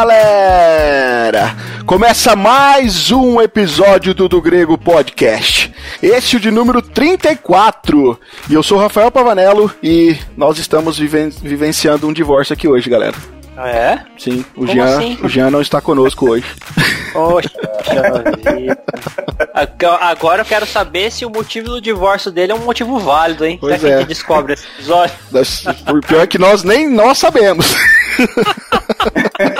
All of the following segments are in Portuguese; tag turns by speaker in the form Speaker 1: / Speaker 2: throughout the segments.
Speaker 1: Galera! Começa mais um episódio do Do Grego Podcast. Esse é o de número 34. E eu sou o Rafael Pavanello e nós estamos viven vivenciando um divórcio aqui hoje, galera.
Speaker 2: Ah, é?
Speaker 1: Sim, o Jean, assim? o Jean não está conosco hoje.
Speaker 2: Poxa vida. Agora eu quero saber se o motivo do divórcio dele é um motivo válido, hein?
Speaker 1: Pois
Speaker 2: Será
Speaker 1: é.
Speaker 2: que a gente descobre esse episódio?
Speaker 1: Por pior que nós nem nós sabemos.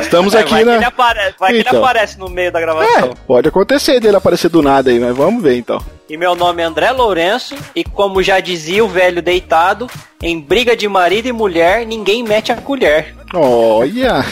Speaker 1: Estamos
Speaker 2: É,
Speaker 1: aqui
Speaker 2: vai
Speaker 1: na.
Speaker 2: Que ele apare... Vai que
Speaker 1: Então.
Speaker 2: ele aparece no meio da gravação.
Speaker 1: É, pode acontecer dele aparecer do nada aí, mas vamos ver então.
Speaker 2: E meu nome é André Lourenço, e como já dizia o velho deitado, em briga de marido e mulher, ninguém mete a colher.
Speaker 1: Olha!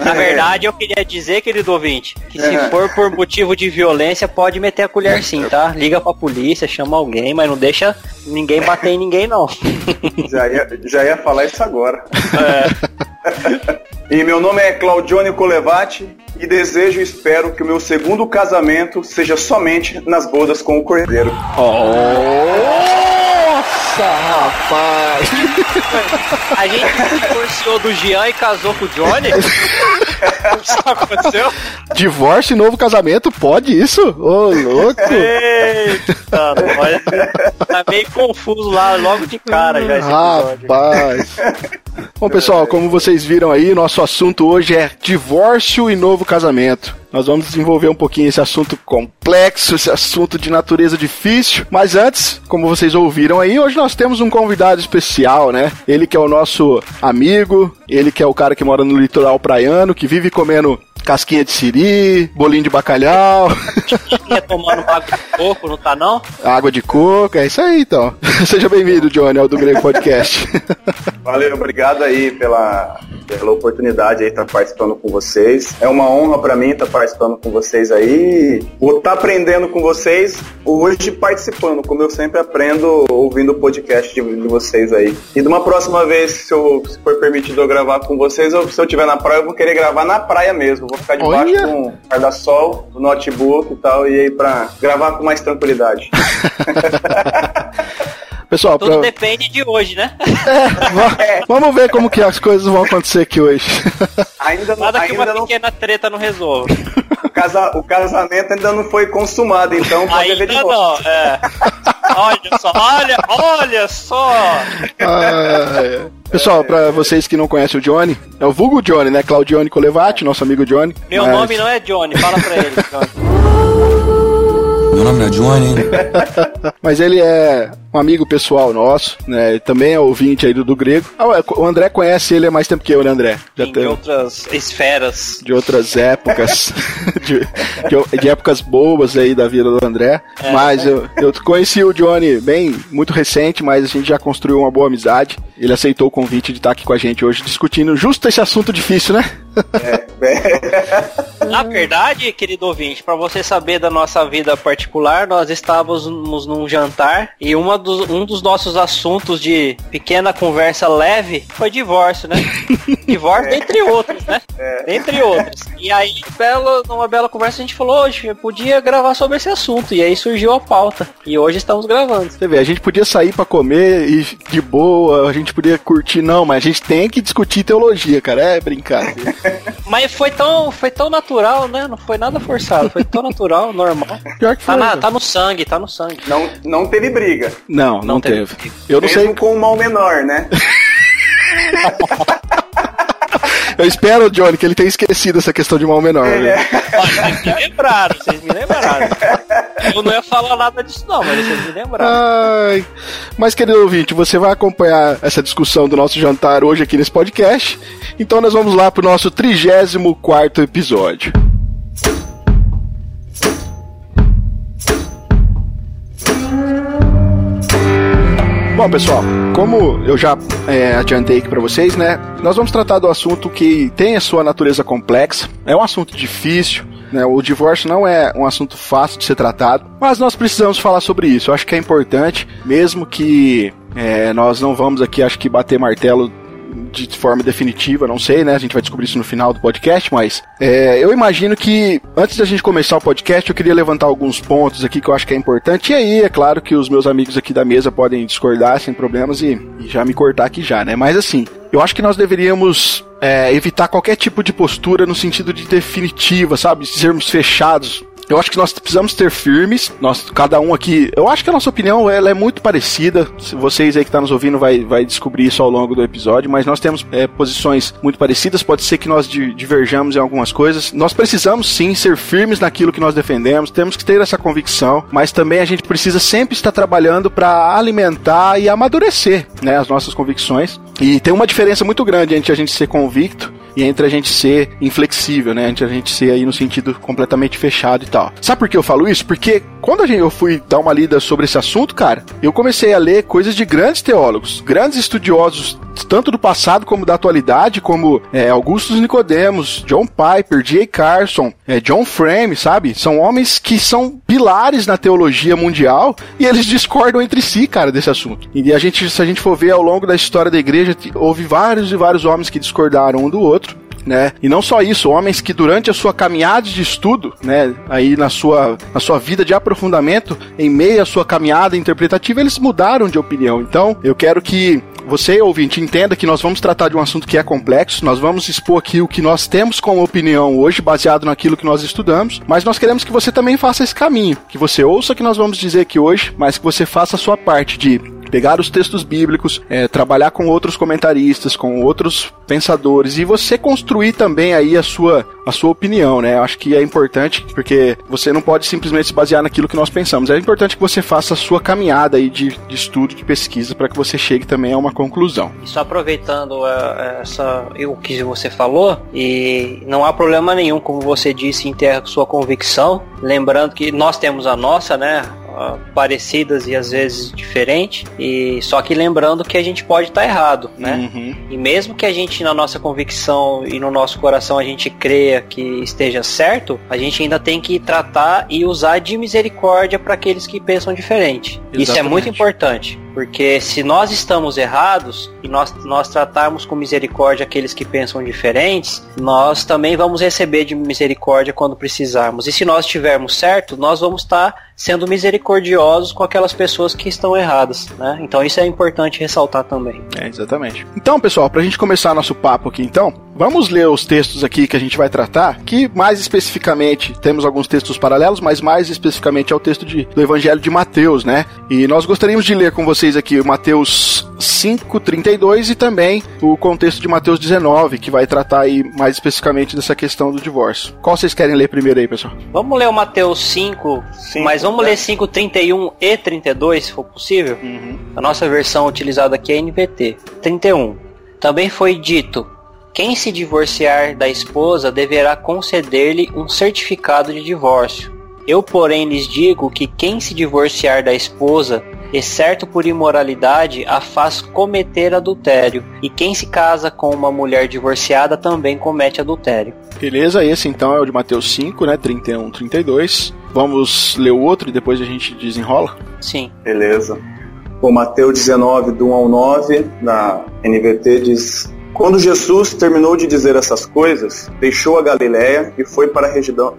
Speaker 2: Na verdade, eu queria dizer, querido ouvinte, que se
Speaker 3: É.
Speaker 2: for por motivo de violência, pode meter a colher sim, tá? Liga pra polícia, chama alguém, mas não deixa ninguém bater em ninguém, não.
Speaker 3: Já ia, já ia falar isso agora.
Speaker 2: É.
Speaker 3: E meu nome é Claudione Colevati e desejo e espero que o meu segundo casamento seja somente nas bodas com o cordeiro.
Speaker 1: Nossa, rapaz!
Speaker 2: A gente se divorciou do Jean e casou com o Johnny? Isso aconteceu?
Speaker 1: Divórcio e novo casamento, pode isso? Ô, louco!
Speaker 2: Eita, nós. Tá meio confuso lá, logo de cara já.
Speaker 1: Rapaz! Bom, pessoal, como vocês viram aí, nosso assunto hoje é divórcio e novo casamento. Nós vamos desenvolver um pouquinho esse assunto complexo, esse assunto de natureza difícil. Mas antes, como vocês ouviram aí, hoje nós temos um convidado especial, né? Ele que é o nosso amigo, ele que é o cara que mora no litoral praiano, que vive comendo casquinha de siri, bolinho de bacalhau,
Speaker 2: Ia tomando água de coco, não tá não?
Speaker 1: água de coco, é isso aí então. Seja bem-vindo, Johnny, ao do Grego Podcast.
Speaker 3: Valeu, obrigado aí pela, pela oportunidade aí estar participando com vocês. É uma honra pra mim estar participando com vocês aí. Vou estar aprendendo com vocês hoje participando, como eu sempre aprendo ouvindo o podcast de, de vocês aí. E de uma próxima vez, se, eu, se for permitido eu gravar com vocês, ou se eu estiver na praia, eu vou querer gravar na praia mesmo. Vou ficar debaixo
Speaker 1: Olha!
Speaker 3: com o guarda-sol, do notebook e tal, e aí pra gravar com mais tranquilidade.
Speaker 1: Pessoal,
Speaker 2: Tudo
Speaker 1: pra...
Speaker 2: depende de hoje, né?
Speaker 1: Va- Vamos ver como que as coisas vão acontecer aqui hoje.
Speaker 3: Ainda não,
Speaker 2: Nada que uma
Speaker 3: ainda não
Speaker 2: pequena treta não resolva.
Speaker 3: o, casa- o casamento ainda não foi consumado, então pode ver de
Speaker 2: Ainda
Speaker 3: novo.
Speaker 2: não, é. Olha só, olha, olha só.
Speaker 1: Ah, Pessoal, pra vocês que não conhecem o Johnny, é o vulgo Johnny, né? Claudione Colevati, nosso amigo Johnny.
Speaker 2: Meu
Speaker 1: Mas-
Speaker 2: nome não é Johnny, fala pra ele. Johnny.
Speaker 4: Meu nome não é Johnny.
Speaker 1: Mas ele é um amigo pessoal nosso, né? Ele também é ouvinte aí do, do grego. Ah, é, O André conhece ele há mais tempo que eu, né, André? Já
Speaker 2: Em
Speaker 1: tem-
Speaker 2: outras esferas.
Speaker 1: de outras épocas, de, de- de épocas boas aí da vida do André.
Speaker 2: É.
Speaker 1: mas eu, eu conheci o Johnny bem, muito recente, mas a gente já construiu uma boa amizade. Ele aceitou o convite de estar aqui com a gente hoje discutindo justo esse assunto difícil, né?
Speaker 2: Na verdade, querido ouvinte, para você saber da nossa vida particular, nós estávamos num jantar e uma dos, um dos nossos assuntos de pequena conversa leve foi divórcio, né? divórcio, dentre outros, né? Dentre outros. E aí, belo, numa bela conversa, a gente falou, hoje eu podia gravar sobre esse assunto. E aí surgiu a pauta. E hoje estamos gravando.
Speaker 1: Você vê, a gente podia sair pra comer e de boa, a gente podia curtir, não, mas a gente tem que discutir teologia, cara. É brincadeira.
Speaker 2: Mas foi tão, foi tão natural, né? Não foi nada forçado. Foi tão natural, normal.
Speaker 1: Pior que
Speaker 2: Tá,
Speaker 1: foi.
Speaker 2: na-
Speaker 1: cara.
Speaker 2: tá no sangue, tá no sangue.
Speaker 3: Não, não teve briga.
Speaker 1: Não, não,
Speaker 2: Não teve.
Speaker 1: teve. Eu não
Speaker 3: Mesmo
Speaker 1: sei.
Speaker 3: com o mal menor, né?
Speaker 1: Eu espero, Johnny, que ele tenha esquecido essa questão de mal menor. viu?
Speaker 2: Olha, Vocês me lembraram, vocês me lembraram. Eu não ia falar nada disso não, mas vocês me lembraram.
Speaker 1: Ai. Mas, querido ouvinte, você vai acompanhar essa discussão do nosso jantar hoje aqui nesse podcast. Então nós vamos lá pro nosso 34 episódio. Bom, pessoal, como eu já é, adiantei aqui pra vocês, né? Nós vamos tratar do assunto que tem a sua natureza complexa. É um assunto difícil, né? O divórcio não é um assunto fácil de ser tratado, mas nós precisamos falar sobre isso. Eu acho que é importante, mesmo que é, nós não vamos aqui, acho que bater martelo de forma definitiva, não sei, né? A gente vai descobrir isso no final do podcast, mas é, eu imagino que antes da gente começar o podcast, eu queria levantar alguns pontos aqui que eu acho que é importante. E aí, é claro que os meus amigos aqui da mesa podem discordar sem problemas e, e já me cortar aqui já, né? Mas assim, eu acho que nós deveríamos é, evitar qualquer tipo de postura no sentido de definitiva, sabe? Sermos fechados eu acho que nós precisamos ter firmes. Nós, cada um aqui, eu acho que a nossa opinião ela é muito parecida. Se vocês aí que estão tá nos ouvindo vai, vai descobrir isso ao longo do episódio, mas nós temos é, posições muito parecidas. Pode ser que nós diverjamos em algumas coisas. Nós precisamos sim ser firmes naquilo que nós defendemos. Temos que ter essa convicção, mas também a gente precisa sempre estar trabalhando para alimentar e amadurecer, né, as nossas convicções. E tem uma diferença muito grande entre a gente ser convicto e entre a gente ser inflexível, né? Entre a gente ser aí no sentido completamente fechado e tal. Sabe por que eu falo isso? Porque quando eu fui dar uma lida sobre esse assunto, cara, eu comecei a ler coisas de grandes teólogos, grandes estudiosos, tanto do passado como da atualidade, como é, Augustus Nicodemos, John Piper, J. Carson, é, John Frame, sabe? São homens que são pilares na teologia mundial e eles discordam entre si, cara, desse assunto. E a gente, se a gente for ver ao longo da história da igreja, houve vários e vários homens que discordaram um do outro né? E não só isso, homens que durante a sua caminhada de estudo, né, aí na sua, na sua vida de aprofundamento, em meio à sua caminhada interpretativa, eles mudaram de opinião. Então, eu quero que você, ouvinte, entenda que nós vamos tratar de um assunto que é complexo, nós vamos expor aqui o que nós temos como opinião hoje, baseado naquilo que nós estudamos, mas nós queremos que você também faça esse caminho, que você ouça o que nós vamos dizer aqui hoje, mas que você faça a sua parte de pegar os textos bíblicos, é, trabalhar com outros comentaristas, com outros pensadores e você construir também aí a sua, a sua opinião, né? Eu acho que é importante porque você não pode simplesmente se basear naquilo que nós pensamos. É importante que você faça a sua caminhada aí de, de estudo, de pesquisa, para que você chegue também a uma conclusão.
Speaker 2: E só aproveitando uh, essa, o que você falou, e não há problema nenhum, como você disse, em ter a sua convicção. Lembrando que nós temos a nossa, né? Parecidas e às vezes diferentes. E só que lembrando que a gente pode estar tá errado, né? Uhum. E mesmo que a gente na nossa convicção e no nosso coração a gente creia que esteja certo, a gente ainda tem que tratar e usar de misericórdia para aqueles que pensam diferente. Exatamente. Isso é muito importante. Porque se nós estamos errados e nós, nós tratarmos com misericórdia aqueles que pensam diferentes, nós também vamos receber de misericórdia quando precisarmos. E se nós estivermos certo, nós vamos estar sendo misericordiosos com aquelas pessoas que estão erradas, né? Então isso é importante ressaltar também.
Speaker 1: É, exatamente. Então, pessoal, para a gente começar nosso papo aqui, então, vamos ler os textos aqui que a gente vai tratar, que mais especificamente temos alguns textos paralelos, mas mais especificamente é o texto de, do Evangelho de Mateus, né? E nós gostaríamos de ler com vocês aqui Mateus 5:32 e também o contexto de Mateus 19, que vai tratar aí mais especificamente dessa questão do divórcio. Qual vocês querem ler primeiro aí, pessoal?
Speaker 2: Vamos ler o Mateus 5, mas vamos ler 5:31 e 32, se for possível. Uhum. A nossa versão utilizada aqui é NVT. 31. Também foi dito: quem se divorciar da esposa deverá conceder-lhe um certificado de divórcio. Eu, porém, lhes digo que quem se divorciar da esposa exceto por imoralidade, a faz cometer adultério. E quem se casa com uma mulher divorciada também comete adultério.
Speaker 1: Beleza, esse então é o de Mateus 5, né? 31, 32. Vamos ler o outro e depois a gente desenrola?
Speaker 2: Sim.
Speaker 3: Beleza. O Mateus 19, do 1 ao 9, na NVT, diz: quando Jesus terminou de dizer essas coisas, deixou a Galiléia e foi para a, região,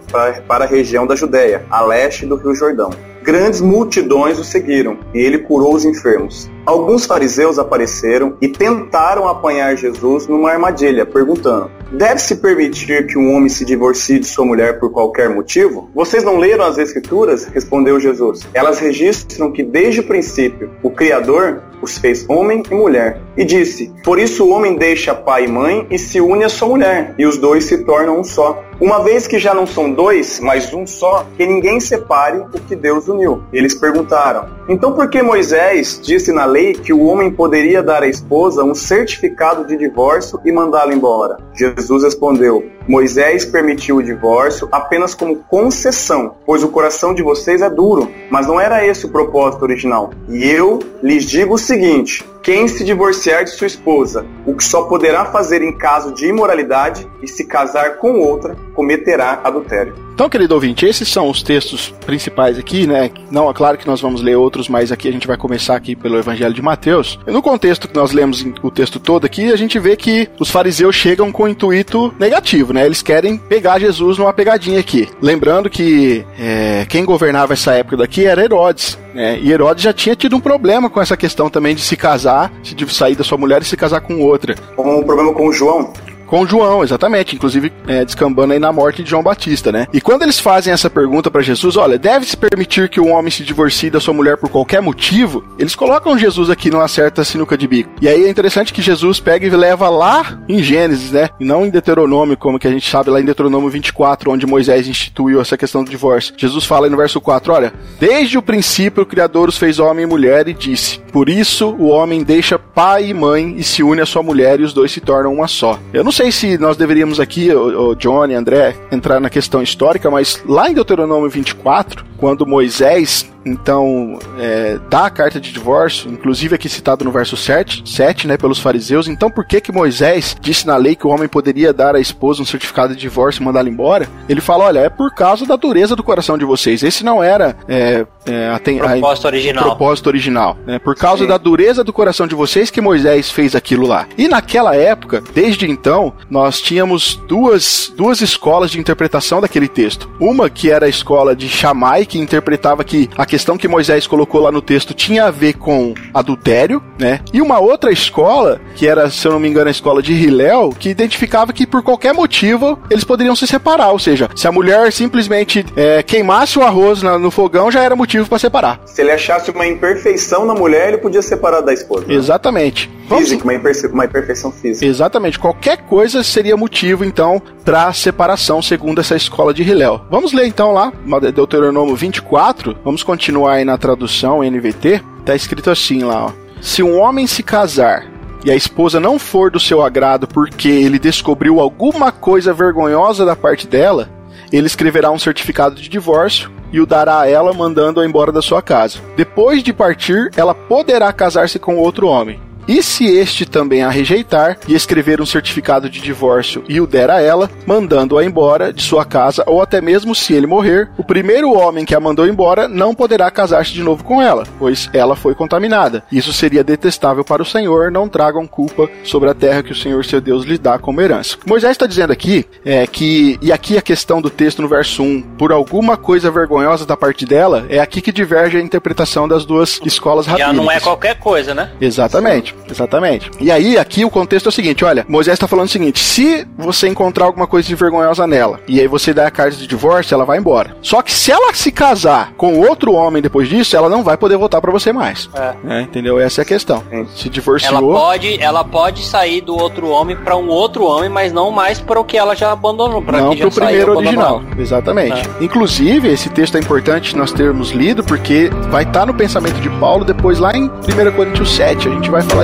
Speaker 3: para a região da Judéia, a leste do Rio Jordão. Grandes multidões o seguiram e ele curou os enfermos. Alguns fariseus apareceram e tentaram apanhar Jesus numa armadilha, perguntando: Deve-se permitir que um homem se divorcie de sua mulher por qualquer motivo? Vocês não leram as Escrituras? Respondeu Jesus. Elas registram que desde o princípio o Criador os fez homem e mulher. E disse: Por isso o homem deixa pai e mãe e se une à sua mulher, e os dois se tornam um só. Uma vez que já não são dois, mas um só, que ninguém separe o que Deus uniu. Eles perguntaram: Então por que Moisés disse na lei que o homem poderia dar à esposa um certificado de divórcio e mandá-la embora? Jesus respondeu: Moisés permitiu o divórcio apenas como concessão, pois o coração de vocês é duro, mas não era esse o propósito original. E eu lhes digo o seguinte: quem se divorciar de sua esposa, o que só poderá fazer em caso de imoralidade e se casar com outra, cometerá adultério.
Speaker 1: Então, querido ouvinte, esses são os textos principais aqui, né? Não, é claro que nós vamos ler outros, mas aqui a gente vai começar aqui pelo Evangelho de Mateus. E no contexto que nós lemos o texto todo aqui, a gente vê que os fariseus chegam com o intuito negativo, né? Eles querem pegar Jesus numa pegadinha aqui. Lembrando que é, quem governava essa época daqui era Herodes, né? E Herodes já tinha tido um problema com essa questão também de se casar, de sair da sua mulher e se casar com outra.
Speaker 3: Um problema com o João.
Speaker 1: Com João, exatamente. Inclusive, é, descambando aí na morte de João Batista, né? E quando eles fazem essa pergunta para Jesus, olha, deve-se permitir que um homem se divorcie da sua mulher por qualquer motivo? Eles colocam Jesus aqui numa certa sinuca de bico. E aí é interessante que Jesus pega e leva lá em Gênesis, né? Não em Deuteronômio, como que a gente sabe lá em Deuteronômio 24, onde Moisés instituiu essa questão do divórcio. Jesus fala aí no verso 4, olha, desde o princípio o Criador os fez homem e mulher e disse, por isso o homem deixa pai e mãe e se une à sua mulher e os dois se tornam uma só. Eu não sei se nós deveríamos aqui, o, o Johnny, André, entrar na questão histórica, mas lá em Deuteronômio 24, quando Moisés então é, dá a carta de divórcio, inclusive aqui citado no verso 7, 7 né, pelos fariseus. Então, por que que Moisés disse na lei que o homem poderia dar à esposa um certificado de divórcio e mandá-la embora? Ele fala: olha, é por causa da dureza do coração de vocês. Esse não era é, é, a,
Speaker 2: ten, propósito
Speaker 1: a,
Speaker 2: original.
Speaker 1: propósito original. Né? Por causa Sim. da dureza do coração de vocês que Moisés fez aquilo lá. E naquela época, desde então, nós tínhamos duas, duas escolas de interpretação daquele texto. Uma que era a escola de Shammai, que interpretava que a questão que Moisés colocou lá no texto tinha a ver com adultério, né? E uma outra escola, que era, se eu não me engano, a escola de Hillel, que identificava que por qualquer motivo eles poderiam se separar. Ou seja, se a mulher simplesmente é, queimasse o arroz na, no fogão, já era motivo para separar.
Speaker 3: Se ele achasse uma imperfeição na mulher, ele podia separar da esposa.
Speaker 1: Né? Exatamente.
Speaker 3: Vamos... Física, uma imperfeição física.
Speaker 1: Exatamente. Qualquer coisa seria motivo, então, para separação, segundo essa escola de Hillel. Vamos ler então lá, Deuteronômio 24. Vamos continuar aí na tradução NVT. Tá escrito assim lá, ó. Se um homem se casar e a esposa não for do seu agrado porque ele descobriu alguma coisa vergonhosa da parte dela, ele escreverá um certificado de divórcio e o dará a ela mandando-a embora da sua casa. Depois de partir, ela poderá casar-se com outro homem. E se este também a rejeitar e escrever um certificado de divórcio e o der a ela, mandando-a embora de sua casa, ou até mesmo se ele morrer, o primeiro homem que a mandou embora não poderá casar-se de novo com ela, pois ela foi contaminada. Isso seria detestável para o Senhor, não tragam culpa sobre a terra que o Senhor seu Deus lhe dá como herança. Moisés está dizendo aqui é que, e aqui a questão do texto no verso 1, por alguma coisa vergonhosa da parte dela, é aqui que diverge a interpretação das duas escolas rabínicas.
Speaker 2: Já não é qualquer coisa, né?
Speaker 1: Exatamente. Exatamente. E aí, aqui o contexto é o seguinte: olha, Moisés está falando o seguinte: se você encontrar alguma coisa de vergonhosa nela, e aí você dá a carta de divórcio, ela vai embora. Só que se ela se casar com outro homem depois disso, ela não vai poder voltar para você mais. É. É, entendeu? Essa é a questão. Se divorciou.
Speaker 2: Ela pode, ela pode sair do outro homem para um outro homem, mas não mais para o que ela já abandonou. Pra
Speaker 1: não para o primeiro original. Exatamente. É. Inclusive, esse texto é importante nós termos lido, porque vai estar tá no pensamento de Paulo depois lá em 1 Coríntios 7. A gente vai falar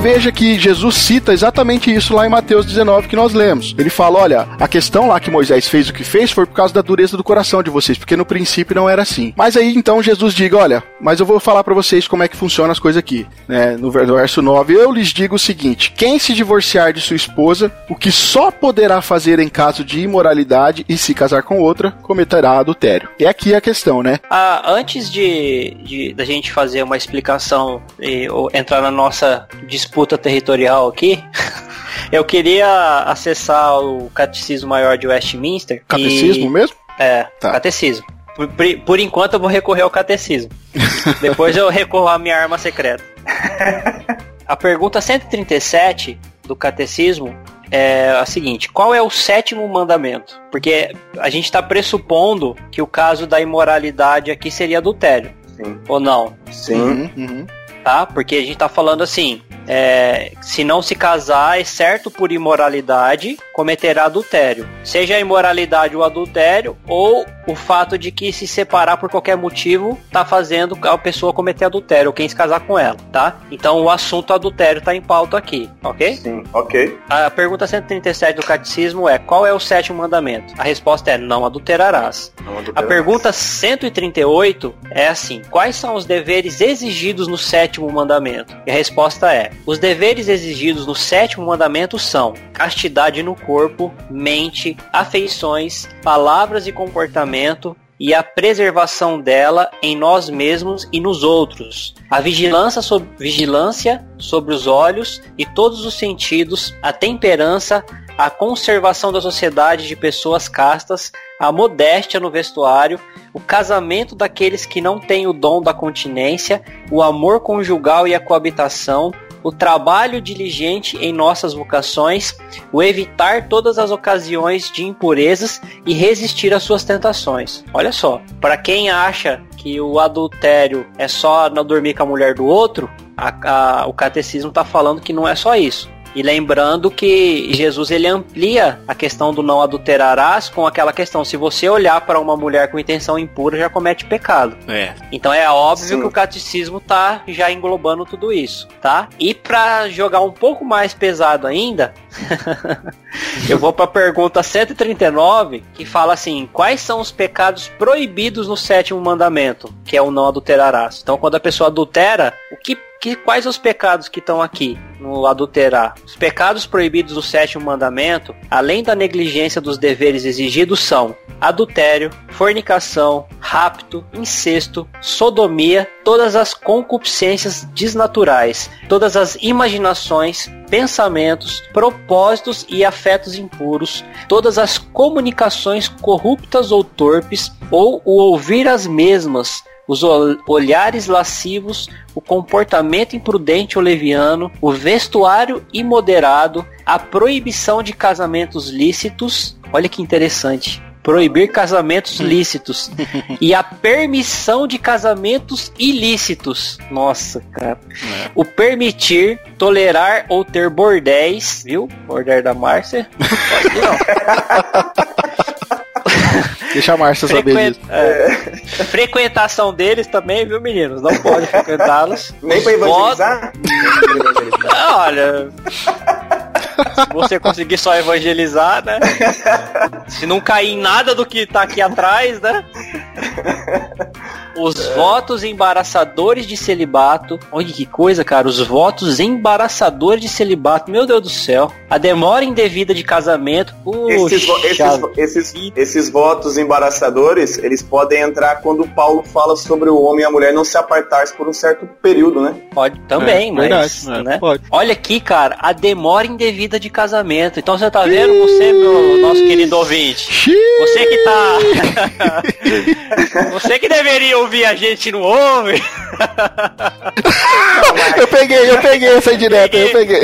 Speaker 1: veja que Jesus cita exatamente isso lá em Mateus 19 que nós lemos. Ele fala: olha, a questão lá que Moisés fez o que fez foi por causa da dureza do coração de vocês, porque no princípio não era assim. Mas aí então Jesus diga: olha, mas eu vou falar para vocês como é que funciona as coisas aqui. Né? No verso 9, eu lhes digo o seguinte: quem se divorciar de sua esposa, o que só poderá fazer em caso de imoralidade e se casar com outra, cometerá adultério. É aqui a questão, né?
Speaker 2: Ah, antes de, de da gente fazer uma explicação e ou entrar na nossa disputa disputa territorial aqui. eu queria acessar o Catecismo Maior de Westminster.
Speaker 1: Catecismo
Speaker 2: e...
Speaker 1: mesmo?
Speaker 2: É, tá. Catecismo. Por, por, enquanto eu vou recorrer ao Catecismo. Depois eu recorro à minha arma secreta. A pergunta 137 do Catecismo é a seguinte: qual é o sétimo mandamento? Porque a gente está pressupondo que o caso da imoralidade aqui seria adultério. Sim. Ou não?
Speaker 3: Sim. Uhum. uhum.
Speaker 2: Tá? Porque a gente está falando assim: é, se não se casar, exceto por imoralidade, cometerá adultério. Seja a imoralidade o adultério, ou o fato de que se separar por qualquer motivo tá fazendo a pessoa cometer adultério, ou quem se casar com ela, tá? Então o assunto adultério tá em pauta aqui, ok?
Speaker 3: Sim, ok.
Speaker 2: A pergunta 137 do catecismo é: qual é o sétimo mandamento? A resposta é: não adulterarás.
Speaker 3: Não
Speaker 2: A
Speaker 3: adulterarás.
Speaker 2: pergunta 138 é assim: quais são os deveres exigidos no sétimo mandamento? E a resposta é: os deveres exigidos no sétimo mandamento são castidade no corpo, mente, afeições, palavras e comportamento. E a preservação dela em nós mesmos e nos outros. A vigilância sobre, vigilância sobre os olhos e todos os sentidos, a temperança, a conservação da sociedade de pessoas castas, a modéstia no vestuário, o casamento daqueles que não têm o dom da continência, o amor conjugal e a coabitação, o trabalho diligente em nossas vocações, o evitar todas as ocasiões de impurezas e resistir às suas tentações. Olha só, para quem acha que o adultério é só não dormir com a mulher do outro, a- a- o catecismo está falando que não é só isso. E lembrando que Jesus ele amplia a questão do não adulterarás com aquela questão, se você olhar para uma mulher com intenção impura, já comete pecado.
Speaker 5: É.
Speaker 2: Então é óbvio
Speaker 3: Sim.
Speaker 2: que o catecismo tá já englobando tudo isso, tá? E pra jogar um pouco mais pesado ainda, eu vou pra pergunta 139, que fala assim: quais são os pecados proibidos no sétimo mandamento, que é o não adulterarás? Então, quando a pessoa adultera, o que que, quais os pecados que estão aqui no adulterar? Os pecados proibidos do sétimo mandamento, além da negligência dos deveres exigidos, são adultério, fornicação, rapto, incesto, sodomia, todas as concupiscências desnaturais, todas as imaginações, pensamentos, propósitos e afetos impuros, todas as comunicações corruptas ou torpes, ou o ouvir as mesmas, os ol- olhares lascivos, o comportamento imprudente ou leviano, o vestuário imoderado, a proibição de casamentos lícitos. Olha que interessante. Proibir casamentos lícitos e a permissão de casamentos ilícitos. Nossa, cara. O permitir, tolerar ou ter bordéis, viu? Bordel da Márcia. Pode não.
Speaker 1: Deixa a Márcia saber
Speaker 2: Frequen-
Speaker 1: disso.
Speaker 2: é. Frequentação deles também, viu, meninos? Não pode frequentá-los.
Speaker 3: Nem pra evangelizar?
Speaker 2: Ah, Olha. Se você conseguir só evangelizar, né? Se não cair em nada do que tá aqui atrás, né? Os votos embaraçadores de celibato. Olha que coisa, cara. Os votos embaraçadores de celibato. Meu Deus do céu. A demora indevida de casamento.
Speaker 3: Esses, vo-
Speaker 2: Puxa,
Speaker 3: esses, esses, esses votos embaraçadores, eles podem entrar quando Paulo fala sobre o homem e a mulher não se apartar por um certo período, né?
Speaker 2: Pode também,
Speaker 1: É,
Speaker 2: mas.
Speaker 1: verdade, é,
Speaker 2: né?
Speaker 1: pode.
Speaker 2: Olha aqui, cara, a demora indevida de casamento. Então você tá vendo, você, meu nosso querido ouvinte.
Speaker 1: Xiii!
Speaker 2: Você que tá. você que deveria ouvir a gente não ouve.
Speaker 1: Eu peguei, eu peguei essa indireta, eu peguei.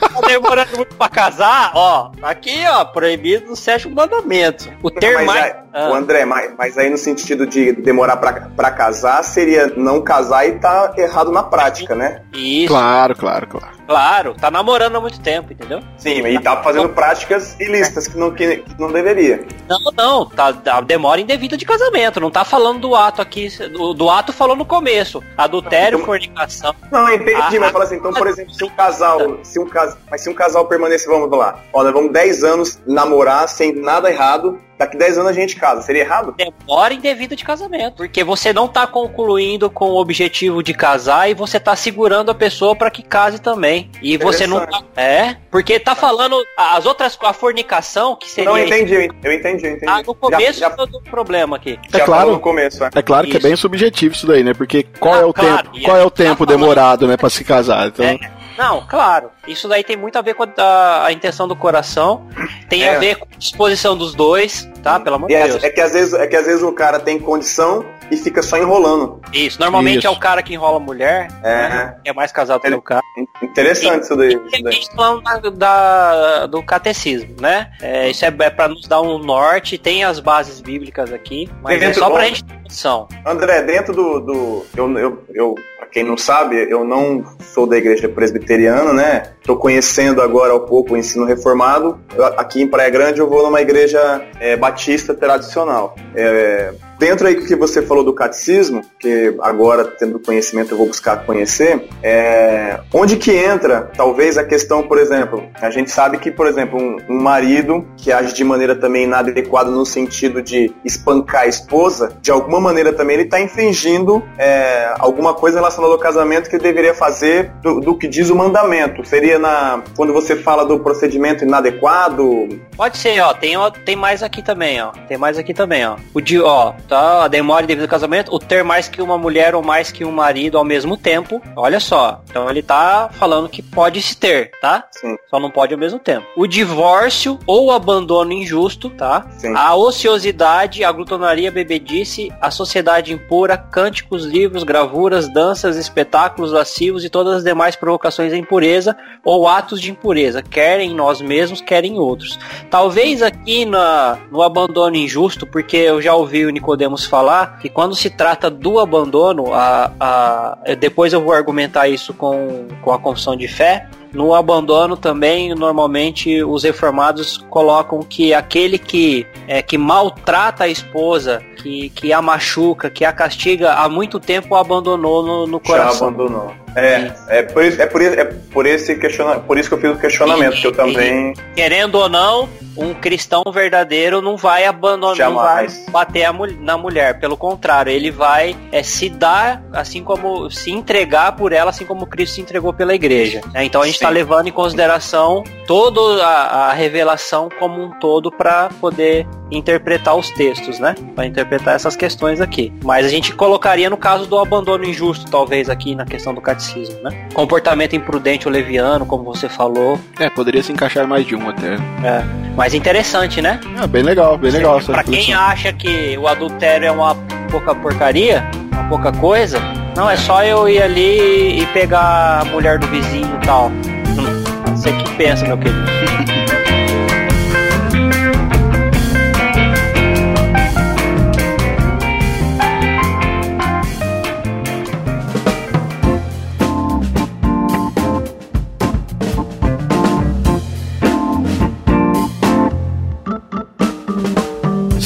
Speaker 2: Tá demorando muito pra casar, ó. Aqui, ó, proibido no sétimo mandamento. O ter
Speaker 3: mas
Speaker 2: mais. Ah.
Speaker 3: o André, mas, mas aí no sentido de demorar pra, pra casar, seria não casar e tá errado na prática, né?
Speaker 2: Isso,
Speaker 1: Claro, claro, claro.
Speaker 2: Claro. Tá namorando há muito tempo, entendeu?
Speaker 3: Sim, e tá fazendo práticas ilícitas que não, que, não deveria.
Speaker 2: Não, não, tá, tá demora indevida de casamento. Não tá falando do ato aqui. Do, do ato falou no começo. Adultério,
Speaker 3: Então-
Speaker 2: fornicação.
Speaker 3: Não, eu entendi,
Speaker 2: Ah,
Speaker 3: mas fala assim, então, por exemplo, se um casal, se um casal, mas se um casal permanecer, vamos lá, ó, nós vamos 10 anos namorar sem nada errado, daqui 10 anos a gente casa, seria errado?
Speaker 2: Demora indevida de casamento. Porque você não tá concluindo com o objetivo de casar e você tá segurando a pessoa pra que case também. E você não tá. É, porque tá falando. As outras. A fornicação, que seria.
Speaker 3: Não, eu entendi, eu entendi, eu entendi. eu entendi.
Speaker 2: Ah, no começo
Speaker 3: já, já,
Speaker 2: do problema aqui.
Speaker 1: É
Speaker 3: já
Speaker 1: claro.
Speaker 3: no começo, é.
Speaker 1: É claro que é
Speaker 2: Isso.
Speaker 1: bem subjetivo isso daí, né? Porque qual
Speaker 2: Ah,
Speaker 1: é o
Speaker 2: claro,
Speaker 1: tempo, qual é o
Speaker 2: tá
Speaker 1: tempo
Speaker 2: falando-
Speaker 1: demorado, né, pra se casar? Então,
Speaker 2: É. Não, claro. Isso daí tem muito a ver com a, a intenção do coração. Tem
Speaker 3: É.
Speaker 2: a ver com a disposição dos dois, tá? Pelo amor de
Speaker 3: é,
Speaker 2: Deus.
Speaker 3: é que às vezes, é que às vezes o cara tem condição e fica só enrolando.
Speaker 2: Isso, normalmente
Speaker 1: Isso.
Speaker 2: é o cara que enrola a mulher,
Speaker 3: É.
Speaker 2: né? Que é mais casado que o cara.
Speaker 3: Interessante isso daí.
Speaker 2: E
Speaker 3: isso
Speaker 2: a
Speaker 3: daí.
Speaker 2: gente tá falando da, da- do catecismo, né? É, isso é, é para nos dar um norte, tem as bases bíblicas aqui, mas é
Speaker 3: Dentro
Speaker 2: só pra gente ter noção.
Speaker 3: André, dentro do. do eu, eu, eu, pra quem não sabe, eu não sou da igreja presbiteriana, né? Tô conhecendo agora ao pouco o ensino reformado. Eu- aqui em Praia Grande eu vou numa igreja é, batista tradicional. É, dentro aí que você falou do catecismo, que agora, tendo conhecimento, eu vou buscar conhecer, é, onde que entra, talvez, a questão, por exemplo, a gente sabe que, por exemplo, um, um marido que age de maneira também inadequada no sentido de espancar a esposa, de alguma maneira também ele está infringindo é, alguma coisa relacionada ao casamento que ele deveria fazer do, do que diz o mandamento. Seria na quando você fala do procedimento inadequado,
Speaker 2: Pode ser, ó, tem, ó, tem mais aqui também, ó. Tem mais aqui também, ó. O de, ó, tá, a demora devido ao casamento, o ter mais que uma mulher ou mais que um marido ao mesmo tempo. Olha só. Então ele tá falando que pode se ter, tá?
Speaker 3: sim,
Speaker 2: Só não pode ao mesmo tempo. O divórcio ou o abandono injusto, tá?
Speaker 3: sim.
Speaker 2: A ociosidade, a glutonaria, a bebedice, a sociedade impura, cânticos, livros, gravuras, danças, espetáculos lascivos e todas as demais provocações à impureza ou atos de impureza, quer em nós mesmos, quer em outros. Talvez aqui na, no abandono injusto, porque eu já ouvi o Nicodemos falar que quando se trata do abandono, a, a, depois eu vou argumentar isso com, com a confissão de fé, no abandono também, normalmente os reformados colocam que aquele que, é, que maltrata a esposa, que, que a machuca, que a castiga, há muito tempo abandonou no, no
Speaker 3: Já
Speaker 2: coração.
Speaker 3: abandonou. É, é por isso, é por é por esse questiona, por isso que eu fiz o questionamento, que eu também
Speaker 2: Querendo ou não, um cristão verdadeiro não vai abandonar, não vai bater a mul- na mulher. Pelo contrário, ele vai é, se dar, assim como se entregar por ela, assim como Cristo se entregou pela igreja. né? Então a gente está levando em consideração toda a, a revelação como um todo para poder interpretar os textos, né? Para interpretar essas questões aqui. Mas a gente colocaria no caso do abandono injusto, talvez aqui na questão do catecismo, né? Comportamento imprudente ou leviano, como você falou.
Speaker 1: É, poderia se encaixar mais de um até.
Speaker 2: É. Mas interessante, né?
Speaker 1: Ah, bem legal, bem legal essa
Speaker 2: Pra quem
Speaker 1: reflexão.
Speaker 2: acha que o adultério é uma pouca porcaria, uma pouca coisa, não, é só eu ir ali e pegar a mulher do vizinho e tal. Hum, Você que pensa, meu querido.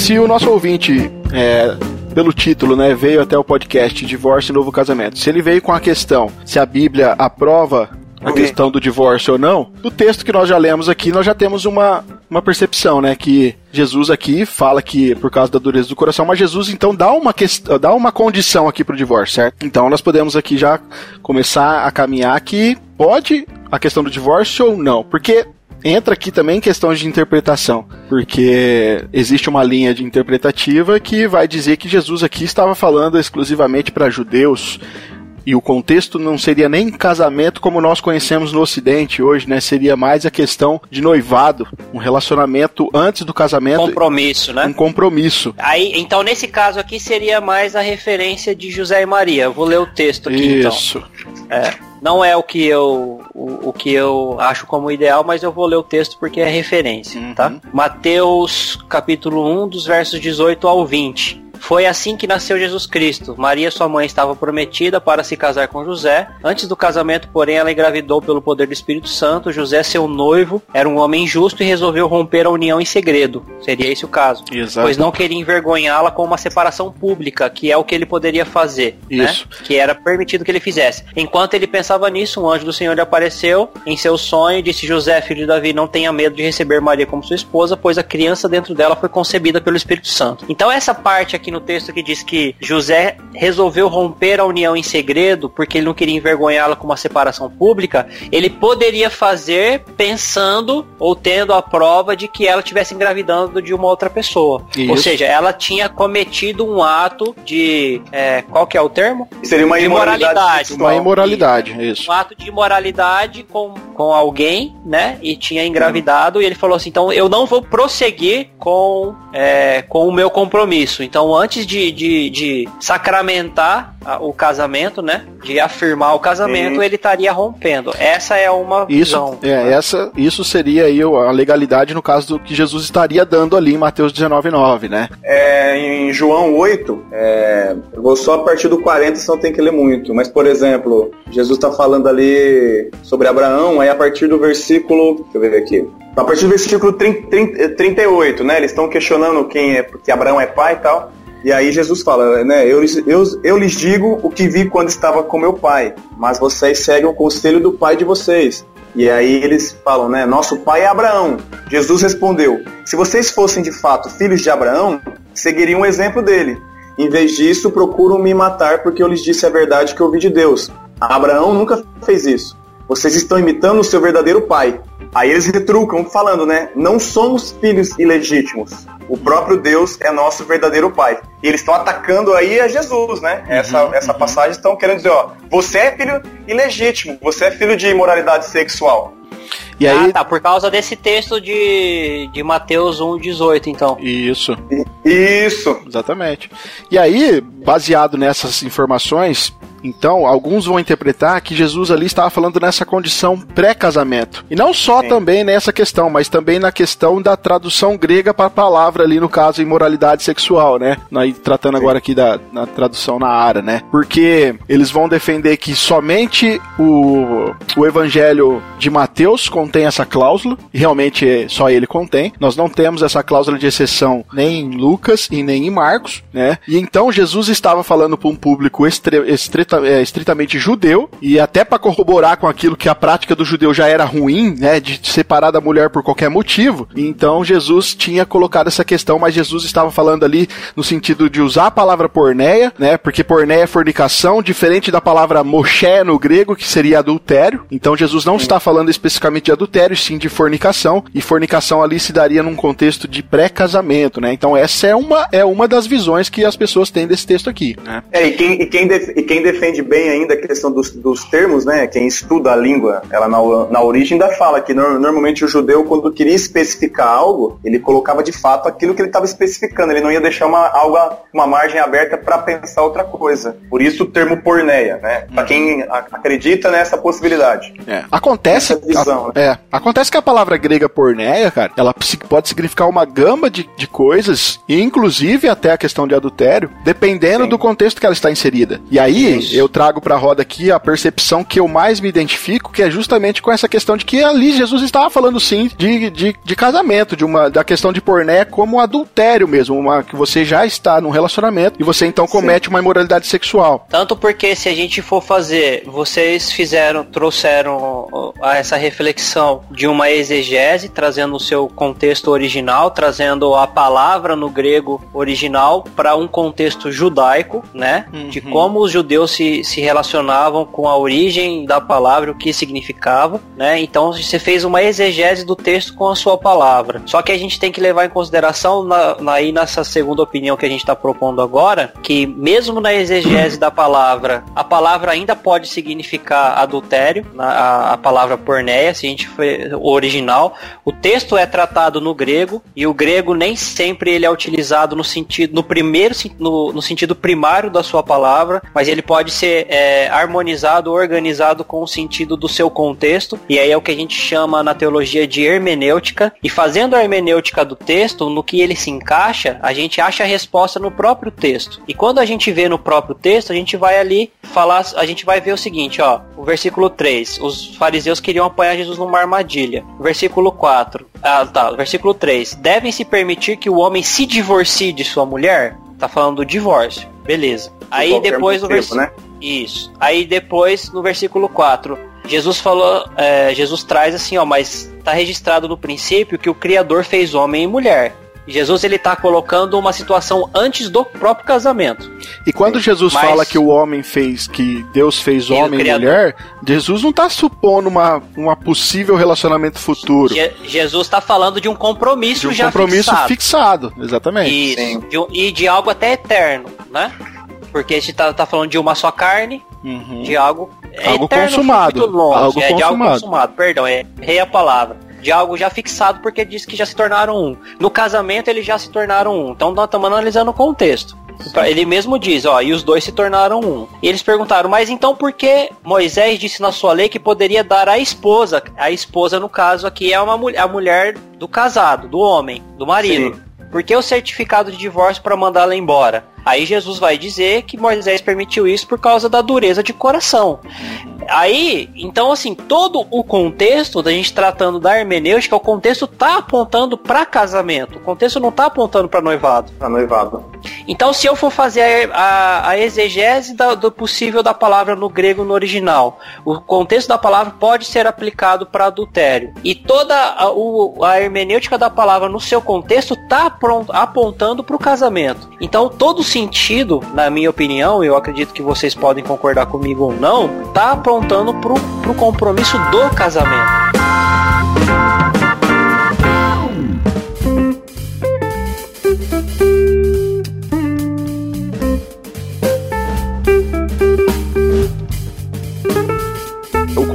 Speaker 1: Se o nosso ouvinte, é, pelo título, né, veio até o podcast Divórcio e Novo Casamento, se ele veio com a questão se a Bíblia aprova a questão do divórcio ou não, do texto que nós já lemos aqui, nós já temos uma, uma percepção, né, que Jesus aqui fala que por causa da dureza do coração, mas Jesus então dá uma questão, dá uma condição aqui pro divórcio, certo? Então nós podemos aqui já começar a caminhar que pode a questão do divórcio ou não, porque entra aqui também questões de interpretação, porque existe uma linha de interpretativa que vai dizer que Jesus aqui estava falando exclusivamente para judeus. E o contexto não seria nem casamento como nós conhecemos no Ocidente hoje, né? Seria mais a questão de noivado, um relacionamento antes do casamento,
Speaker 2: Compromisso, né?
Speaker 1: um compromisso.
Speaker 2: Aí, então nesse caso aqui seria mais a referência de José e Maria. Eu vou ler o texto aqui então.
Speaker 1: Isso.
Speaker 2: É, não é o que eu o, o que eu acho como ideal, mas eu vou ler o texto porque é referência,
Speaker 1: Uhum.
Speaker 2: tá? Mateus capítulo 1 dos versos 18 ao 20. Foi assim que nasceu Jesus Cristo. Maria, sua mãe, estava prometida para se casar com José. Antes do casamento, porém, ela engravidou pelo poder do Espírito Santo. José, seu noivo, era um homem justo e resolveu romper a união em segredo. Seria esse o caso.
Speaker 1: Exato.
Speaker 2: Pois não queria envergonhá-la com uma separação pública, que é o que ele poderia fazer.
Speaker 1: Isso.
Speaker 2: Né? Que era permitido que ele fizesse. Enquanto ele pensava nisso, um anjo do Senhor lhe apareceu em seu sonho e disse: José, filho de Davi, não tenha medo de receber Maria como sua esposa, pois a criança dentro dela foi concebida pelo Espírito Santo. Então, essa parte aqui no texto que diz que José resolveu romper a união em segredo porque ele não queria envergonhá-la com uma separação pública, ele poderia fazer pensando ou tendo a prova de que ela estivesse engravidando de uma outra pessoa. Ou
Speaker 1: Isso.
Speaker 2: seja, ela tinha cometido um ato de. é, qual que é o termo?
Speaker 3: seria uma
Speaker 2: De
Speaker 3: imoralidade.
Speaker 1: Uma imoralidade, isso.
Speaker 2: Um ato de imoralidade com, com alguém, né? E tinha engravidado, e ele falou assim: então eu não vou prosseguir com, é, com o meu compromisso. Então, antes de, de, de sacramentar o casamento, né? De afirmar o casamento, Sim. ele estaria rompendo. Essa é uma
Speaker 1: isso, visão. É, né? essa, isso seria aí a legalidade no caso do que Jesus estaria dando ali em Mateus 19,9, né?
Speaker 3: É, em João 8, é, eu vou só a partir do 40, senão tem que ler muito. Mas, por exemplo, Jesus está falando ali sobre Abraão, aí a partir do versículo. Deixa eu ver aqui. A partir do versículo 30, 30, 38, né? Eles estão questionando quem é, porque Abraão é pai e tal. E aí Jesus fala, né? Eu, eu, eu lhes digo o que vi quando estava com meu pai, mas vocês seguem o conselho do pai de vocês. E aí eles falam, né? Nosso pai é Abraão. Jesus respondeu: Se vocês fossem de fato filhos de Abraão, seguiriam o exemplo dele. Em vez disso, procuram me matar porque eu lhes disse a verdade que ouvi de Deus. Abraão nunca fez isso. Vocês estão imitando o seu verdadeiro pai. Aí eles retrucam falando, né? Não somos filhos ilegítimos. O próprio Deus é nosso verdadeiro pai. E eles estão atacando aí a Jesus, né? Uhum, essa, essa uhum. passagem estão querendo dizer, ó, você é filho ilegítimo, você é filho de imoralidade sexual.
Speaker 2: E aí... Ah, tá, por causa desse texto de, de Mateus 1,18, então.
Speaker 1: Isso.
Speaker 3: Isso.
Speaker 1: Exatamente. E aí, baseado nessas informações, então, alguns vão interpretar que Jesus ali estava falando nessa condição pré-casamento. E não só Sim. também nessa questão, mas também na questão da tradução grega para a palavra ali, no caso, imoralidade sexual, né? Aí, tratando Sim. agora aqui da na tradução na área, né? Porque eles vão defender que somente o, o evangelho de Mateus contém essa cláusula, e realmente só ele contém. Nós não temos essa cláusula de exceção nem em Lucas e nem em Marcos, né? E então Jesus estava falando para um público estre, estre é, estritamente judeu, e até para corroborar com aquilo que a prática do judeu já era ruim, né, de separar da mulher por qualquer motivo, então Jesus tinha colocado essa questão, mas Jesus estava falando ali no sentido de usar a palavra porneia, né, porque porneia é fornicação, diferente da palavra moché no grego, que seria adultério, então Jesus não está falando especificamente de adultério, sim de fornicação, e fornicação ali se daria num contexto de pré-casamento, né, então essa é uma, é uma das visões que as pessoas têm desse texto aqui, né.
Speaker 3: É, e quem, e quem, def, e quem defende bem ainda a questão dos, dos termos, né? Quem estuda a língua, ela na, na origem ainda fala que no, normalmente o judeu, quando queria especificar algo, ele colocava de fato aquilo que ele estava especificando. Ele não ia deixar uma, algo, uma margem aberta para pensar outra coisa. Por isso o termo porneia, né? Para quem acredita nessa possibilidade.
Speaker 1: É. Acontece, visão, a, né? é, acontece que a palavra grega porneia, cara, ela pode significar uma gama de, de coisas, inclusive até a questão de adultério, dependendo Sim. do contexto que ela está inserida. E aí. Eu trago para a roda aqui a percepção que eu mais me identifico, que é justamente com essa questão de que ali Jesus estava falando sim de, de, de casamento, de uma da questão de porné como adultério mesmo, uma que você já está num relacionamento e você então comete sim. uma imoralidade sexual.
Speaker 2: Tanto porque se a gente for fazer, vocês fizeram, trouxeram essa reflexão de uma exegese, trazendo o seu contexto original, trazendo a palavra no grego original para um contexto judaico, né? Uhum. De como os judeus se, se relacionavam com a origem da palavra, o que significava, né? Então você fez uma exegese do texto com a sua palavra. Só que a gente tem que levar em consideração na, na aí nessa segunda opinião que a gente está propondo agora, que mesmo na exegese da palavra, a palavra ainda pode significar adultério, a, a palavra porneia, se a gente for original. O texto é tratado no grego e o grego nem sempre ele é utilizado no sentido no primeiro no, no sentido primário da sua palavra, mas ele pode ser é, harmonizado, organizado com o sentido do seu contexto, e aí é o que a gente chama na teologia de hermenêutica, e fazendo a hermenêutica do texto, no que ele se encaixa, a gente acha a resposta no próprio texto. E quando a gente vê no próprio texto, a gente vai ali falar, a gente vai ver o seguinte, ó, o versículo 3, os fariseus queriam apanhar Jesus numa armadilha. Versículo 4, ah, tá, versículo 3, devem se permitir que o homem se divorcie de sua mulher? Tá falando do divórcio. Beleza. Aí depois o versículo. Né? Isso. Aí depois, no versículo 4, Jesus falou, é, Jesus traz assim, ó, mas está registrado no princípio que o Criador fez homem e mulher. Jesus ele está colocando uma situação antes do próprio casamento.
Speaker 1: E quando Jesus Mas, fala que o homem fez, que Deus fez homem e mulher, Jesus não está supondo uma, uma possível relacionamento futuro. Je
Speaker 2: Jesus está falando de um compromisso
Speaker 1: de um
Speaker 2: já
Speaker 1: compromisso fixado, fixado exatamente.
Speaker 2: Isso, de, e de algo até eterno, né? Porque a gente tá, tá falando de uma só carne,
Speaker 1: Uhum.
Speaker 2: De algo,
Speaker 1: Algo
Speaker 2: eterno,
Speaker 1: consumado.
Speaker 2: longe,
Speaker 1: Algo
Speaker 2: é, de algo
Speaker 1: consumado.
Speaker 2: consumado, perdão, é, errei a palavra. De algo já fixado, porque diz que já se tornaram um. No casamento, eles já se tornaram um. Então, nós estamos analisando o contexto. Ele mesmo diz, ó, e os dois se tornaram um. E eles perguntaram, mas então por que Moisés disse na sua lei que poderia dar à esposa? A esposa, no caso aqui, é uma mulher, a mulher do casado, do homem, do marido.
Speaker 3: Sim.
Speaker 2: Por que o certificado de divórcio para mandá-la embora? Aí Jesus vai dizer que Moisés permitiu isso por causa da dureza de coração. Aí, então assim, todo o contexto da gente tratando da hermenêutica, o contexto tá apontando para casamento. O contexto não tá apontando para noivado.
Speaker 3: Tá noivado.
Speaker 2: Então, se eu for fazer a, a, a exegese da- do possível da palavra no grego no original, o contexto da palavra pode ser aplicado para adultério. E toda a, o- a hermenêutica da palavra no seu contexto está apontando para o casamento. Então, todo sentido, na minha opinião, eu acredito que vocês podem concordar comigo ou não, está apontando para o compromisso do casamento.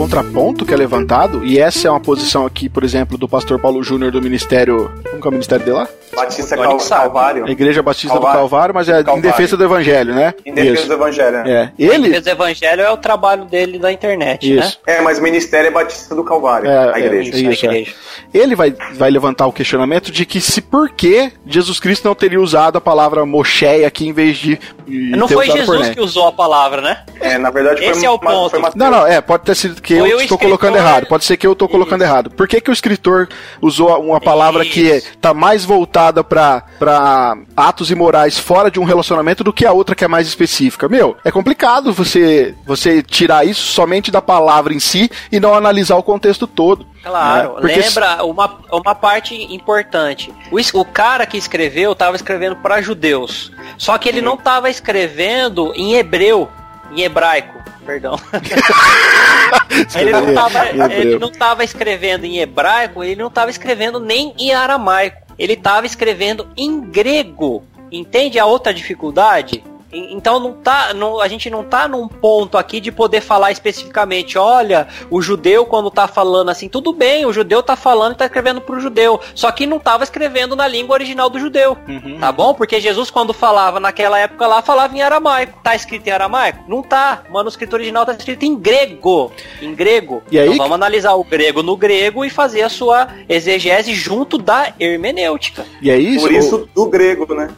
Speaker 1: Contraponto que é levantado, e essa é uma posição aqui, por exemplo, do pastor Paulo Júnior do Ministério. Como que é o ministério dele lá?
Speaker 3: Batista Cal. Calvário.
Speaker 1: A Igreja Batista do
Speaker 3: Calvário.
Speaker 1: Calvário, mas é em
Speaker 3: Calvário.
Speaker 1: defesa do Evangelho, né?
Speaker 3: Em defesa
Speaker 1: Isso.
Speaker 3: do Evangelho. né?
Speaker 1: É. Ele.
Speaker 2: Defesa do Evangelho é o trabalho dele da internet, né?
Speaker 1: Isso.
Speaker 3: É, mas o ministério é Batista do Calvário,
Speaker 1: É,
Speaker 3: a
Speaker 1: é,
Speaker 3: igreja.
Speaker 2: Isso, a
Speaker 1: é.
Speaker 2: igreja.
Speaker 1: Ele vai, vai levantar o questionamento de que se por que Jesus Cristo não teria usado a palavra Moshe aqui em vez de. de
Speaker 2: Não
Speaker 1: ter
Speaker 2: foi
Speaker 1: usado
Speaker 2: Jesus
Speaker 1: Porné.
Speaker 2: que usou a palavra, né?
Speaker 3: É, na verdade
Speaker 2: Esse
Speaker 3: foi,
Speaker 2: é o
Speaker 3: uma-
Speaker 2: ponto.
Speaker 3: foi uma-
Speaker 1: Não, não, é, pode ter sido que eu
Speaker 2: Foi
Speaker 1: estou
Speaker 2: escritor-
Speaker 1: colocando errado. Pode ser que eu estou colocando errado. Por que, que o escritor usou uma palavra que
Speaker 2: Isso.
Speaker 1: está mais voltada para atos imorais fora de um relacionamento do que a outra que é mais específica? Meu, é complicado você, você tirar isso somente da palavra em si e não analisar o contexto todo.
Speaker 2: Claro,
Speaker 1: né? Porque
Speaker 2: lembra uma, uma parte importante. O, o cara que escreveu estava escrevendo para judeus. Só que ele não estava escrevendo em hebreu, em hebraico, perdão. ele, não tava, ele não tava escrevendo em hebraico, ele não estava escrevendo nem em aramaico. Ele estava escrevendo em grego. Entende a outra dificuldade? Então não tá, não, a gente não tá num ponto aqui de poder falar especificamente, olha, o judeu quando tá falando assim, tudo bem, o judeu tá falando e tá escrevendo pro judeu, só que não tava escrevendo na língua original do judeu. Tá bom? Porque Jesus quando falava naquela época lá, falava em aramaico. Tá escrito em aramaico? Não tá. O manuscrito original tá escrito em grego. Em grego.
Speaker 1: E aí
Speaker 2: então vamos analisar o grego no grego e fazer a sua exegese junto da hermenêutica.
Speaker 1: E é isso.
Speaker 3: Por isso, do grego, né?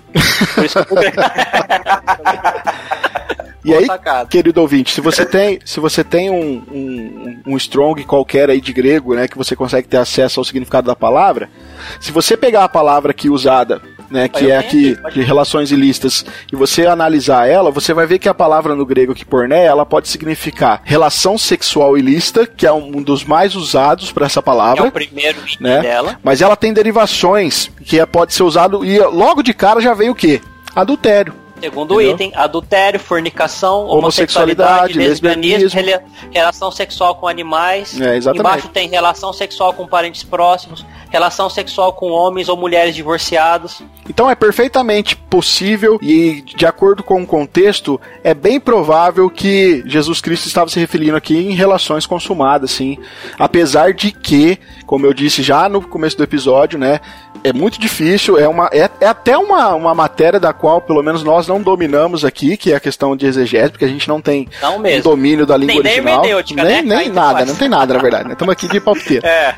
Speaker 2: Por isso que o grego...
Speaker 1: E aí,
Speaker 2: sacada.
Speaker 1: querido ouvinte, se você tem, se você tem um, um, um strong qualquer aí de grego, né, que você consegue ter acesso ao significado da palavra, se você pegar a palavra aqui usada, né, que é aqui de relações ilícitas, e você analisar ela, você vai ver que a palavra no grego aqui porné, ela pode significar relação sexual ilícita, que é um dos mais usados para essa
Speaker 2: É
Speaker 1: palavra
Speaker 2: o primeiro
Speaker 1: né?
Speaker 2: dela.
Speaker 1: Mas ela tem derivações que é- pode ser usado e logo de cara já vem o quê? Adultério.
Speaker 2: Segundo
Speaker 1: Entendeu?
Speaker 2: item, adultério, fornicação,
Speaker 1: Homossexualidade,
Speaker 2: lesbianismo,
Speaker 1: lesbianismo.
Speaker 2: rela- relação sexual com animais.
Speaker 1: É.
Speaker 2: Embaixo tem relação sexual com parentes próximos, relação sexual com homens ou mulheres divorciados.
Speaker 1: Então é perfeitamente possível e de acordo com o contexto, é bem provável que Jesus Cristo estava se referindo aqui em relações consumadas, sim. Apesar de que, como eu disse já no começo do episódio, né, é muito difícil, é uma é, é até uma, uma matéria da qual pelo menos nós não dominamos aqui, que é a questão de exegese, porque a gente não tem
Speaker 2: Não
Speaker 1: um domínio da língua
Speaker 2: Nem- nem
Speaker 1: original.
Speaker 2: hermenêutica,
Speaker 1: nem,
Speaker 2: né?
Speaker 1: nem nada,
Speaker 2: faz.
Speaker 1: não tem nada, na verdade. né? Estamos aqui de palpiteiro.
Speaker 2: É,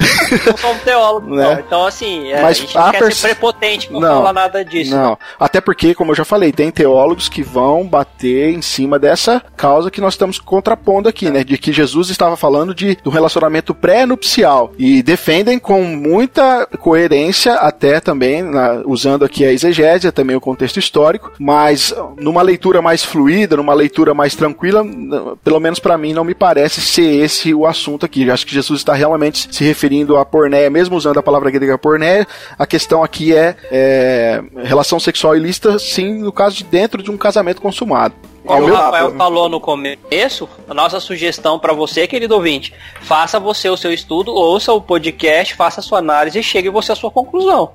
Speaker 2: não somos teólogos,
Speaker 1: Né?
Speaker 2: não. Então, assim, é,
Speaker 1: Mas
Speaker 2: a gente não
Speaker 1: a
Speaker 2: quer
Speaker 1: pers-
Speaker 2: ser prepotente com
Speaker 1: Não.
Speaker 2: falar nada disso.
Speaker 1: Não, até porque, como eu já falei, tem teólogos que vão bater em cima dessa causa que nós estamos contrapondo aqui, né? De que Jesus estava falando de do relacionamento pré-nupcial e defendem com muita coerência, até também na- usando aqui a exegese, também o contexto histórico, mas numa leitura mais fluida, numa leitura mais tranquila, pelo menos para mim não me parece ser esse o assunto aqui. Eu acho que Jesus está realmente se referindo a pornéia, mesmo usando a palavra grega pornéia. A questão aqui é, é, relação sexual ilícita, sim, no caso de dentro de um casamento consumado.
Speaker 2: Como o Rafael falou no começo, a nossa sugestão para você, querido ouvinte, faça você o seu estudo, ouça o podcast, faça a sua análise e chegue você à sua conclusão.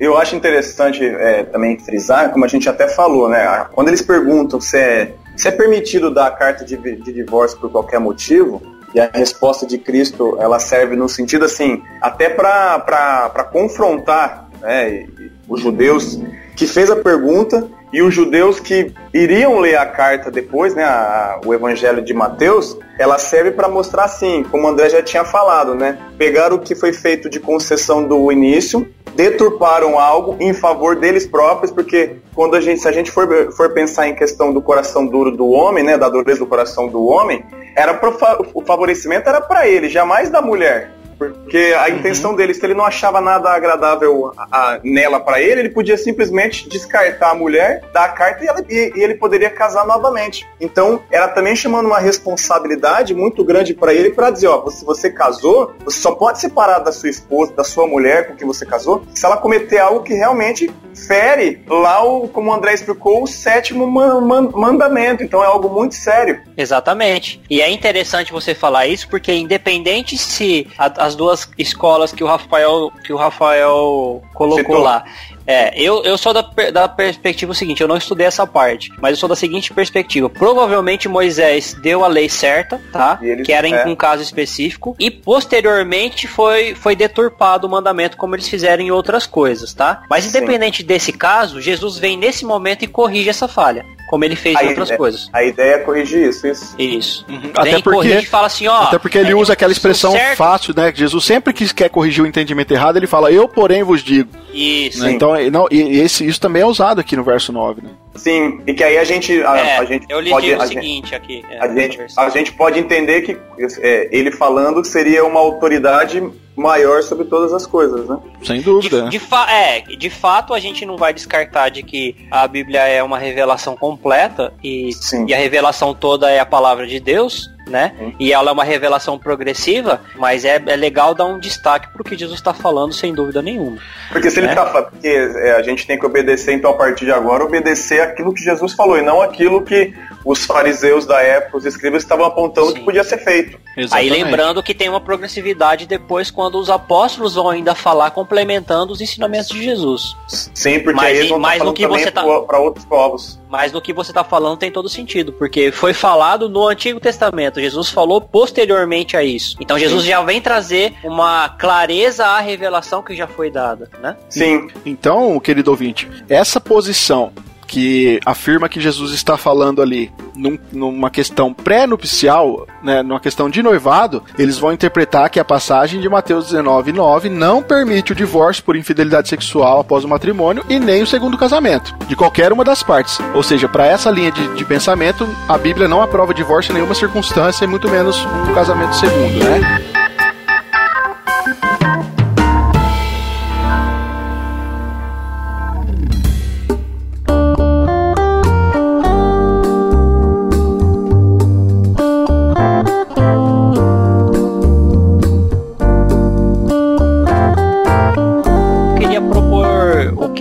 Speaker 3: Eu acho interessante é, também frisar, como a gente até falou, né? Quando eles perguntam se é se é permitido dar a carta de, de divórcio por qualquer motivo, e a resposta de Cristo ela serve no sentido assim, até para confrontar né, os judeus que fez a pergunta e os judeus que iriam ler a carta depois, né, a, o Evangelho de Mateus, ela serve para mostrar assim, como André já tinha falado, né, pegar o que foi feito de concessão do início, deturparam algo em favor deles próprios, porque quando a gente, se a gente for, for pensar em questão do coração duro do homem, né, da dureza do coração do homem, era pro, o favorecimento era para ele, jamais da mulher. Porque a uhum. intenção dele, se ele não achava nada agradável a, a, nela para ele, ele podia simplesmente descartar a mulher, dar a carta e, ela, e, e, ele poderia casar novamente. Então, era também chamando uma responsabilidade muito grande para ele para dizer, ó, se você casou, você só pode separar da sua esposa, da sua mulher com quem você casou, se ela cometer algo que realmente fere lá, o, como o André explicou, o sétimo man, man, mandamento. Então, é algo muito sério.
Speaker 2: Exatamente. E é interessante você falar isso porque independente se a, as duas escolas que o Rafael, que o Rafael colocou Citou. lá. É, eu, eu sou da, da perspectiva seguinte, eu não estudei essa parte, mas eu sou da seguinte perspectiva. Provavelmente Moisés deu a lei certa, tá? que era em é. um caso específico, e posteriormente foi, foi deturpado o mandamento como eles fizeram em outras coisas, tá? Mas independente Sim. desse caso, Jesus vem nesse momento e corrige essa falha como ele fez a em outras
Speaker 3: ideia,
Speaker 2: coisas.
Speaker 3: A ideia é corrigir isso, isso.
Speaker 2: Isso.
Speaker 1: Uhum. Até porque fala assim, ó. Até porque ele é, usa aquela expressão fácil, né? Que Jesus sempre que quer corrigir o entendimento errado, ele fala: "Eu, porém, vos digo".
Speaker 2: Isso.
Speaker 1: Né? Então, não, e esse isso também é usado aqui no verso 9, né?
Speaker 3: Sim, e que aí a gente a,
Speaker 2: é,
Speaker 3: a gente
Speaker 2: eu lhe
Speaker 3: pode
Speaker 2: digo
Speaker 3: a
Speaker 2: o seguinte aqui.
Speaker 3: É, a gente a gente pode entender que é, ele falando seria uma autoridade maior sobre todas as coisas, né?
Speaker 1: Sem dúvida.
Speaker 2: De, de, fa é, de fato, a gente não vai descartar de que a Bíblia é uma revelação completa e, e a revelação toda é a palavra de Deus, né? E ela é uma revelação progressiva, mas é, é legal dar um destaque pro que Jesus está falando, sem dúvida nenhuma.
Speaker 3: Porque se né? ele tá porque é, a gente tem que obedecer, então, a partir de agora, obedecer aquilo que Jesus falou, e não aquilo que os fariseus da época, os escribas, estavam apontando Sim. que podia ser feito.
Speaker 2: Exatamente. Aí lembrando que tem uma progressividade depois quando os apóstolos vão ainda falar complementando os ensinamentos de Jesus.
Speaker 3: Sim, porque mas, aí eles vão
Speaker 2: mas no que você tá
Speaker 3: para outros povos.
Speaker 2: Mas no que você está falando tem todo sentido, porque foi falado no Antigo Testamento, Jesus falou posteriormente a isso. Então Jesus Sim. já vem trazer uma clareza à revelação que já foi dada, né?
Speaker 3: Sim.
Speaker 1: Então, querido ouvinte, essa posição que afirma que Jesus está falando ali num, numa questão pré-nupcial, né, numa questão de noivado, eles vão interpretar que a passagem de Mateus 19:9 não permite o divórcio por infidelidade sexual após o matrimônio e nem o segundo casamento, de qualquer uma das partes. Ou seja, para essa linha de, de, pensamento, a Bíblia não aprova divórcio em nenhuma circunstância, e muito menos um casamento segundo, né?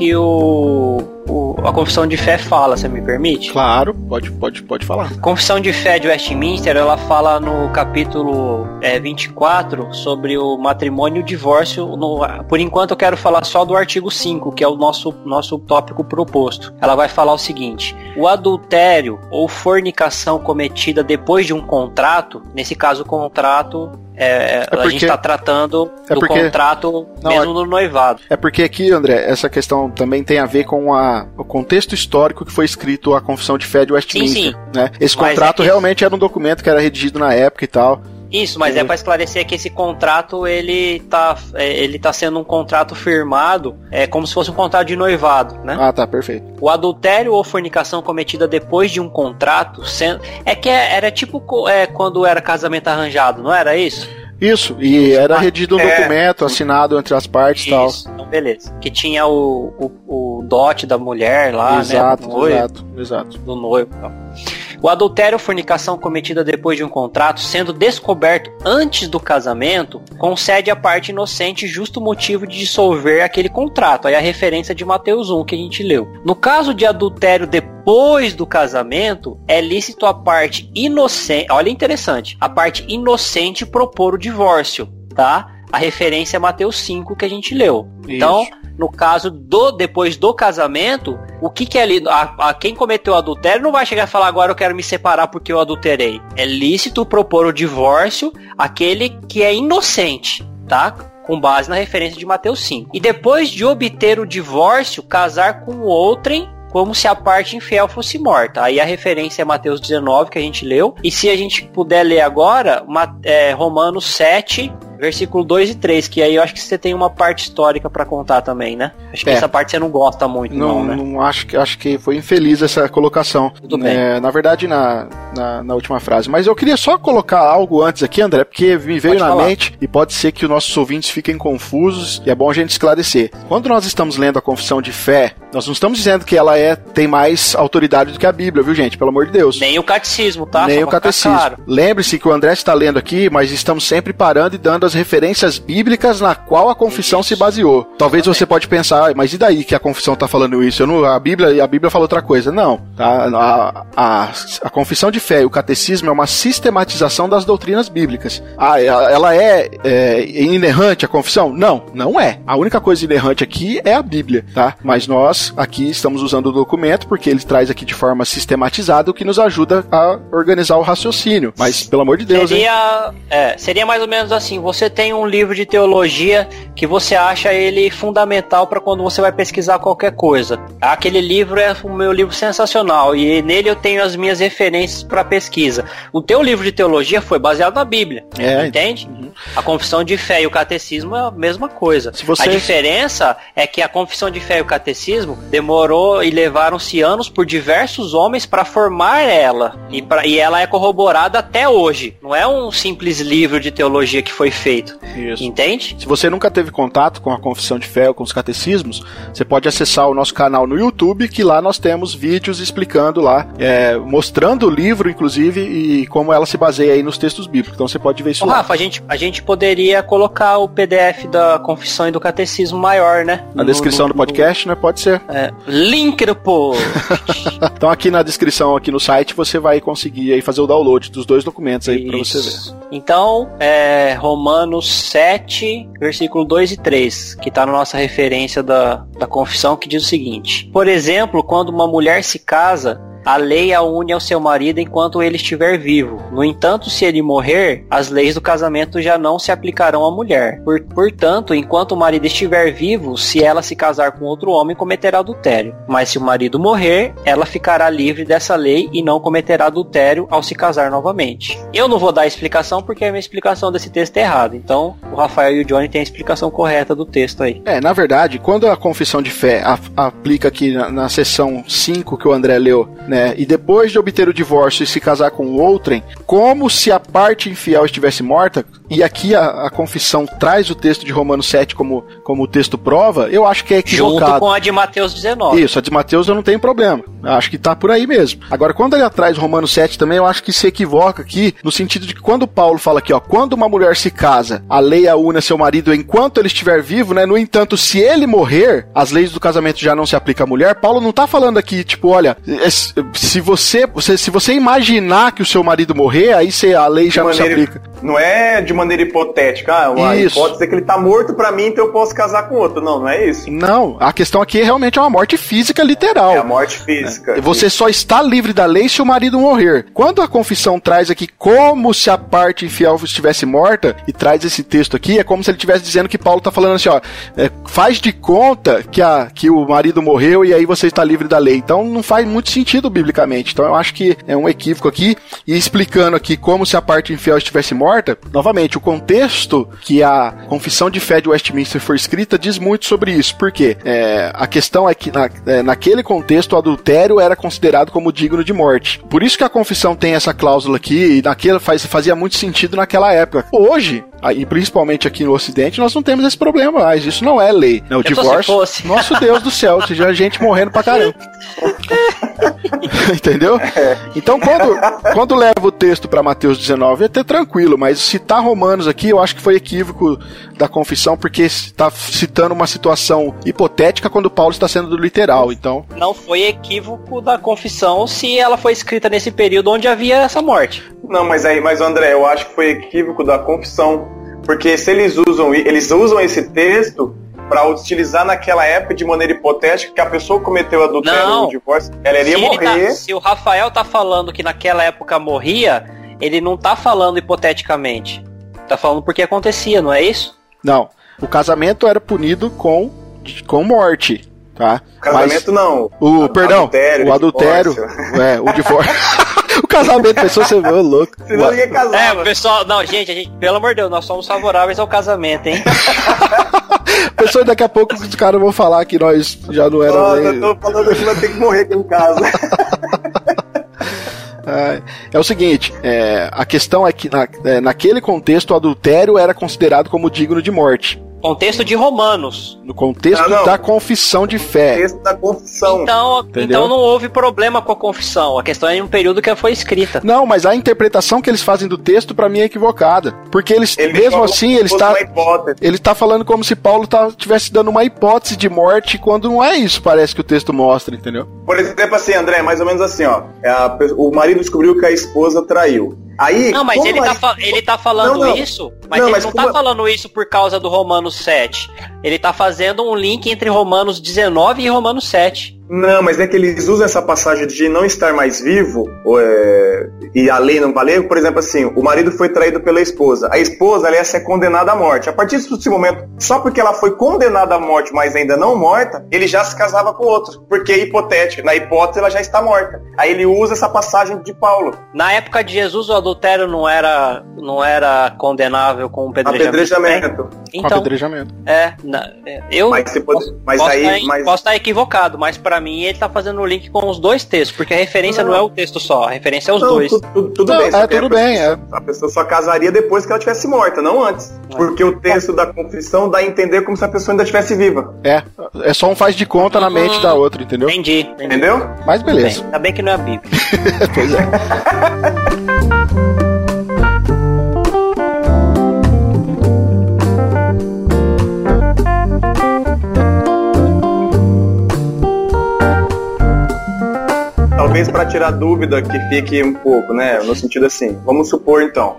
Speaker 2: Que o, o, a confissão de fé fala, você me permite?
Speaker 1: Claro, pode, pode, pode falar.
Speaker 2: Confissão de fé de Westminster, ela fala no capítulo é, 24 sobre o matrimônio e o divórcio. No, por enquanto eu quero falar só do artigo 5, que é o nosso, nosso tópico proposto. Ela vai falar o seguinte: o adultério ou fornicação cometida depois de um contrato, nesse caso o contrato é, é porque, a gente está tratando é do porque, contrato não, mesmo no noivado.
Speaker 1: É porque aqui, André, essa questão também tem a ver com a, o contexto histórico que foi escrito a Confissão de Fé de Westminster. Sim, sim. Né? Esse Mas contrato é realmente era um documento que era redigido na época e tal.
Speaker 2: Isso, mas é para esclarecer que esse contrato ele tá, é, ele tá sendo um contrato firmado, é como se fosse um contrato de noivado, né?
Speaker 1: Ah, tá, perfeito.
Speaker 2: O adultério ou fornicação cometida depois de um contrato, sendo, é que é, era tipo é, quando era casamento arranjado, não era isso?
Speaker 1: Isso, e era redigido um é, documento assinado entre as partes e tal.
Speaker 2: Então, beleza. Que tinha o, o, o dote da mulher lá,
Speaker 1: exato,
Speaker 2: né?
Speaker 1: Do noivo, exato, exato.
Speaker 2: Do noivo. Tal. O adultério ou fornicação cometida depois de um contrato, sendo descoberto antes do casamento, concede à parte inocente justo motivo de dissolver aquele contrato. Aí a referência de Mateus 1 que a gente leu. No caso de adultério depois do casamento, é lícito a parte inocente. Olha interessante, a parte inocente propor o divórcio, tá? A referência é Mateus 5 que a gente leu. Então,
Speaker 1: Isso.
Speaker 2: no caso do depois do casamento, o que que é ali? A, a quem cometeu adultério não vai chegar e falar agora eu quero me separar porque eu adulterei. É lícito propor o divórcio aquele que é inocente, tá? Com base na referência de Mateus 5. E depois de obter o divórcio, casar com outrem como se a parte infiel fosse morta. Aí a referência é Mateus 19, que a gente leu. E se a gente puder ler agora, é, Romanos 7, versículo 2 e 3, que aí eu acho que você tem uma parte histórica pra contar também, né? Acho que
Speaker 1: É.
Speaker 2: essa parte você não gosta muito, não,
Speaker 1: Não,
Speaker 2: né?
Speaker 1: não acho que acho que foi infeliz essa colocação.
Speaker 2: Tudo bem.
Speaker 1: É, na verdade, na, na, na última frase. Mas eu queria só colocar algo antes aqui, André, porque me veio
Speaker 2: Pode
Speaker 1: na
Speaker 2: falar.
Speaker 1: mente e pode ser que os nossos ouvintes fiquem confusos e é bom a gente esclarecer. Quando nós estamos lendo a confissão de fé, nós não estamos dizendo que ela é tem mais autoridade do que a Bíblia, viu, gente? Pelo amor de Deus.
Speaker 2: Nem o catecismo, tá?
Speaker 1: Nem
Speaker 2: Só
Speaker 1: o catecismo.
Speaker 2: claro.
Speaker 1: Lembre-se que o André está lendo aqui, mas estamos sempre parando e dando as referências bíblicas na qual a confissão se baseou. Talvez você pode pensar, "Ah, mas e daí que a confissão está falando isso? Eu não, a Bíblia a Bíblia fala outra coisa. Não. tá? A, a, a confissão de fé e o catecismo é uma sistematização das doutrinas bíblicas. Ah, ela ela é, é inerrante a confissão? Não, não é. A única coisa inerrante aqui é a Bíblia, tá? Mas nós aqui estamos usando o documento porque ele traz aqui de forma sistematizada o que nos ajuda a organizar o raciocínio. Mas, pelo amor de Deus?
Speaker 2: Seria, é, seria mais ou menos assim: você tem um livro de teologia que você acha ele fundamental para quando você vai pesquisar qualquer coisa. Aquele livro é o meu livro sensacional e nele eu tenho as minhas referências para pesquisa. O teu livro de teologia foi baseado na Bíblia,
Speaker 1: É.
Speaker 2: entende? A confissão de fé e o catecismo é a mesma coisa.
Speaker 1: Se você-
Speaker 2: A diferença é que a confissão de fé e o catecismo demorou e levaram-se anos por diversos homens para formar ela. E, pra, e ela é corroborada até hoje. Não é um simples livro de teologia que foi feito.
Speaker 1: Isso.
Speaker 2: Entende?
Speaker 1: Se você nunca teve contato com a confissão de fé ou com os catecismos, você pode acessar o nosso canal no YouTube, que lá nós temos vídeos explicando lá, é, mostrando o livro, inclusive, e como ela se baseia aí nos textos bíblicos. Então você pode ver isso
Speaker 2: Ô,
Speaker 1: lá.
Speaker 2: Rafa, a gente, a gente poderia colocar o PDF da confissão e do catecismo maior, né?
Speaker 1: Na
Speaker 2: No-
Speaker 1: descrição
Speaker 2: no-
Speaker 1: do podcast, né? Pode ser.
Speaker 2: no- é, link do post.
Speaker 1: Então aqui na descrição, aqui no site, você vai conseguir aí fazer o download dos dois documentos aí para você ver.
Speaker 2: Então, é Romanos 7, versículo 2 e 3, que está na nossa referência da, da confissão, que diz o seguinte: Por exemplo, quando uma mulher se casa, a lei a une ao seu marido enquanto ele estiver vivo. No entanto, se ele morrer, as leis do casamento já não se aplicarão à mulher. Por- portanto, enquanto o marido estiver vivo, se ela se casar com outro homem, cometerá adultério. Mas se o marido morrer, ela ficará livre dessa lei e não cometerá adultério ao se casar novamente. Eu não vou dar a explicação porque a minha explicação desse texto é errada. Então, o Rafael e o Johnny têm a explicação correta do texto aí.
Speaker 1: É, na verdade, quando a confissão de fé aplica aqui na, na seção 5 que o André leu, né? E depois de obter o divórcio e se casar com outrem, como se a parte infiel estivesse morta, e aqui a, a confissão traz o texto de Romanos 7 como, como o texto prova, eu acho que é
Speaker 2: Junto
Speaker 1: equivocado.
Speaker 2: com a de Mateus 19.
Speaker 1: Isso, a de Mateus eu não tenho problema. Eu Acho que tá por aí mesmo. Agora, quando ele atrás Romanos 7 também, eu acho que se equivoca aqui, no sentido de que quando Paulo fala aqui, ó, quando uma mulher se casa, a lei a une a seu marido enquanto ele estiver vivo, né? No entanto, se ele morrer, as leis do casamento já não se aplicam à mulher. Paulo não tá falando aqui, tipo, olha, es- se você, você- se você imaginar que o seu marido morrer, aí se a lei já
Speaker 3: de
Speaker 1: não se aplica.
Speaker 3: não é de maneira hipotética. Ah, a
Speaker 1: Isso.
Speaker 3: hipótese é que ele tá morto pra mim, então eu posso casar com outro. Não, não é isso.
Speaker 1: Não, a questão aqui realmente é uma morte física literal.
Speaker 3: É a morte física.
Speaker 1: Você só está livre da lei se o marido morrer. Quando a confissão traz aqui como se a parte infiel estivesse morta e traz esse texto aqui, é como se ele estivesse dizendo que Paulo está falando assim, ó, é, faz de conta que, a, que o marido morreu e aí você está livre da lei. Então não faz muito sentido biblicamente. Então eu acho que é um equívoco aqui e explicando aqui como se a parte infiel estivesse morta. Novamente, o contexto que a confissão de fé de Westminster foi escrita diz muito sobre isso. Por quê? É, a questão é que na, é, naquele contexto o adultério era considerado como digno de morte. Por isso que a confissão tem essa cláusula aqui e naquela faz, fazia muito sentido naquela época. Hoje, e principalmente aqui no Ocidente, nós não temos esse problema mais. Isso não é lei. Né? O
Speaker 2: Eu só se
Speaker 1: divórcio.
Speaker 2: fosse.
Speaker 1: Nosso Deus do céu, seja gente morrendo pra caramba. Entendeu? Então, quando, quando leva o texto para Mateus 19, é até tranquilo, mas citar Romanos aqui, eu acho que foi equívoco da confissão, porque está citando uma situação hipotética quando Paulo está sendo literal. Então,
Speaker 2: Não foi equívoco da confissão se ela foi escrita nesse período onde havia essa morte.
Speaker 3: Não, mas aí, mas André, eu acho que foi equívoco da confissão. Porque se eles usam, eles usam esse texto para utilizar naquela época de maneira hipotética que a pessoa cometeu adultério ou divórcio, ela iria
Speaker 2: se, ele
Speaker 3: morrer.
Speaker 2: tá- se o Rafael tá falando que naquela época morria, ele não tá falando hipoteticamente. Tá falando porque acontecia, não é isso?
Speaker 1: Não. O casamento era punido com, com morte, tá?
Speaker 3: Casamento não.
Speaker 1: O,
Speaker 3: A-
Speaker 1: perdão,
Speaker 3: adultério,
Speaker 1: o adultério,
Speaker 3: divórcio.
Speaker 1: é, o divórcio. O casamento, pessoa você vê, ô, louco.
Speaker 3: Senão ninguém
Speaker 2: É,
Speaker 3: casava.
Speaker 2: o pessoal. Não, gente, a gente, pelo amor de Deus, nós somos favoráveis ao casamento, hein?
Speaker 1: Pessoas daqui a pouco os caras vão falar que nós já não éramos.
Speaker 3: eu tô falando que vai ter que morrer aqui em casa.
Speaker 1: É, é o seguinte, é, a questão é que na- é, naquele contexto o adultério era considerado como digno de morte.
Speaker 2: Contexto de Romanos.
Speaker 1: No contexto
Speaker 3: Ah, não.
Speaker 1: da confissão de fé.
Speaker 3: Texto da confissão.
Speaker 2: Então,
Speaker 1: Entendeu?
Speaker 2: então não houve problema com a confissão. A questão é em um período que ela foi escrita.
Speaker 1: Não, mas a interpretação que eles fazem do texto pra mim é equivocada. Porque eles,
Speaker 3: Ele
Speaker 1: mesmo assim,
Speaker 3: como
Speaker 1: ele está ele tá falando como se Paulo tá, tivesse dando uma hipótese de morte, quando não é isso, parece que o texto mostra, entendeu?
Speaker 3: Por exemplo, assim, André, mais ou menos assim, ó. É a o marido descobriu que a esposa traiu. Aí,
Speaker 2: Não, mas ele
Speaker 3: a
Speaker 2: tá, fa- ele tá falando
Speaker 3: Não, não.
Speaker 2: isso, mas
Speaker 3: Não,
Speaker 2: ele
Speaker 3: mas
Speaker 2: não tá falando isso por causa do Romanos 7. Ele tá fazendo um link entre Romanos 19 e Romanos 7.
Speaker 3: Não, mas é que eles usam essa passagem de não estar mais vivo ou, é, e a lei não valer. Por exemplo, assim, o marido foi traído pela esposa. A esposa ela ia ser condenada à morte. A partir desse momento, só porque ela foi condenada à morte, mas ainda não morta, ele já se casava com outro. Porque é hipotético. Na hipótese, ela já está morta. Aí ele usa essa passagem de Paulo.
Speaker 2: Na época de Jesus, o adultério não era, não era condenável com apedrejamento.
Speaker 3: Apedrejamento.
Speaker 1: Com
Speaker 2: Então,
Speaker 1: apedrejamento.
Speaker 2: é, na- é, eu
Speaker 3: Mas
Speaker 2: posso,
Speaker 3: mas
Speaker 2: posso
Speaker 3: aí-
Speaker 2: tá,
Speaker 3: mas-
Speaker 2: posso estar equivocado, mas pra mim ele tá fazendo o link com os dois textos, porque a referência não,
Speaker 3: Não.
Speaker 2: é o texto só, a referência é os
Speaker 3: Não,
Speaker 2: dois.
Speaker 3: tu- tu- tudo
Speaker 1: Não,
Speaker 3: bem.
Speaker 1: é, tudo
Speaker 3: pessoa-
Speaker 1: bem, é.
Speaker 3: A pessoa só casaria depois que ela tivesse morta, não antes. Porque o texto da confissão dá a entender como se a pessoa ainda estivesse viva.
Speaker 1: É, é só um faz de conta na mente da outra, entendeu?
Speaker 2: Entendi, entendi.
Speaker 3: Entendeu?
Speaker 1: Mas
Speaker 2: Bem,
Speaker 1: beleza.
Speaker 2: ainda bem que não é a Bíblia.
Speaker 1: pois é.
Speaker 3: Talvez para tirar dúvida que fique um pouco, né? No sentido assim, vamos supor então,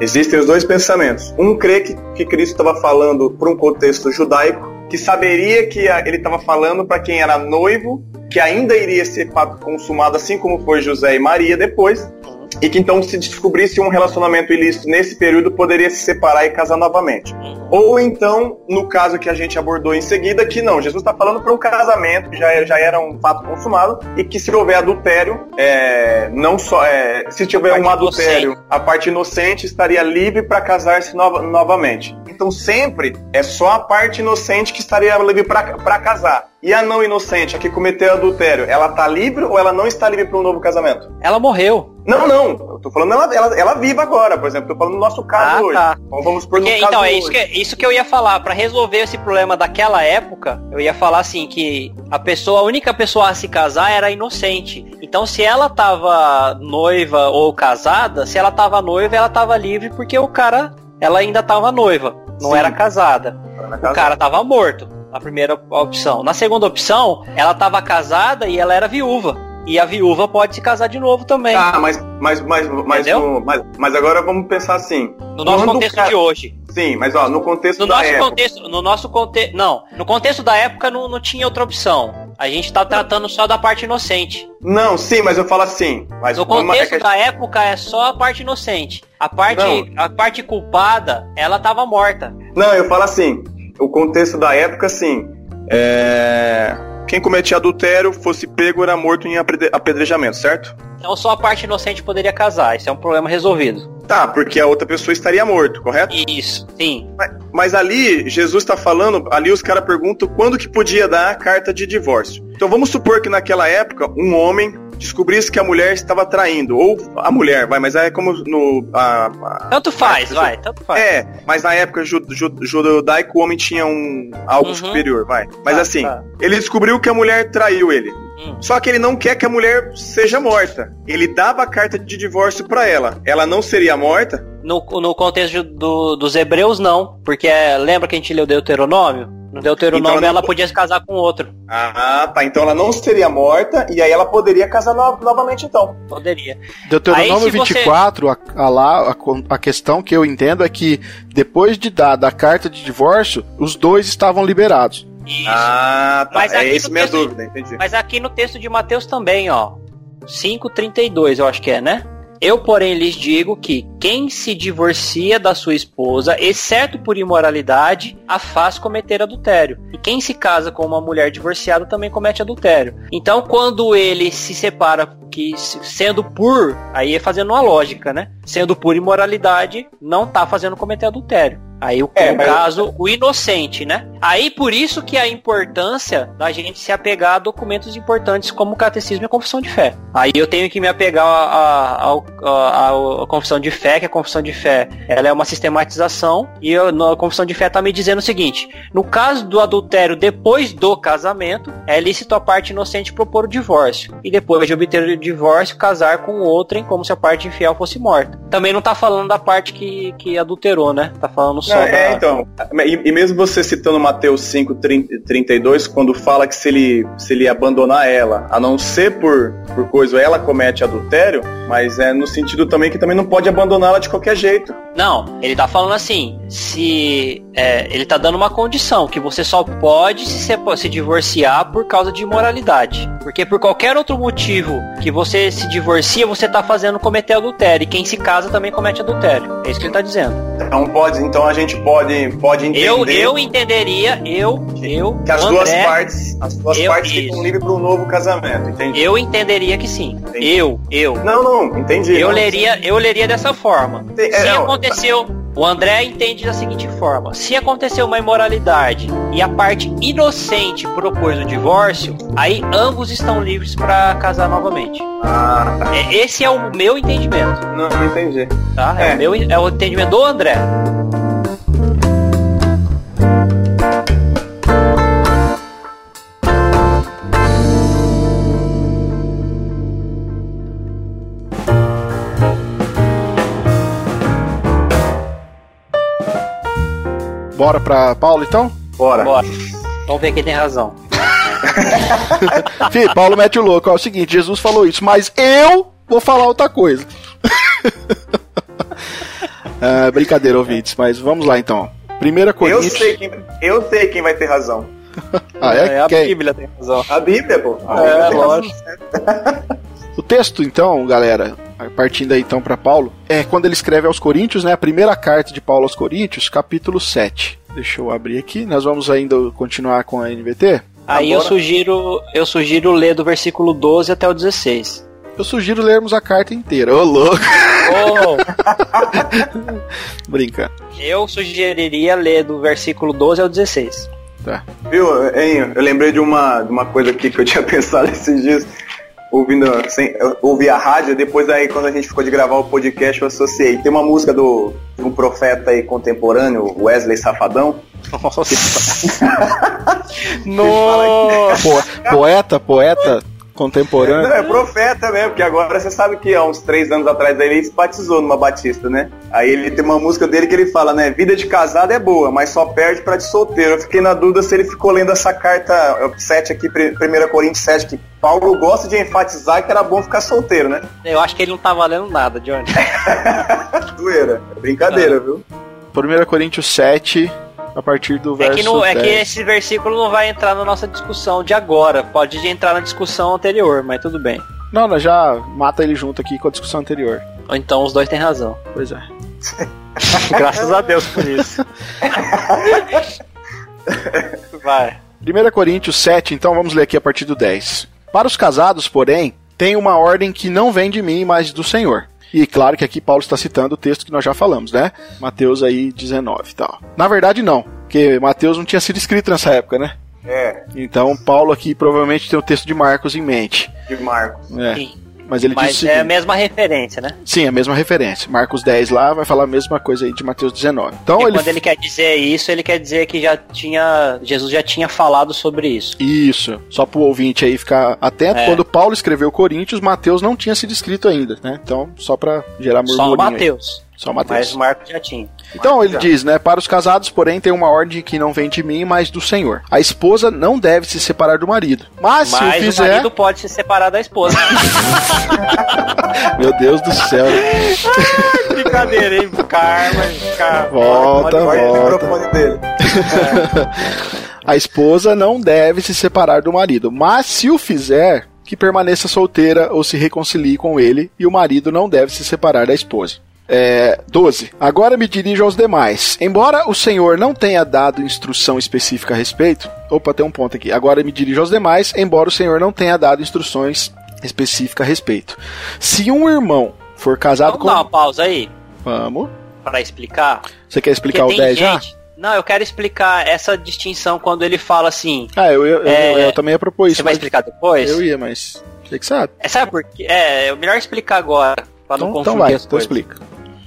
Speaker 3: existem os dois pensamentos. Um crê que, que Cristo estava falando para um contexto judaico, que saberia que a- ele estava falando para quem era noivo, que ainda iria ser consumado, assim como foi José e Maria depois, e que então se descobrisse um relacionamento ilícito nesse período poderia se separar e casar novamente. Ou então, no caso que a gente abordou em seguida, que não, Jesus está falando para um casamento que já, é- já era um fato consumado e que se houver adultério, é, não só é, se tiver um adultério, a parte inocente estaria livre para casar-se nova- novamente. Então sempre é só a parte inocente que estaria livre para casar. E a não inocente, a que cometeu adultério, ela tá livre ou ela não está livre para um novo casamento?
Speaker 2: Ela morreu.
Speaker 3: Não, não. Eu tô falando ela, ela, ela viva agora, por exemplo. Tô falando do nosso caso
Speaker 2: Ah,
Speaker 3: hoje.
Speaker 2: tá.
Speaker 3: Então vamos por
Speaker 2: Porque, então, é isso, que, isso que eu ia falar. Pra resolver esse problema daquela época, eu ia falar assim que a pessoa, a única pessoa a se casar era inocente. Então, se ela tava noiva ou casada, se ela tava noiva, ela tava livre porque o cara, ela ainda tava noiva, não
Speaker 3: Sim.
Speaker 2: era casada.
Speaker 3: Na
Speaker 2: O cara tava morto. Na primeira opção. Na segunda opção, ela tava casada e ela era viúva. E a viúva pode se casar de novo também.
Speaker 3: Ah, mas, mas, mas, mas, no- mas, mas agora vamos pensar assim.
Speaker 2: no nosso contexto de hoje.
Speaker 3: Sim, mas ó, no contexto
Speaker 2: No
Speaker 3: da
Speaker 2: nosso
Speaker 3: época.
Speaker 2: contexto, no nosso contexto, não, no contexto da época não, não tinha outra opção. A gente tá tratando só da parte inocente.
Speaker 3: Não, sim, mas eu falo assim. Mas
Speaker 2: No
Speaker 3: é
Speaker 2: contexto
Speaker 3: que a-
Speaker 2: da época é só a parte inocente. A parte,
Speaker 3: Não.
Speaker 2: a parte culpada, ela tava morta.
Speaker 3: Não, eu falo assim. O contexto da época, assim. É... Quem cometia adultério fosse pego era morto em apedre- apedrejamento, certo?
Speaker 2: Então só a parte inocente poderia casar. Isso é um problema resolvido.
Speaker 3: Tá, porque a outra pessoa estaria morto, correto?
Speaker 2: Isso, sim.
Speaker 3: Mas, mas ali, Jesus está falando, ali os caras perguntam quando que podia dar a carta de divórcio. Então vamos supor que naquela época, um homem descobrisse que a mulher estava traindo, ou a mulher, vai, mas é como no... A, a-
Speaker 2: Tanto faz,
Speaker 3: a-
Speaker 2: vai, tanto faz.
Speaker 3: É, mas na época ju, ju, judaico o homem tinha um algo
Speaker 2: Uhum.
Speaker 3: superior, vai. Mas
Speaker 2: Tá,
Speaker 3: assim,
Speaker 2: tá.
Speaker 3: ele descobriu que a mulher traiu ele.
Speaker 2: Hum.
Speaker 3: Só que ele não quer que a mulher seja morta. Ele dava a carta de divórcio pra ela. Ela não seria morta?
Speaker 2: No, no contexto do- dos hebreus, não. Porque é, lembra que a gente leu Deuteronômio? No Deuteronômio
Speaker 3: Então,
Speaker 2: ela
Speaker 3: não-
Speaker 2: podia se casar com outro.
Speaker 3: Ah, tá. Então ela não seria morta e aí ela poderia casar no- novamente, então.
Speaker 2: Poderia.
Speaker 1: Deuteronômio
Speaker 2: Aí, se você-
Speaker 1: 24, a, a lá, a, a questão que eu entendo é que depois de dar da carta de divórcio, os dois estavam liberados.
Speaker 2: Isso.
Speaker 3: Ah, tá.
Speaker 2: Mas
Speaker 3: é
Speaker 2: no
Speaker 3: minha
Speaker 2: texto-
Speaker 3: dúvida, entendi.
Speaker 2: Mas aqui no texto de Mateus também, ó. 5:32, eu acho que é, né? Eu, porém, lhes digo que quem se divorcia da sua esposa, exceto por imoralidade, a faz cometer adultério. E quem se casa com uma mulher divorciada também comete adultério. Então, quando ele se separa, que se- sendo por, aí é fazendo uma lógica, né? Sendo por imoralidade, não tá fazendo cometer adultério. Aí, o-
Speaker 3: É,
Speaker 2: no
Speaker 3: mas-
Speaker 2: caso, o inocente, né? Aí, por isso que a importância da gente se apegar a documentos importantes como o catecismo e a confissão de fé. Aí eu tenho que me apegar a- a- a- à confissão de fé, que a confissão de fé ela é uma sistematização, e eu, na confissão de fé tá me dizendo o seguinte, no caso do adultério depois do casamento, é lícito a parte inocente propor o divórcio, e depois de obter o divórcio, casar com outrem como se a parte infiel fosse morta. Também não tá falando da parte que, que adulterou, né? Tá falando só
Speaker 3: Não,
Speaker 2: da...
Speaker 3: é, então. E, e mesmo você citando Mateus 5, 30, 32, quando fala que se ele, se ele abandonar ela, a não ser por, por coisa, ela comete adultério, mas é no sentido também que também não pode abandoná-la de qualquer jeito.
Speaker 2: Não, ele tá falando assim, se é, ele tá dando uma condição que você só pode se, se divorciar por causa de imoralidade. Porque por qualquer outro motivo que você se divorcia, você tá fazendo cometer adultério. E quem se casa também comete adultério. É isso que ele tá dizendo.
Speaker 3: Então pode, então a gente pode, pode entender
Speaker 2: Eu, eu entenderia, eu, eu,
Speaker 3: que as
Speaker 2: André,
Speaker 3: duas partes, as duas
Speaker 2: eu-
Speaker 3: partes ficam
Speaker 2: isso.
Speaker 3: livres para um novo casamento, entendi?
Speaker 2: eu entenderia que sim.
Speaker 3: Entendi.
Speaker 2: Eu, eu.
Speaker 3: Não, não, entendi.
Speaker 2: Eu
Speaker 3: Não,
Speaker 2: leria, eu leria dessa forma.
Speaker 3: Tem- é,
Speaker 2: Se
Speaker 3: não.
Speaker 2: Aconteceu, o André entende da seguinte forma: se aconteceu uma imoralidade e a parte inocente propôs o divórcio, aí ambos estão livres para casar novamente.
Speaker 3: Ah, tá.
Speaker 2: É, esse é o meu entendimento,
Speaker 3: Não, não entendi.
Speaker 2: tá? É,
Speaker 3: É.
Speaker 2: o meu, é o entendimento do André.
Speaker 1: Bora pra Paulo então?
Speaker 3: Bora.
Speaker 2: Bora. Vamos ver quem tem razão.
Speaker 1: Fih, Paulo mete o louco. É o seguinte, Jesus falou isso, mas eu vou falar outra coisa. Ah, brincadeira, ouvintes, mas vamos lá então. Primeira
Speaker 3: Eu
Speaker 1: Coríntios.
Speaker 3: sei, quem, eu sei quem vai ter razão.
Speaker 1: Ah, é?
Speaker 2: a
Speaker 1: Quem?
Speaker 2: Bíblia tem razão.
Speaker 3: A Bíblia, pô. A
Speaker 2: É,
Speaker 3: Bíblia tem razão.
Speaker 2: lógico.
Speaker 1: O texto, então, galera, partindo aí então para Paulo, é quando ele escreve aos Coríntios, né? A primeira carta de Paulo aos Coríntios, capítulo 7. Deixa eu abrir aqui. Nós vamos ainda continuar com a NVT.
Speaker 2: Aí eu sugiro, eu sugiro ler do versículo 12 até o 16.
Speaker 1: Eu sugiro lermos a carta inteira. Ô, louco.
Speaker 2: Oh,
Speaker 1: Brincando.
Speaker 2: eu sugeriria ler do versículo 12 ao 16.
Speaker 1: Tá.
Speaker 3: Viu, hein? Eu lembrei de uma, de uma coisa aqui que eu tinha pensado esses dias, ouvindo, sem, ouvi a rádio, depois aí quando a gente ficou de gravar o podcast eu associei. Tem uma música do, de um profeta aí contemporâneo, Wesley Safadão.
Speaker 2: Nossa!
Speaker 1: Po- poeta, poeta contemporâneo.
Speaker 3: Não, é profeta mesmo, porque agora você sabe que há uns três anos atrás ele se batizou numa batista, né? Aí ele tem uma música dele que ele fala, né? Vida de casado é boa, mas só perde pra de solteiro. Eu fiquei na dúvida se ele ficou lendo essa carta 7 aqui, 1 Coríntios 7, que Paulo gosta de enfatizar que era bom ficar solteiro, né?
Speaker 2: Eu acho que ele não tá valendo nada, Johnny.
Speaker 3: Zoeira. É brincadeira, viu?
Speaker 1: 1 Coríntios 7, a partir do
Speaker 2: É
Speaker 1: verso
Speaker 2: que, não, é que
Speaker 1: 10.
Speaker 2: esse versículo não vai entrar na nossa discussão de agora. Pode entrar na discussão anterior, mas tudo bem.
Speaker 1: Não, nós já mata ele junto aqui com a discussão anterior.
Speaker 2: Ou então os dois têm razão.
Speaker 1: Pois é.
Speaker 2: Graças a Deus por isso. Vai.
Speaker 1: 1 Coríntios 7, então vamos ler aqui a partir do 10. Para os casados, porém, tem uma ordem que não vem de mim, mas do Senhor. E claro que aqui Paulo está citando o texto que nós já falamos, né? Mateus aí 19 e tal. Na verdade, não, porque Mateus não tinha sido escrito nessa época, né?
Speaker 3: É,
Speaker 1: Então Paulo aqui provavelmente tem o texto de Marcos em mente.
Speaker 3: de Marcos.
Speaker 1: É,
Speaker 2: Sim.
Speaker 1: Mas ele diz
Speaker 2: Mas
Speaker 1: seguinte,
Speaker 2: é a mesma referência, né?
Speaker 1: Sim, a mesma referência. Marcos 10 lá vai falar a mesma coisa aí de Mateus 19. Então ele.
Speaker 2: quando ele quer dizer isso, ele quer dizer que já tinha. Jesus já tinha falado sobre isso.
Speaker 1: Isso, só pro ouvinte aí ficar atento.
Speaker 2: É.
Speaker 1: Quando Paulo escreveu Coríntios, Mateus não tinha sido escrito ainda, né? Então, só pra gerar
Speaker 2: Só no
Speaker 1: murmurinho. aí. Só Mateus.
Speaker 2: Mas Marcos já tinha.
Speaker 1: Então ele diz, né? Para os casados, porém, tem uma ordem que não vem de mim, mas do Senhor. A esposa não deve se separar do marido. Mas, se o
Speaker 2: Mas o
Speaker 1: fizer.
Speaker 2: marido pode se separar da esposa.
Speaker 1: Meu Deus do céu.
Speaker 2: Brincadeira, hein? Karma, karma.
Speaker 1: Volta,
Speaker 3: o
Speaker 1: volta.
Speaker 3: microfone dele.
Speaker 1: A esposa não deve se separar do marido, mas se o fizer, que permaneça solteira ou se reconcilie com ele, e o marido não deve se separar da esposa. É, 12. Agora me dirijo aos demais. Embora o Senhor não tenha dado instrução específica a respeito. Opa, tem um ponto aqui. Agora me dirijo aos demais, embora o Senhor não tenha dado instruções específicas a respeito. Se um irmão for casado
Speaker 2: Vamos dar uma
Speaker 1: com.
Speaker 2: pausa aí
Speaker 1: Vamos.
Speaker 2: pra explicar.
Speaker 1: Você quer explicar
Speaker 2: Porque
Speaker 1: o
Speaker 2: tem
Speaker 1: 10 já?
Speaker 2: gente... Não, eu quero explicar essa distinção quando ele fala assim.
Speaker 1: Ah, eu, eu, eu-
Speaker 2: É,
Speaker 1: eu também ia propor isso.
Speaker 2: Você vai explicar depois?
Speaker 1: eu ia, mas. Você que sabe.
Speaker 2: É, sabe por quê? É, é melhor explicar agora, pra não
Speaker 1: Então,
Speaker 2: confundir
Speaker 1: então vai,
Speaker 2: as
Speaker 1: então
Speaker 2: coisas.
Speaker 1: explica.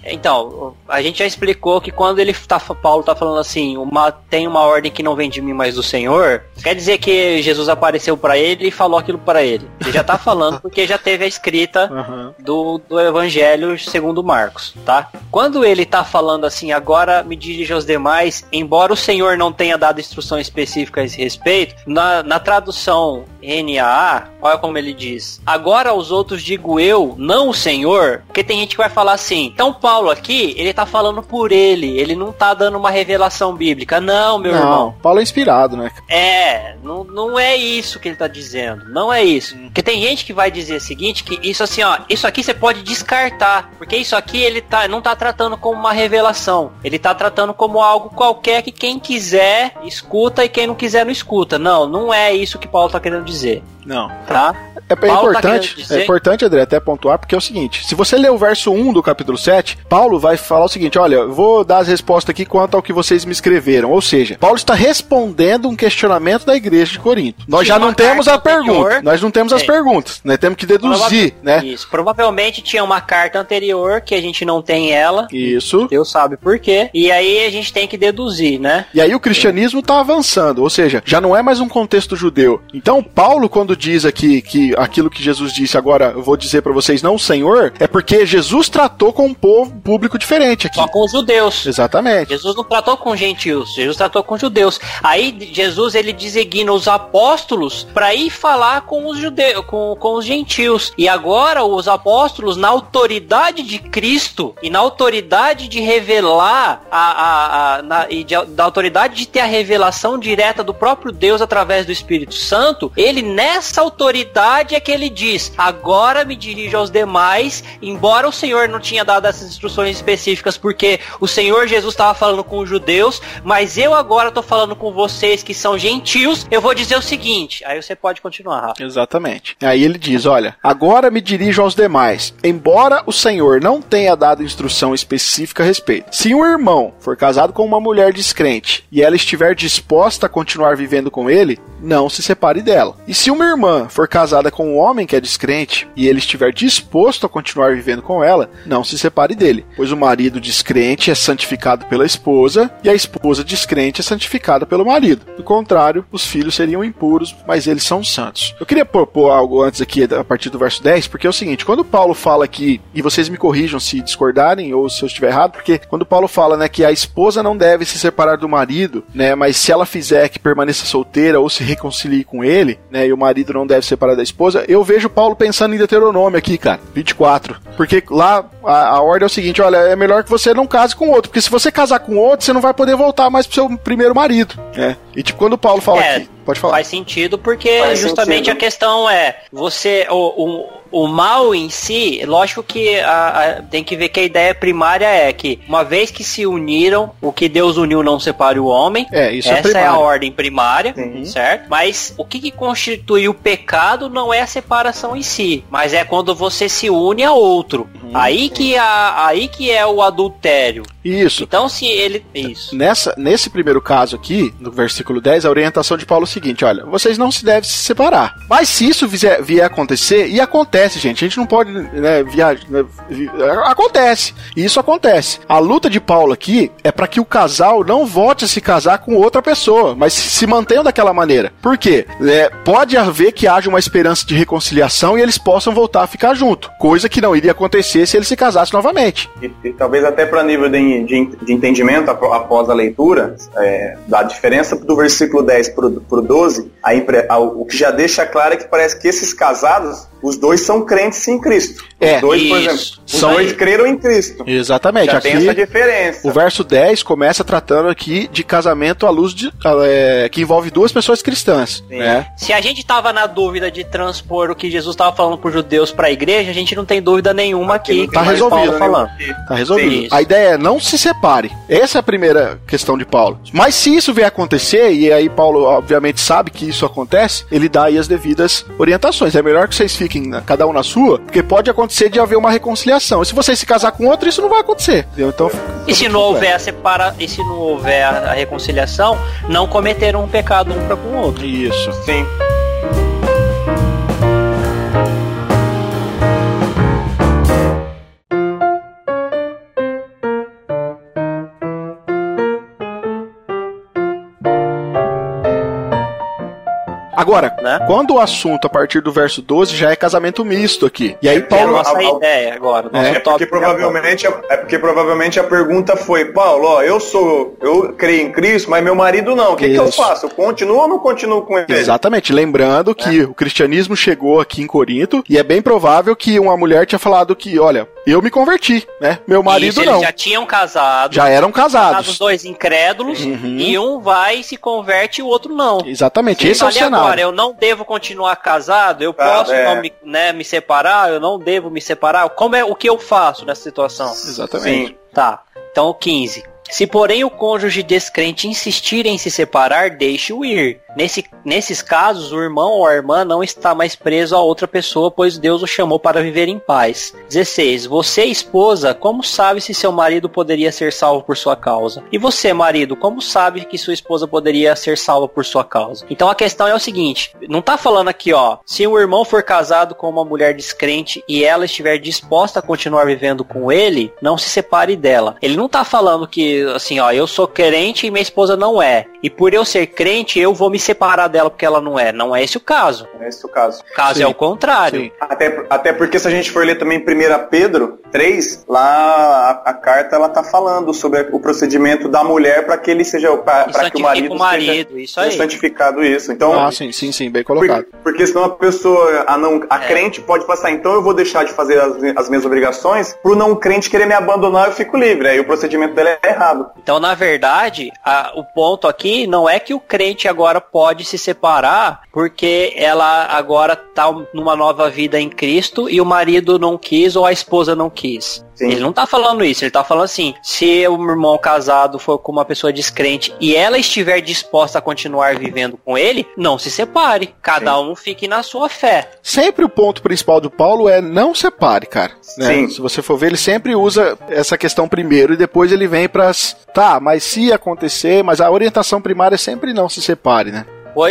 Speaker 2: Então, a gente já explicou que quando ele tá, Paulo tá falando assim, uma, tem uma ordem que não vem de mim, mas do Senhor, quer dizer que Jesus apareceu pra ele e falou aquilo pra ele. Ele já tá falando porque já teve a escrita
Speaker 1: Aham.
Speaker 2: do, do Evangelho segundo Marcos, tá? Quando ele tá falando assim, agora me dirijo aos demais, embora o Senhor não tenha dado instrução específica a esse respeito, na, na tradução NAA, olha como ele diz, agora aos outros digo eu, não o Senhor, porque tem gente que vai falar assim, então Paulo aqui, ele tá falando por ele, ele não tá dando uma revelação bíblica, não, meu
Speaker 1: não,
Speaker 2: irmão.
Speaker 1: Paulo é inspirado, né?
Speaker 2: É, não, não é isso que ele tá dizendo. Não é isso. Porque tem gente que vai dizer o seguinte, que isso assim, ó, isso aqui você pode descartar. Porque isso aqui ele tá, não tá tratando como uma revelação. Ele tá tratando como algo qualquer que quem quiser escuta e quem não quiser não escuta. Não, não é isso que Paulo tá querendo dizer,
Speaker 1: Não.
Speaker 2: tá?
Speaker 1: É, é
Speaker 2: Paulo tá
Speaker 1: importante,
Speaker 2: querendo dizer-
Speaker 1: é importante, André, até pontuar, porque é o seguinte: se você ler o verso 1 do capítulo 7, Paulo vai falar o seguinte: olha, eu vou dar as respostas aqui quanto ao que vocês me escreveram. Ou seja, Paulo está respondendo um questionamento da igreja de Corinto. Nós
Speaker 2: Tinha
Speaker 1: já não temos a
Speaker 2: carta anterior.
Speaker 1: pergunta, nós não temos as
Speaker 2: É.
Speaker 1: perguntas, nós temos que deduzir, né?
Speaker 2: Isso. Provavelmente tinha uma carta anterior que a gente não tem ela.
Speaker 1: Isso.
Speaker 2: Deus sabe por quê. E aí a gente tem que deduzir, né?
Speaker 1: E aí o cristianismo está avançando, ou seja, já não é mais um contexto judeu. Então Paulo quando diz aqui que aquilo que Jesus disse agora, eu vou dizer para vocês não o Senhor, é porque Jesus tratou com um povo público diferente aqui.
Speaker 2: Só com os judeus.
Speaker 1: Exatamente.
Speaker 2: Jesus não tratou com gentios, Jesus tratou com judeus. Aí Jesus ele designa os apóstolos para ir falar com os judeus, com, com os gentios. E agora os apóstolos, na autoridade de Cristo e na autoridade de revelar a, a, a na, e de, da autoridade de ter a revelação direta do próprio Deus através do Espírito Santo, ele nessa autoridade é que ele diz: agora me dirijo aos demais, embora o Senhor não tinha dado essas instruções específicas, porque o Senhor Jesus estava falando com os judeus, mas eu agora estou falando com vocês que são gentios, eu vou dizer o seguinte. Aí você pode continuar, Rafa.
Speaker 1: Exatamente. Aí ele diz: Olha, agora me dirijo aos demais. Embora o Senhor não tenha dado instrução específica a respeito. Se um irmão for casado com uma mulher descrente e ela estiver disposta a continuar vivendo com ele, não se separe dela. E se uma irmã for casada com um homem que é descrente e ele estiver disposto a continuar vivendo com ela, não se separe dele. Pois o marido descrente é santificado pela esposa e a esposa descrente é santificada pelo marido. Do contrário, os filhos seriam impuros, mas eles são santos. Eu queria propor algo antes aqui, a partir do verso 10, porque é o seguinte: quando Paulo fala aqui, e vocês me corrijam se discordarem ou se eu estiver errado, porque quando Paulo fala né, que a esposa não deve se separar do marido, né, mas se ela fizer que permaneça solteira ou se reconcilie com ele, né, e o marido não deve se separar da esposa, eu vejo Paulo pensando em Deuteronômio aqui, cara, 24. Porque lá a, a ordem é o seguinte: olha, é melhor que você não case com outro, porque se você casar com outro, você não vai poder voltar mais pro seu primeiro marido, né? E tipo, quando Paulo fala
Speaker 2: É,
Speaker 1: aqui, pode falar.
Speaker 2: Faz sentido porque
Speaker 3: Faz
Speaker 2: justamente
Speaker 3: sentido.
Speaker 2: a questão é você o, o, o mal em si, lógico que a- a- tem que ver que a ideia primária é que uma vez que se uniram, o que Deus uniu não separe o homem.
Speaker 1: É, isso é
Speaker 2: Essa é, a
Speaker 1: primário.
Speaker 2: ordem primária,
Speaker 3: Sim.
Speaker 2: certo? Mas o que, que constitui o pecado não é a separação em si, mas é quando você se une a outro.
Speaker 1: Uhum.
Speaker 2: Aí que a, aí que é o adultério.
Speaker 1: Isso.
Speaker 2: Então se ele isso.
Speaker 1: Nessa, nesse primeiro caso aqui, no versículo 10, a orientação de Paulo é o seguinte: olha, vocês não se devem se separar. Mas se isso vier, vier a acontecer, e acontece, gente, a gente não pode né, viajar. né, vi- acontece. E isso acontece. A luta de Paulo aqui é para que o casal não volte a se casar com outra pessoa, mas se, mantenham daquela maneira. Por quê? É, pode haver que haja uma esperança de reconciliação e eles possam voltar a ficar junto. Coisa que não iria acontecer se eles se casasse novamente.
Speaker 3: E, e talvez até para nível de, de, de, entendimento após a leitura, é, da diferença do versículo 10 para o 12, a, a, o que já deixa claro é que parece que esses casados, os dois são crentes em Cristo.
Speaker 1: É,
Speaker 3: os dois,
Speaker 1: isso.
Speaker 3: por exemplo, os são dois creram em Cristo.
Speaker 1: Exatamente.
Speaker 3: Já
Speaker 1: aqui,
Speaker 3: tem essa diferença.
Speaker 1: O verso 10 começa tratando aqui de casamento à luz de. É, que envolve duas pessoas cristãs. Né?
Speaker 2: Se a gente tava na dúvida de transpor o que Jesus estava falando para os judeus para a igreja, a gente não tem dúvida nenhuma aqui.
Speaker 1: Tá resolvido. Falando. Tá resolvido. A ideia é não se separe. Essa é a primeira questão de Paulo. Mas se isso vier acontecer, e aí Paulo obviamente sabe que isso acontece, ele dá aí as devidas orientações. É melhor que vocês fiquem cada um na sua, porque pode acontecer de haver uma reconciliação. E se vocês se casar com outro, isso não vai acontecer. Entendeu? Então,
Speaker 2: e se não houver a separa... e se não houver a reconciliação, não cometeram um pecado um para com o outro.
Speaker 1: Isso.
Speaker 3: Sim.
Speaker 1: Agora, né? quando o assunto a partir do verso 12 já é casamento misto aqui. E aí
Speaker 2: é
Speaker 1: Paulo.
Speaker 2: É a nossa ideia agora.
Speaker 3: É, é, porque provavelmente, a, é porque provavelmente a pergunta foi, Paulo, ó, eu sou. Eu creio em Cristo, mas meu marido não. O que, que eu faço? Eu continuo ou não continuo com ele?
Speaker 1: Exatamente. Lembrando que é. o cristianismo chegou aqui em Corinto e é bem provável que uma mulher tinha falado que, olha, eu me converti, né? Meu marido
Speaker 2: Isso,
Speaker 1: não.
Speaker 2: Eles já tinham casado.
Speaker 1: Já eram casados.
Speaker 2: Os dois incrédulos uhum. e um vai se converte e o outro não.
Speaker 1: Exatamente. Sim, Esse é o cenário. Agora,
Speaker 2: eu não devo continuar casado, eu ah, posso é. me, né, me separar, eu não devo me separar. Como é o que eu faço nessa situação?
Speaker 1: Exatamente.
Speaker 2: Sim. Tá. Então, 15. Se, porém, o cônjuge descrente insistir em se separar, deixe-o ir. Nesse, nesses casos, o irmão ou a irmã não está mais preso a outra pessoa, pois Deus o chamou para viver em paz. 16. Você, esposa, como sabe se seu marido poderia ser salvo por sua causa? E você, marido, como sabe que sua esposa poderia ser salva por sua causa? Então a questão é o seguinte: não está falando aqui, ó, se o irmão for casado com uma mulher descrente e ela estiver disposta a continuar vivendo com ele, não se separe dela. Ele não está falando que, assim, ó, eu sou crente e minha esposa não é. E por eu ser crente, eu vou me separar dela porque ela não é. Não é esse o caso.
Speaker 3: Não é esse o caso.
Speaker 2: O caso
Speaker 3: Sim.
Speaker 2: é o contrário.
Speaker 3: Até, até porque se a gente for ler também 1 Pedro 3, lá a, a, carta ela tá falando sobre o procedimento da mulher para que ele seja para que o marido,
Speaker 2: o marido seja,
Speaker 3: isso aí. santificado isso. Então,
Speaker 1: ah, sim, sim, sim, bem colocado.
Speaker 3: Porque, porque senão a pessoa, a não a é. crente pode passar, então eu vou deixar de fazer as, as minhas obrigações pro não crente querer me abandonar, eu fico livre. Aí o procedimento dela é errado.
Speaker 2: Então, na verdade, a, o ponto aqui não é que o crente agora pode se separar porque ela agora tá numa nova vida em Cristo e o marido não quis ou a esposa não quis. Sim. Ele não tá falando isso, ele tá falando assim: se o irmão casado for com uma pessoa descrente e ela estiver disposta a continuar vivendo com ele, não se separe. Cada Sim. um fique na sua fé.
Speaker 1: Sempre o ponto principal do Paulo é não separe, cara. Né? Se você for ver, ele sempre usa essa questão primeiro e depois ele vem para tá, mas se acontecer, mas a orientação primária sempre não se separe, né?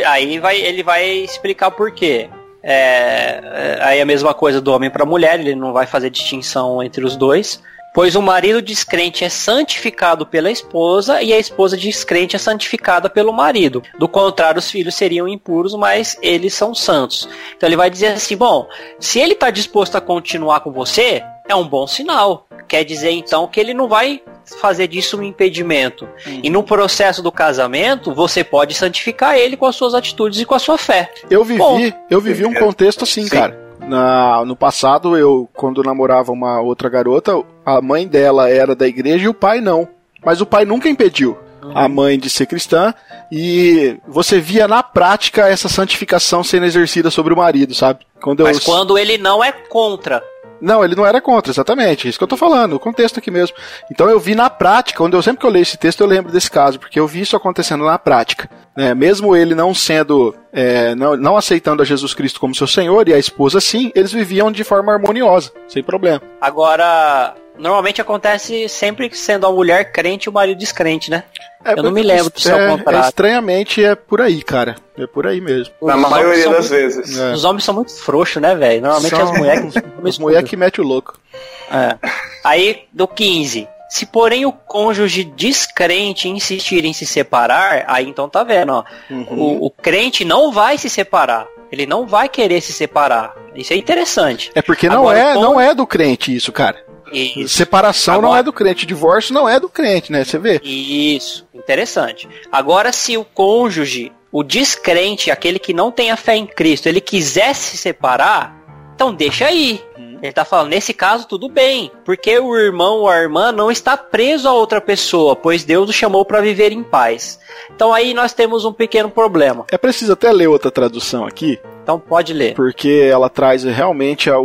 Speaker 2: Aí vai, ele vai explicar por quê. É, é, aí a mesma coisa do homem para a mulher, ele não vai fazer distinção entre os dois. Pois o marido descrente é santificado pela esposa e a esposa descrente é santificada pelo marido. Do contrário, os filhos seriam impuros, mas eles são santos. Então ele vai dizer assim: bom, se ele está disposto a continuar com você, é um bom sinal. Quer dizer então que ele não vai fazer disso um impedimento. Uhum. E no processo do casamento, você pode santificar ele com as suas atitudes e com a sua fé.
Speaker 1: Eu vivi, Bom, eu vivi um contexto assim, Sim. cara. Na, no passado, eu, quando namorava uma outra garota, a mãe dela era da igreja e o pai não. Mas o pai nunca impediu uhum. a mãe de ser cristã e você via na prática essa santificação sendo exercida sobre o marido, sabe?
Speaker 2: Quando Mas eu... quando ele não é contra.
Speaker 1: Não, ele não era contra, exatamente. Isso que eu tô falando, o contexto aqui mesmo. Então eu vi na prática, quando eu sempre que eu leio esse texto, eu lembro desse caso, porque eu vi isso acontecendo na prática. Né? Mesmo ele não sendo, é, não, não aceitando a Jesus Cristo como seu Senhor e a esposa sim, eles viviam de forma harmoniosa, sem problema.
Speaker 2: Agora, normalmente acontece sempre sendo a mulher crente e o marido descrente, né? É, eu não me lembro do seu
Speaker 1: é,
Speaker 2: contrário.
Speaker 1: É, estranhamente é por aí, cara. É por aí mesmo.
Speaker 3: Na os maioria das muito, vezes.
Speaker 2: É. Os homens são muito frouxos, né, velho? Normalmente são... as mulheres.
Speaker 1: as mulheres que metem o louco.
Speaker 2: É. Aí, do 15. Se porém o cônjuge descrente insistir em se separar, aí então tá vendo, ó. Uhum. O, o crente não vai se separar. Ele não vai querer se separar. Isso é interessante.
Speaker 1: É porque não Agora, é, não é do crente isso, cara. Isso. Separação Agora... não é do crente, divórcio não é do crente, né? Você vê?
Speaker 2: Isso, interessante. Agora, se o cônjuge, o descrente, aquele que não tem a fé em Cristo, ele quiser se separar, então deixa aí. Ele tá falando, nesse caso tudo bem, porque o irmão ou a irmã não está preso a outra pessoa, pois Deus o chamou para viver em paz. Então aí nós temos um pequeno problema.
Speaker 1: É preciso até ler outra tradução aqui.
Speaker 2: Então pode ler.
Speaker 1: Porque ela traz realmente a,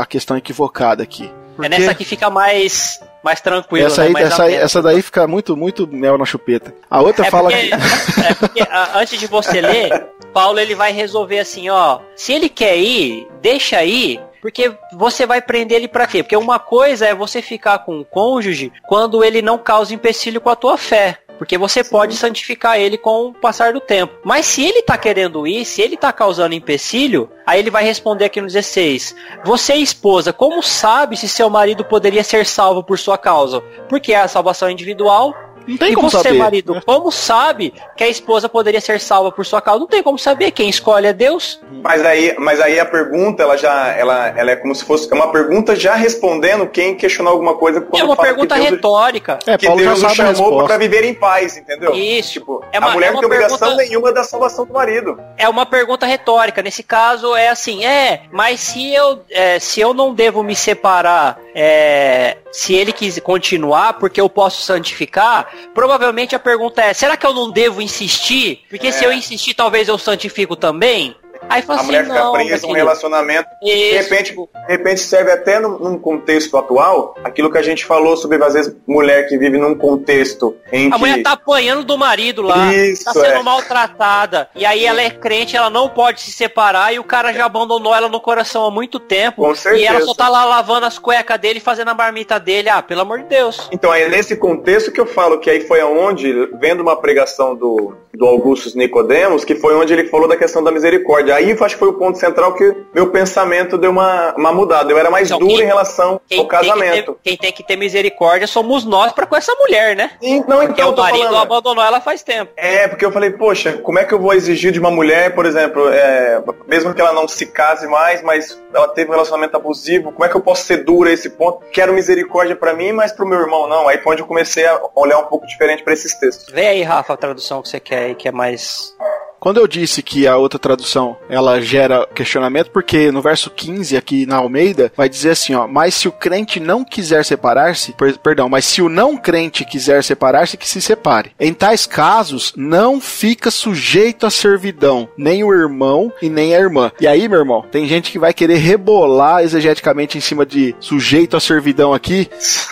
Speaker 1: a questão equivocada aqui.
Speaker 2: Porque... É nessa que fica mais mais tranquilo.
Speaker 1: Essa,
Speaker 2: né?
Speaker 1: aí, essa, aí, essa daí fica muito, muito mel na chupeta. A outra é fala
Speaker 2: porque,
Speaker 1: que.
Speaker 2: É porque antes de você ler, Paulo ele vai resolver assim, ó. Se ele quer ir, deixa aí. Porque você vai prender ele para quê? Porque uma coisa é você ficar com o cônjuge quando ele não causa empecilho com a tua fé. Porque você Sim. pode santificar ele com o passar do tempo. Mas se ele tá querendo ir, se ele tá causando empecilho, aí ele vai responder aqui no 16: Você, esposa, como sabe se seu marido poderia ser salvo por sua causa? Porque a salvação é individual
Speaker 1: não tem e como você, saber.
Speaker 2: marido, como sabe que a esposa poderia ser salva por sua causa? Não tem como saber. Quem escolhe é Deus.
Speaker 3: Mas aí, mas aí a pergunta, ela já, ela, ela é como se fosse é uma pergunta já respondendo quem questionou alguma coisa.
Speaker 2: é uma pergunta
Speaker 3: Deus,
Speaker 2: retórica.
Speaker 3: É, que Paulo Deus o chamou para viver em paz, entendeu?
Speaker 2: Isso.
Speaker 3: Tipo, é uma, a mulher é não tem obrigação pergunta... nenhuma da salvação do marido.
Speaker 2: É uma pergunta retórica. Nesse caso é assim, é, mas se eu, é, se eu não devo me separar, é, se ele quis continuar, porque eu posso santificar, provavelmente a pergunta é: será que eu não devo insistir? Porque é. se eu insistir, talvez eu santifico também?
Speaker 3: Aí fala a assim, mulher fica presa num relacionamento. Isso. De repente, de repente serve até num, num, contexto atual, aquilo que a gente falou sobre, às vezes, mulher que vive num contexto em
Speaker 2: a
Speaker 3: que...
Speaker 2: A mulher tá apanhando do marido lá, Isso, tá sendo é. maltratada, e aí ela é crente, ela não pode se separar, e o cara já abandonou ela no coração há muito tempo.
Speaker 3: Com certeza.
Speaker 2: E ela só tá lá lavando as cuecas dele, fazendo a marmita dele. Ah, pelo amor de Deus.
Speaker 3: Então, é nesse contexto que eu falo que aí foi aonde, vendo uma pregação do, do Augustus Nicodemos, que foi onde ele falou da questão da misericórdia. Aí acho que foi o ponto central que meu pensamento deu uma, uma mudada. Eu era mais então, duro quem, em relação ao casamento.
Speaker 2: Que ter, quem tem que ter misericórdia somos nós para com essa mulher, né?
Speaker 3: Sim, não,
Speaker 2: porque
Speaker 3: então,
Speaker 2: o marido falando, abandonou ela faz tempo.
Speaker 3: É, porque eu falei, poxa, como é que eu vou exigir de uma mulher, por exemplo, é, mesmo que ela não se case mais, mas ela teve um relacionamento abusivo, como é que eu posso ser dura a esse ponto? Quero misericórdia para mim, mas pro meu irmão não. Aí foi onde eu comecei a olhar um pouco diferente para esses textos.
Speaker 2: Vê aí, Rafa, a tradução que você quer aí, que é mais
Speaker 1: quando eu disse que a outra tradução ela gera questionamento, porque no verso 15 aqui na Almeida vai dizer assim, ó, mas se o crente não quiser separar-se, per perdão, mas se o não crente quiser separar-se, que se separe. Em tais casos, não fica sujeito à servidão, nem o irmão e nem a irmã. E aí, meu irmão, tem gente que vai querer rebolar exegeticamente em cima de sujeito à servidão aqui.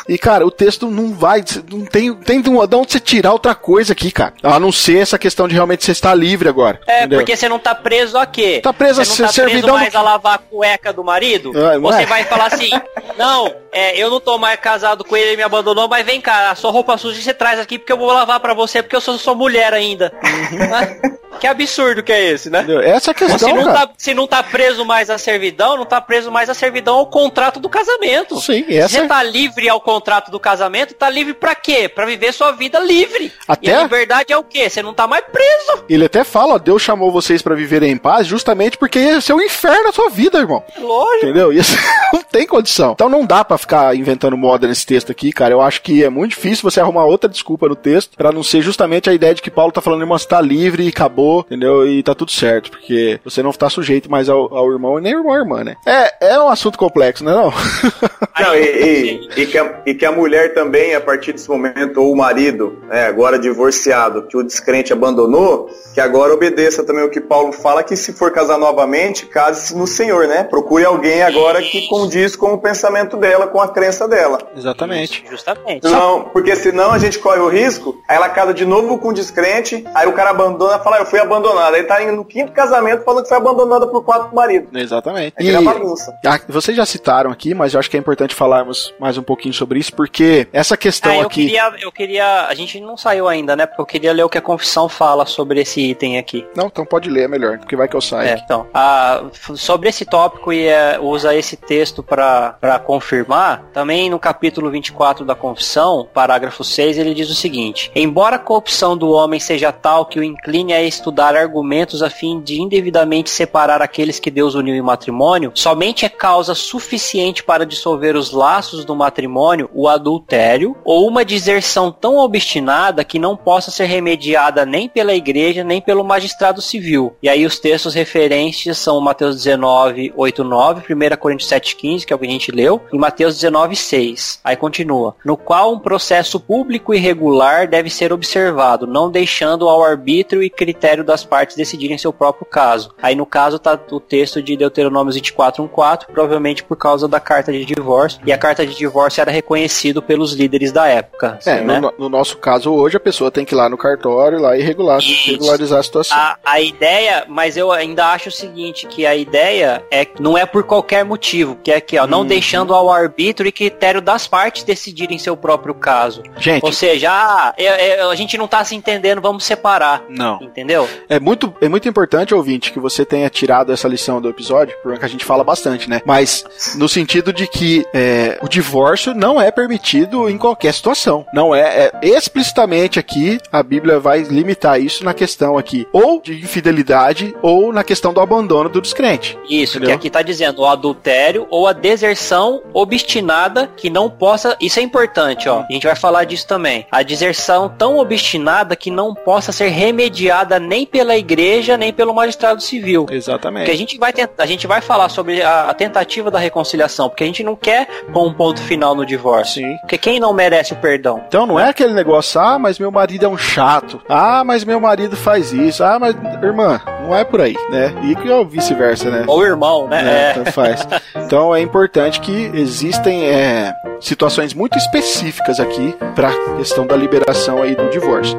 Speaker 1: E, cara, o texto não vai, não tem, tem de onde você tirar outra coisa aqui, cara. A não ser essa questão de realmente você estar livre agora agora.
Speaker 2: É, entendeu? porque você não tá preso a quê?
Speaker 1: Tá preso
Speaker 2: você não
Speaker 1: tá preso
Speaker 2: mais a lavar a cueca do marido? Ah, você vai falar assim, não, é, eu não tô mais casado com ele, ele me abandonou, mas vem cá, a sua roupa suja você traz aqui porque eu vou lavar para você, porque eu sou sua mulher ainda. Que absurdo que é esse, né?
Speaker 1: Essa é a questão,
Speaker 2: se não,
Speaker 1: cara.
Speaker 2: Tá, se não tá preso mais à servidão, não tá preso mais à servidão ao contrato do casamento.
Speaker 1: Sim, essa...
Speaker 2: Se você tá livre ao contrato do casamento, tá livre para quê? Para viver sua vida livre.
Speaker 1: Até...
Speaker 2: E a liberdade é o quê? Você não tá mais preso.
Speaker 1: Ele até fala, ó, Deus chamou vocês para viverem em paz justamente porque ia ser um inferno a sua vida, irmão.
Speaker 2: Lógico.
Speaker 1: Entendeu? Isso não tem condição. Então não dá para ficar inventando moda nesse texto aqui, cara. Eu acho que é muito difícil você arrumar outra desculpa no texto para não ser justamente a ideia de que Paulo tá falando, irmão, você tá livre e acabou, entendeu? E tá tudo certo, porque você não tá sujeito mais ao, ao irmão e nem irmão irmã, né? É, é um assunto complexo, né não?
Speaker 3: não e, e, e, que a, e que a mulher também, a partir desse momento, ou o marido, né, agora divorciado, que o descrente abandonou, que agora obedeça também o que Paulo fala, que se for casar novamente, case-se no Senhor, né? Procure alguém agora que condiz com o pensamento dela, com a crença dela.
Speaker 1: Exatamente.
Speaker 2: Justamente.
Speaker 3: Não, porque senão a gente corre o risco, aí ela casa de novo com o descrente, aí o cara abandona e fala, ah, eu fui abandonada. Aí tá indo no quinto casamento falando que foi abandonada por quatro maridos.
Speaker 1: Exatamente. É e bagunça. vocês já citaram aqui, mas eu acho que é importante falarmos mais um pouquinho sobre isso, porque essa questão
Speaker 2: ah, eu
Speaker 1: aqui.
Speaker 2: Queria, eu queria. A gente não saiu ainda, né? Porque eu queria ler o que a confissão fala sobre esse item aqui.
Speaker 1: Não, então pode ler, é melhor, porque vai que eu saio.
Speaker 2: É, então. sobre esse tópico e é, usa esse texto para confirmar, também no capítulo 24 da Confissão, parágrafo 6, ele diz o seguinte: Embora a corrupção do homem seja tal que o incline a estudar argumentos a fim de indevidamente separar aqueles que Deus uniu em matrimônio, somente é causa suficiente para dissolver os laços do matrimônio o adultério ou uma deserção tão obstinada que não possa ser remediada nem pela igreja nem pelo magistrado civil. E aí os textos referentes são Mateus 19, 8, 9, 1 Coríntios 7, 15, que é o que a gente leu, e Mateus 19, 6. Aí continua. No qual um processo público e regular deve ser observado, não deixando ao arbítrio e critério das partes decidirem seu próprio caso. Aí no caso tá o texto de Deuteronômio 24, 1, 4, provavelmente por causa da carta de divórcio, e a carta de divórcio era reconhecido pelos líderes da época.
Speaker 1: É, né? no, no, nosso caso hoje, a pessoa tem que ir lá no cartório lá e regular, regularizar a situação.
Speaker 2: A, a ideia, mas eu ainda acho o seguinte, que a ideia é não é por qualquer motivo, que é aqui, ó, não hum. deixando ao arbítrio e critério das partes decidirem seu próprio caso. Gente, ou seja, ah, é, é, a gente não tá se entendendo, vamos separar.
Speaker 1: Não.
Speaker 2: Entendeu?
Speaker 1: É muito, é muito importante, ouvinte, que você tenha tirado essa lição do episódio, porque a gente fala bastante, né? Mas no sentido de que é, o divórcio não é permitido em qualquer situação. Não é, é explicitamente aqui a Bíblia vai limitar isso na questão aqui ou de infidelidade ou na questão do abandono do descrente.
Speaker 2: Isso, entendeu? que aqui tá dizendo o adultério ou a deserção obstinada que não possa. Isso é importante, ó. A gente vai falar disso também. A deserção tão obstinada que não possa ser remediada nem pela igreja nem pelo magistrado civil.
Speaker 1: Exatamente.
Speaker 2: Porque a gente vai a gente vai falar sobre a, a tentativa da reconciliação, porque a gente não quer pôr um ponto final no divórcio. Sim. Porque quem não merece o perdão?
Speaker 1: Então não é aquele negócio, ah, mas meu marido é um chato. Ah, mas meu marido faz isso. Ah, mas irmã, não é por aí, né? E que é vice-versa, né?
Speaker 2: Ou irmão, né?
Speaker 1: É, é. Tanto faz. Então é importante que existem é, situações muito específicas aqui para a questão da liberação aí do divórcio.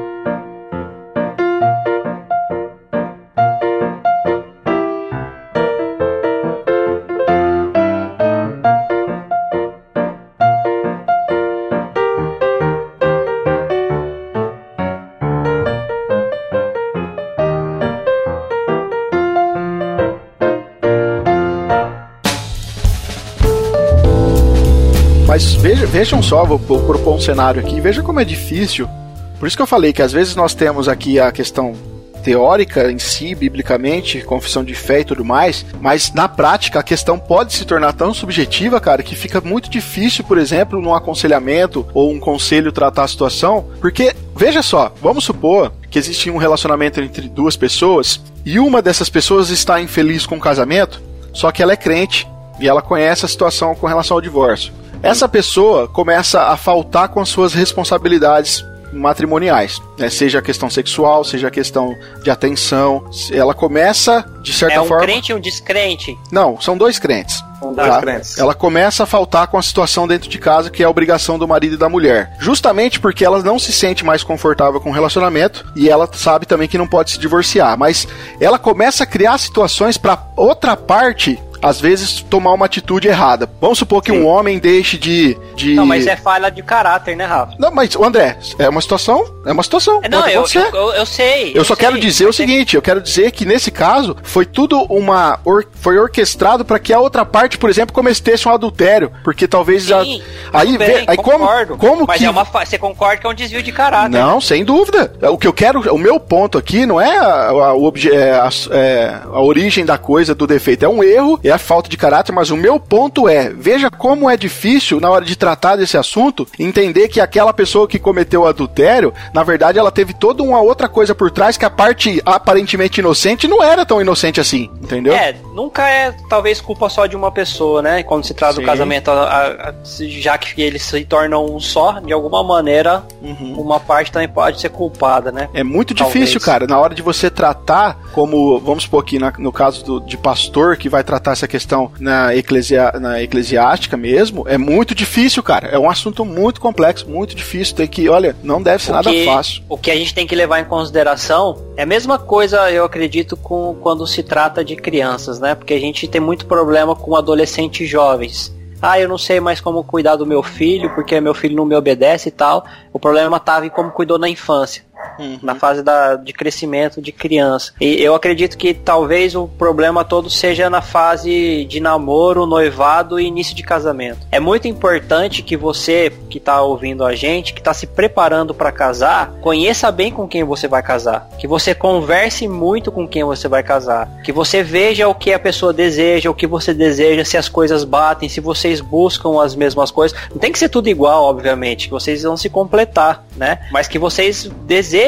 Speaker 1: Vejam só, vou, vou propor um cenário aqui, veja como é difícil. Por isso que eu falei que às vezes nós temos aqui a questão teórica em si, biblicamente, confissão de fé e tudo mais, mas na prática a questão pode se tornar tão subjetiva, cara, que fica muito difícil, por exemplo, num aconselhamento ou um conselho tratar a situação, porque veja só, vamos supor que existe um relacionamento entre duas pessoas e uma dessas pessoas está infeliz com o casamento, só que ela é crente e ela conhece a situação com relação ao divórcio essa pessoa começa a faltar com as suas responsabilidades matrimoniais, né? seja a questão sexual, seja a questão de atenção, ela começa de certa
Speaker 2: é um
Speaker 1: forma.
Speaker 2: crente e um descrente?
Speaker 1: Não, são dois crentes.
Speaker 3: São dois tá? crentes.
Speaker 1: Ela começa a faltar com a situação dentro de casa que é a obrigação do marido e da mulher, justamente porque ela não se sente mais confortável com o relacionamento e ela sabe também que não pode se divorciar, mas ela começa a criar situações para outra parte às vezes, tomar uma atitude errada. Vamos supor que Sim. um homem deixe de, de.
Speaker 2: Não, mas é falha de caráter, né, Rafa?
Speaker 1: Não, mas, André, é uma situação. É uma situação. É,
Speaker 2: não, eu, eu, eu, eu, sei.
Speaker 1: Eu, só sei, quero dizer o seguinte: eu quero dizer que nesse caso foi tudo uma. Or, foi orquestrado para que a outra parte, por exemplo, cometesse um adultério. Porque talvez. Sim,
Speaker 2: a, aí, bem, aí concordo, como, como mas que. É uma, você concorda que é um desvio de caráter?
Speaker 1: Não, sem dúvida. O que eu quero. O meu ponto aqui não é a, a, é a, é a origem da coisa, do defeito. É um erro, é a falta de caráter, mas o meu ponto é: veja como é difícil, na hora de tratar desse assunto, entender que aquela pessoa que cometeu o adultério, na verdade, ela teve toda uma outra coisa por trás que a parte aparentemente inocente não era tão inocente assim, entendeu?
Speaker 2: É, nunca é talvez culpa só de uma pessoa, né? Quando se trata do casamento, a, a, já que eles se tornam um só, de alguma maneira, uhum. uma parte também pode ser culpada, né?
Speaker 1: É muito talvez. difícil, cara, na hora de você tratar, como, vamos supor aqui, na, no caso do, de pastor que vai tratar essa questão na, eclesia, na eclesiástica mesmo, é muito difícil, cara. É um assunto muito complexo, muito difícil. Tem que, olha, não deve ser o nada
Speaker 2: que,
Speaker 1: fácil.
Speaker 2: O que a gente tem que levar em consideração é a mesma coisa, eu acredito, com quando se trata de crianças, né? Porque a gente tem muito problema com adolescentes jovens. Ah, eu não sei mais como cuidar do meu filho, porque meu filho não me obedece e tal. O problema estava em como cuidou na infância. Uhum. Na fase da, de crescimento de criança. E eu acredito que talvez o problema todo seja na fase de namoro, noivado e início de casamento. É muito importante que você que está ouvindo a gente, que está se preparando para casar, conheça bem com quem você vai casar. Que você converse muito com quem você vai casar. Que você veja o que a pessoa deseja, o que você deseja, se as coisas batem, se vocês buscam as mesmas coisas. Não tem que ser tudo igual, obviamente, que vocês vão se completar, né? Mas que vocês desejam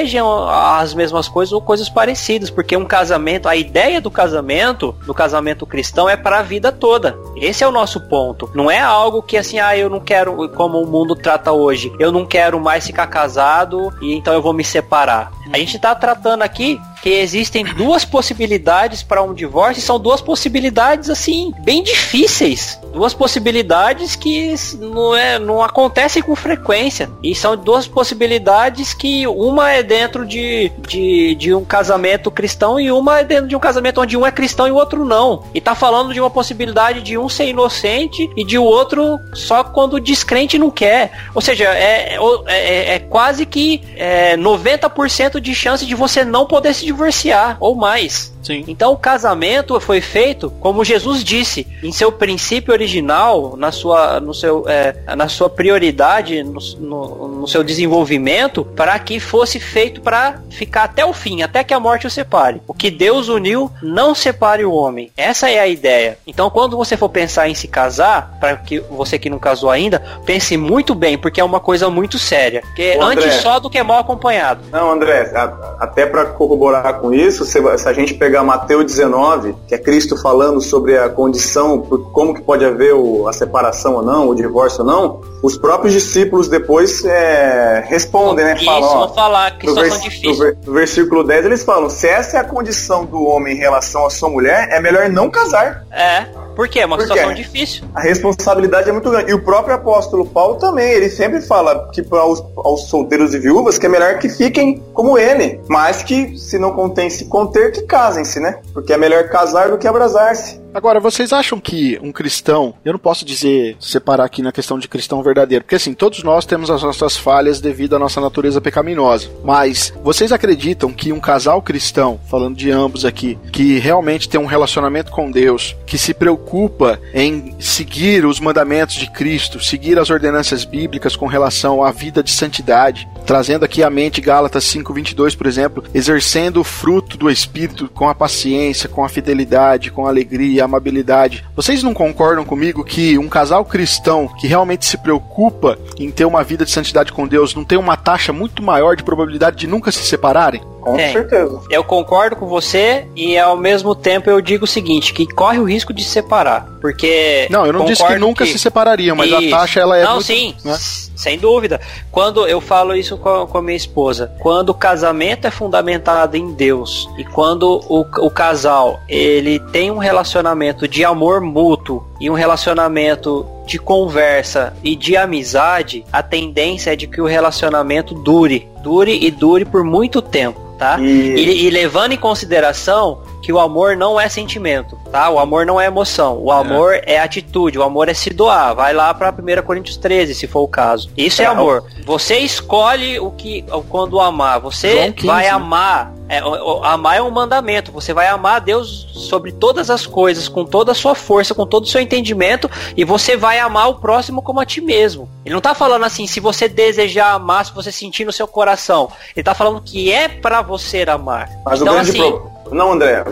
Speaker 2: as mesmas coisas ou coisas parecidas, porque um casamento, a ideia do casamento, do casamento cristão é para a vida toda. Esse é o nosso ponto. Não é algo que assim, ah, eu não quero, como o mundo trata hoje, eu não quero mais ficar casado e então eu vou me separar. A gente está tratando aqui que existem duas possibilidades para um divórcio e são duas possibilidades assim bem difíceis, duas possibilidades que não é não acontecem com frequência e são duas possibilidades que uma é dentro de, de, de um casamento cristão e uma é dentro de um casamento onde um é cristão e o outro não. E tá falando de uma possibilidade de um ser inocente e de o outro só quando descrente não quer. Ou seja, é, é, é, é quase que é, 90% de chance de você não poder se divorciar, ou mais. Sim. Então o casamento foi feito, como Jesus disse, em seu princípio original, na sua, no seu, é, na sua prioridade, no, no, no seu desenvolvimento, para que fosse feito para ficar até o fim, até que a morte o separe. O que Deus uniu, não separe o homem. Essa é a ideia. Então quando você for pensar em se casar, para que você que não casou ainda, pense muito bem, porque é uma coisa muito séria. Que Ô, antes só do que mal acompanhado.
Speaker 3: Não, André, até para corroborar com isso, se a gente pegar pegar Mateus 19, que é Cristo falando sobre a condição, como que pode haver a separação ou não, o divórcio ou não, os próprios discípulos depois é, respondem, né?
Speaker 2: Falam, ó, falar que no, vers
Speaker 3: no, no versículo 10 eles falam, se essa é a condição do homem em relação à sua mulher, é melhor não casar.
Speaker 2: É. Por quê? É uma Por situação difícil.
Speaker 3: A responsabilidade é muito grande. E o próprio apóstolo Paulo também, ele sempre fala que para os aos solteiros e viúvas que é melhor que fiquem como ele, mas que se não contém se conter, que casem-se, né? Porque é melhor casar do que abrasar-se.
Speaker 1: Agora, vocês acham que um cristão, eu não posso dizer, separar aqui na questão de cristão verdadeiro, porque assim, todos nós temos as nossas falhas devido à nossa natureza pecaminosa, mas vocês acreditam que um casal cristão, falando de ambos aqui, que realmente tem um relacionamento com Deus, que se preocupa em seguir os mandamentos de Cristo, seguir as ordenanças bíblicas com relação à vida de santidade, trazendo aqui à mente Gálatas 5:22, por exemplo, exercendo o fruto do espírito com a paciência, com a fidelidade, com a alegria, amabilidade. Vocês não concordam comigo que um casal cristão que realmente se preocupa em ter uma vida de santidade com Deus não tem uma taxa muito maior de probabilidade de nunca se separarem?
Speaker 3: Com Tem. certeza.
Speaker 2: Eu concordo com você e ao mesmo tempo eu digo o seguinte, que corre o risco de se separar, porque
Speaker 1: Não, eu não disse que nunca que... se separariam, mas isso. a taxa ela é
Speaker 2: Não,
Speaker 1: muito,
Speaker 2: sim. Né? Sem dúvida. Quando eu falo isso com, com a minha esposa, quando o casamento é fundamentado em Deus e quando o, o casal ele tem um relacionamento de amor mútuo e um relacionamento de conversa e de amizade, a tendência é de que o relacionamento dure, dure e dure por muito tempo tá? E... E, e... levando em consideração que o amor não é sentimento, tá? O amor não é emoção, o amor é, é atitude, o amor é se doar. Vai lá para 1 Coríntios 13, se for o caso. Isso é, é amor. Você escolhe o que quando amar, você 15, vai amar. É, amar é um mandamento. Você vai amar a Deus sobre todas as coisas, com toda a sua força, com todo o seu entendimento, e você vai amar o próximo como a ti mesmo. Ele não tá falando assim, se você desejar amar, se você sentir no seu coração. Ele tá falando que é para você amar.
Speaker 3: Mas então, o grande assim, pro... Não, André,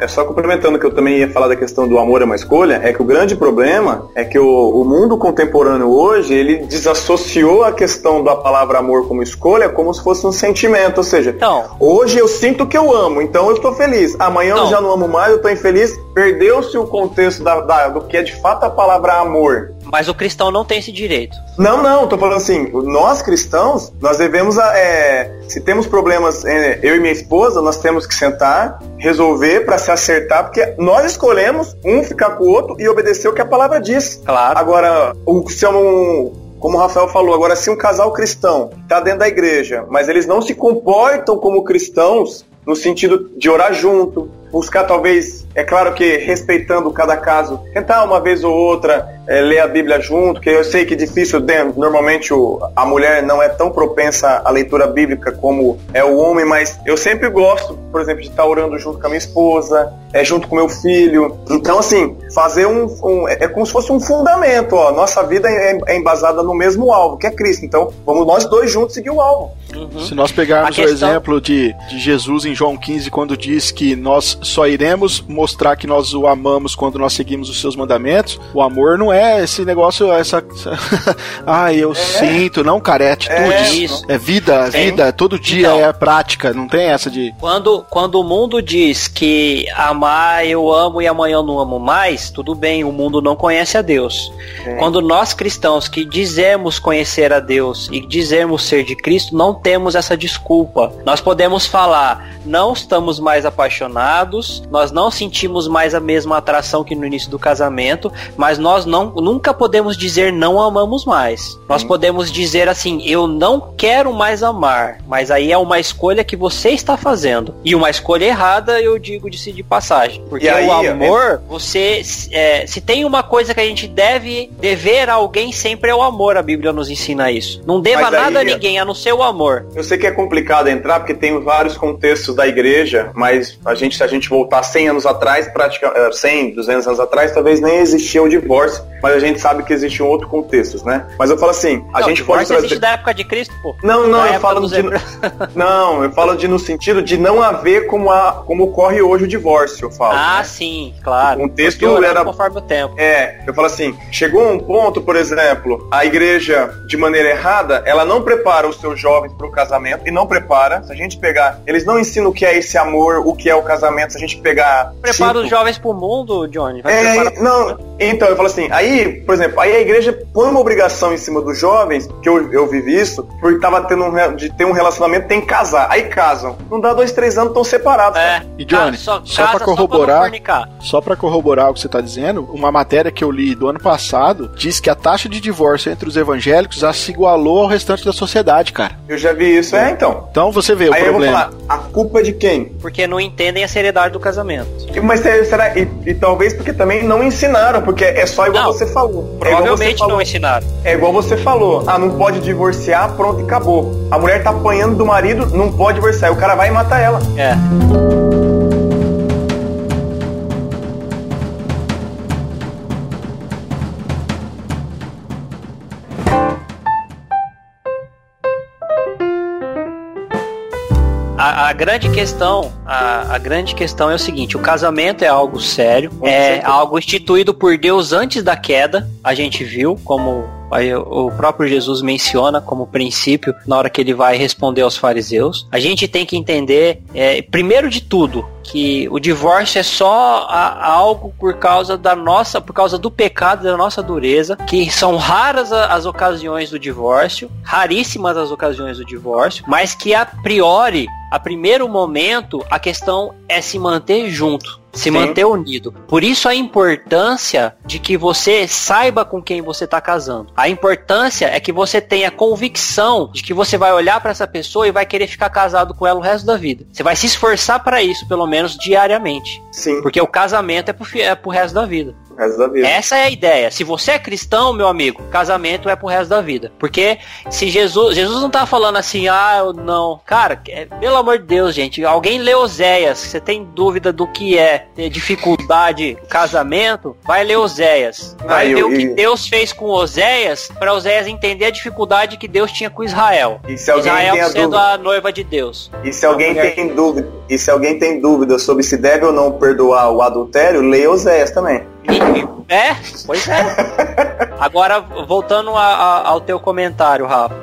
Speaker 3: é só complementando que eu também ia falar da questão do amor é uma escolha, é que o grande problema é que o, o mundo contemporâneo hoje, ele desassociou a questão da palavra amor como escolha como se fosse um sentimento, ou seja, então, hoje eu sinto que eu amo, então eu estou feliz, amanhã eu já não amo mais, eu estou infeliz, perdeu-se o contexto da, da, do que é de fato a palavra amor.
Speaker 2: Mas o cristão não tem esse direito.
Speaker 3: Não, não, tô falando assim, nós cristãos, nós devemos, é, se temos problemas, é, eu e minha esposa, nós temos que sentar, resolver para se acertar, porque nós escolhemos um ficar com o outro e obedecer o que a palavra diz.
Speaker 2: Claro.
Speaker 3: Agora, o, se é um, como o Rafael falou, agora se um casal cristão está dentro da igreja, mas eles não se comportam como cristãos, no sentido de orar junto, buscar talvez, é claro que respeitando cada caso, tentar uma vez ou outra é, ler a Bíblia junto, que eu sei que é difícil, normalmente o, a mulher não é tão propensa à leitura bíblica como é o homem, mas eu sempre gosto, por exemplo, de estar orando junto com a minha esposa, é, junto com meu filho. Então, assim, fazer um, um é como se fosse um fundamento, ó. Nossa vida é, é, embasada no mesmo alvo, que é Cristo. Então, vamos nós dois juntos seguir o alvo.
Speaker 1: Uhum. Se nós pegarmos questão... o exemplo de, de Jesus em João 15, quando diz que nós só iremos mostrar que nós o amamos quando nós seguimos os seus mandamentos, o amor não é esse negócio, essa. ah, eu é. sinto, não, cara, é atitude. É, isso. é vida, Sim. vida, todo dia então, é prática, não tem essa de.
Speaker 2: Quando, quando o mundo diz que amar eu amo e amanhã eu não amo mais, tudo bem, o mundo não conhece a Deus. Quando nós cristãos que dizemos conhecer a Deus e dizemos ser de Cristo, não temos essa desculpa. Nós podemos falar, não estamos mais apaixonados, nós não sentimos mais a mesma atração que no início do casamento, mas nós não, nunca podemos dizer não amamos mais. Nós podemos dizer assim, eu não quero mais amar, mas aí é uma escolha que você está fazendo. E uma escolha errada, eu digo de de passagem. Porque aí, o amor, você. É, se tem uma coisa que a gente deve dever a alguém, sempre é o amor. A Bíblia nos ensina isso. Não deva nada a ninguém, a não ser o amor.
Speaker 3: Eu sei que é complicado entrar, porque tem vários contextos da igreja, mas a gente, a gente voltar 100 anos atrás, praticamente 100, 200 anos atrás, talvez nem existia o divórcio, mas a gente sabe que existe um outro contexto, né? Mas eu falo assim, a não, gente pode
Speaker 2: trazer... existe da época de Cristo, pô.
Speaker 3: Não, não, eu falo de... não, eu falo de no sentido de não haver como, a, como ocorre hoje o divórcio, eu falo.
Speaker 2: Ah,
Speaker 3: né?
Speaker 2: sim, claro.
Speaker 3: O contexto era conforme o tempo. É, eu falo assim, chegou um ponto, por exemplo, a igreja de maneira errada, ela não prepara os seus jovens para o casamento e não prepara. Se a gente pegar, eles não ensinam o que é esse amor, o que é o casamento. Se a gente pegar
Speaker 2: prepara cinco... os jovens para o mundo, Johnny. Vai
Speaker 3: é, não. Então eu falo assim, aí, por exemplo, aí a igreja põe uma obrigação em cima dos jovens, que eu, eu vivi isso, porque tava tendo um, de ter um relacionamento, tem que casar. Aí casam. Não dá dois, três anos, tão separados. É.
Speaker 1: E Johnny, só, só para corroborar, só para corroborar o que você tá dizendo, uma matéria que eu li do ano passado diz que a taxa de divórcio entre os evangélicos já se igualou ao restante da sociedade, cara.
Speaker 3: Eu já vi isso, é, então.
Speaker 1: Então você vê aí o problema. Eu vou falar,
Speaker 3: a culpa é de quem?
Speaker 2: Porque não entendem a seriedade do casamento.
Speaker 3: Mas será e, e talvez porque também não ensinaram, porque é só igual não, você falou.
Speaker 2: É provavelmente é falou. não ensinaram.
Speaker 3: É igual você falou. Ah, não pode divorciar, pronto, e acabou. A mulher tá apanhando do marido, não pode divorciar. O cara vai matar ela.
Speaker 2: É. A, grande questão, a, a, grande questão é o seguinte: o casamento é algo sério, é algo instituído por Deus antes da queda. A gente viu como o próprio Jesus menciona como princípio na hora que ele vai responder aos fariseus. A gente tem que entender, é, primeiro de tudo, que o divórcio é só a, algo por causa da nossa, por causa do pecado da nossa dureza, que são raras as ocasiões do divórcio, raríssimas as ocasiões do divórcio, mas que a priori, a primeiro momento, a questão é se manter junto se Sim. manter unido. Por isso a importância de que você saiba com quem você está casando. A importância é que você tenha convicção de que você vai olhar para essa pessoa e vai querer ficar casado com ela o resto da vida. Você vai se esforçar para isso, pelo menos diariamente.
Speaker 3: Sim.
Speaker 2: Porque o casamento é pro, é pro resto da vida
Speaker 3: resto da vida.
Speaker 2: Essa é a ideia. Se você é cristão, meu amigo, casamento é pro resto da vida. Porque se Jesus, Jesus não tá falando assim, ah, eu não. Cara, é, pelo amor de Deus, gente, alguém lê Oséias, você tem dúvida do que é dificuldade casamento, vai ler Oséias. Vai ah, ver eu, o que Deus fez com Oséias, para Oséias entender a dificuldade que Deus tinha com Israel.
Speaker 3: E se alguém Israel
Speaker 2: tem a
Speaker 3: sendo
Speaker 2: dúvida, a noiva de Deus.
Speaker 3: E se alguém tem dúvida, e se alguém tem dúvida sobre se deve ou não perdoar o adultério, lê Oséias também.
Speaker 2: É, pois é. Agora, voltando a, a, ao teu comentário, Rafa.